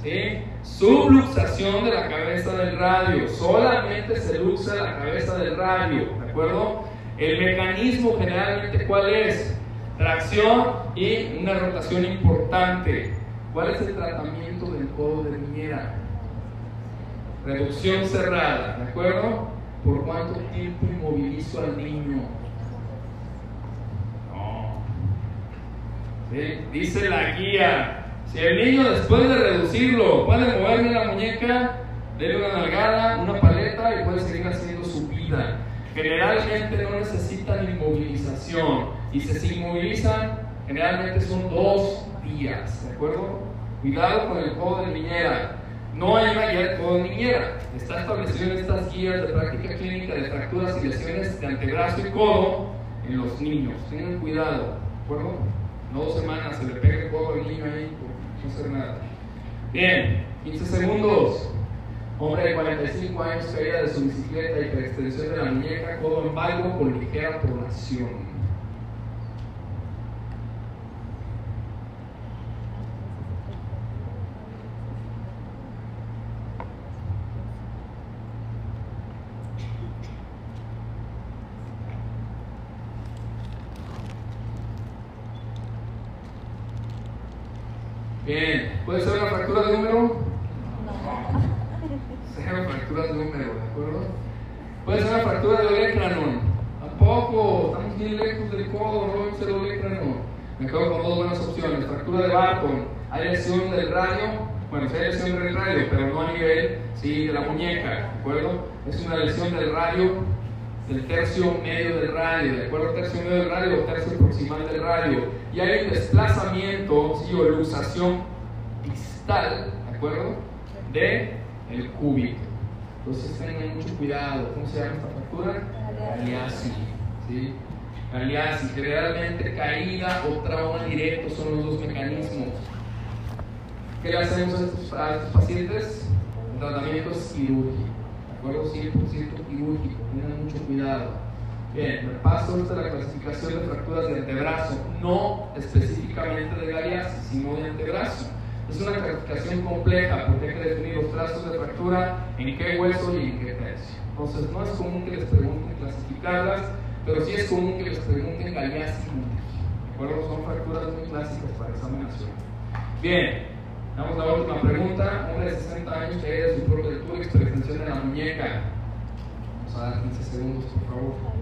¿Sí? Subluxación de la cabeza del radio. Solamente se luxa la cabeza del radio. ¿De acuerdo? El mecanismo generalmente, ¿cuál es? Tracción y una rotación importante. ¿Cuál es el tratamiento del codo de niñera? Reducción cerrada. ¿De acuerdo? ¿Por cuánto tiempo inmovilizo al niño? No. Dice la guía, si el niño después de reducirlo puede moverme la muñeca, dele una nalgada, una paleta y puede seguir haciendo su vida. Generalmente no necesitan inmovilización y si se inmovilizan, generalmente son dos días, ¿de acuerdo? Cuidado con el codo de niñera. No hay una guía codo niñera. Está establecido en estas guías de práctica clínica de fracturas y lesiones de antebrazo y codo en los niños. Tengan cuidado, ¿de acuerdo? No dos semanas se le pega el codo al niño ahí por no hacer nada. Bien, 15 segundos. Hombre de 45 años caída de su bicicleta y por extensión de la muñeca, codo en valgo con ligera pronación. Bien, ¿puede ser una fractura de número? Sea una fractura de número, ¿de acuerdo? Puede ser una fractura de olecranon. Tampoco, estamos bien lejos del codo, no a ser olecranon. Me quedo con dos buenas opciones. Fractura de Barton, hay lesión del radio, bueno, sí hay lesión del radio, pero no a nivel sí, de la muñeca, ¿de acuerdo? Es una lesión del radio, del tercio medio del radio, ¿de acuerdo? Tercio medio del radio o tercio proximal del radio y hay un desplazamiento ¿sí? o luxación distal, ¿de acuerdo? De el cúbito. Entonces tengan mucho cuidado. ¿Cómo se llama esta fractura? Galeazzi. ¿sí? Galeazzi. Generalmente caída o trauma directo son los dos mecanismos. ¿Qué le hacemos a estos, a estos pacientes? El tratamiento es quirúrgico. ¿De acuerdo? 100% quirúrgico. Tengan mucho cuidado. Bien, paso de la clasificación de fracturas de antebrazo, no específicamente de galeasis, sino de antebrazo. Es una clasificación compleja porque hay que definir los trazos de fractura, en qué hueso y en qué tercio. Entonces, no es común que les pregunten clasificarlas, pero sí es común que les pregunten galeasis ¿De acuerdo? Son fracturas muy clásicas para examinación. Bien, vamos a la última pregunta. Hombre de 60 años que de su propia lectura y extensión de la muñeca. Vamos a dar 15 segundos, por favor.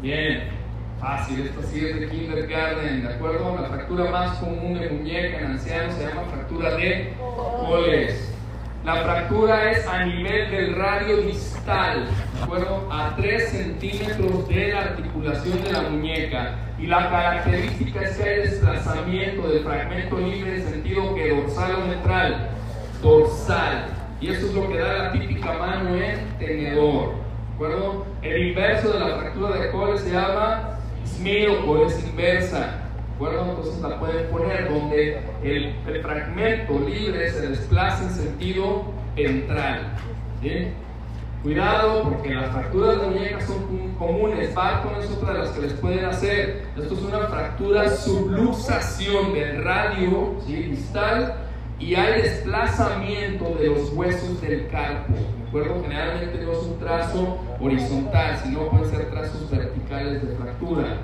Bien, fácil, esto sí es de kindergarten, ¿de acuerdo? La fractura más común de muñeca en ancianos se llama fractura de coles. La fractura es a nivel del radio distal, ¿de acuerdo? A 3 centímetros de la articulación de la muñeca. Y la característica es que hay desplazamiento del fragmento libre en sentido que dorsal o ventral. Dorsal. Y eso es lo que da la típica mano en tenedor acuerdo? El inverso de la fractura de Cole se llama Smith o es inversa. ¿De acuerdo? Entonces la pueden poner donde el, fragmento libre se desplaza en sentido ventral. ¿sí? Cuidado porque las fracturas de muñeca son comunes. Barton es otra de las que les pueden hacer. Esto es una fractura subluxación del radio ¿sí? distal y hay desplazamiento de los huesos del carpo acuerdo? Generalmente no es un trazo horizontal, sino pueden ser trazos verticales de fractura.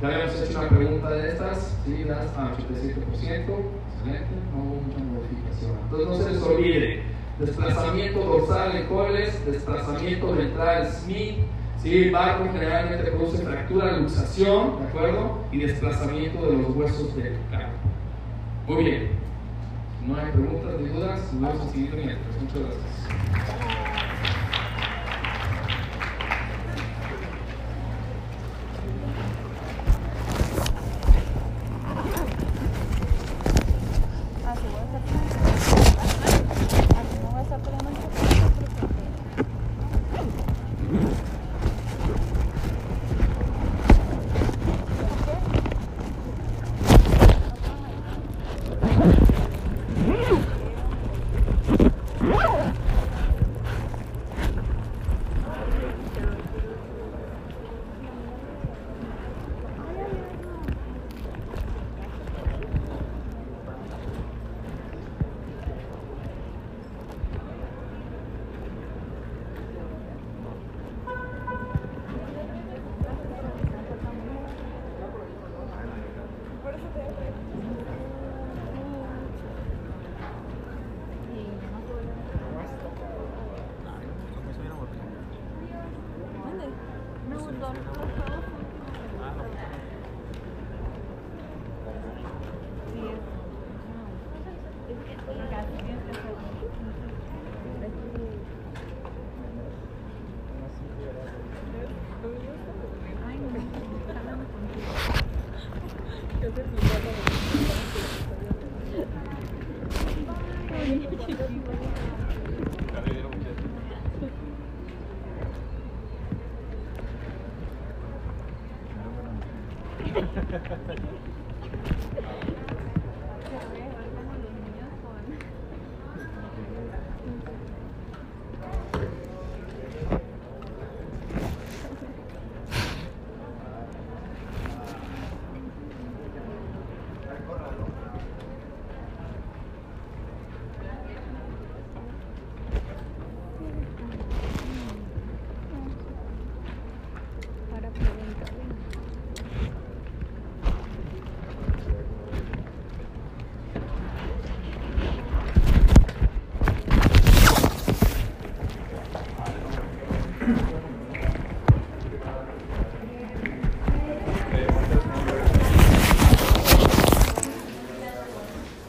Ya habíamos hecho una pregunta de estas, ¿sí? Das a 87%, excelente, no hubo mucha modificación. Entonces no se les olvide, desplazamiento dorsal en coles, desplazamiento ventral Smith, ¿sí? El barco generalmente produce fractura, luxación, ¿de acuerdo? Y desplazamiento de los huesos del carpo. Muy bien, no hay preguntas ni dudas, vamos a seguir mientras. Muchas gracias.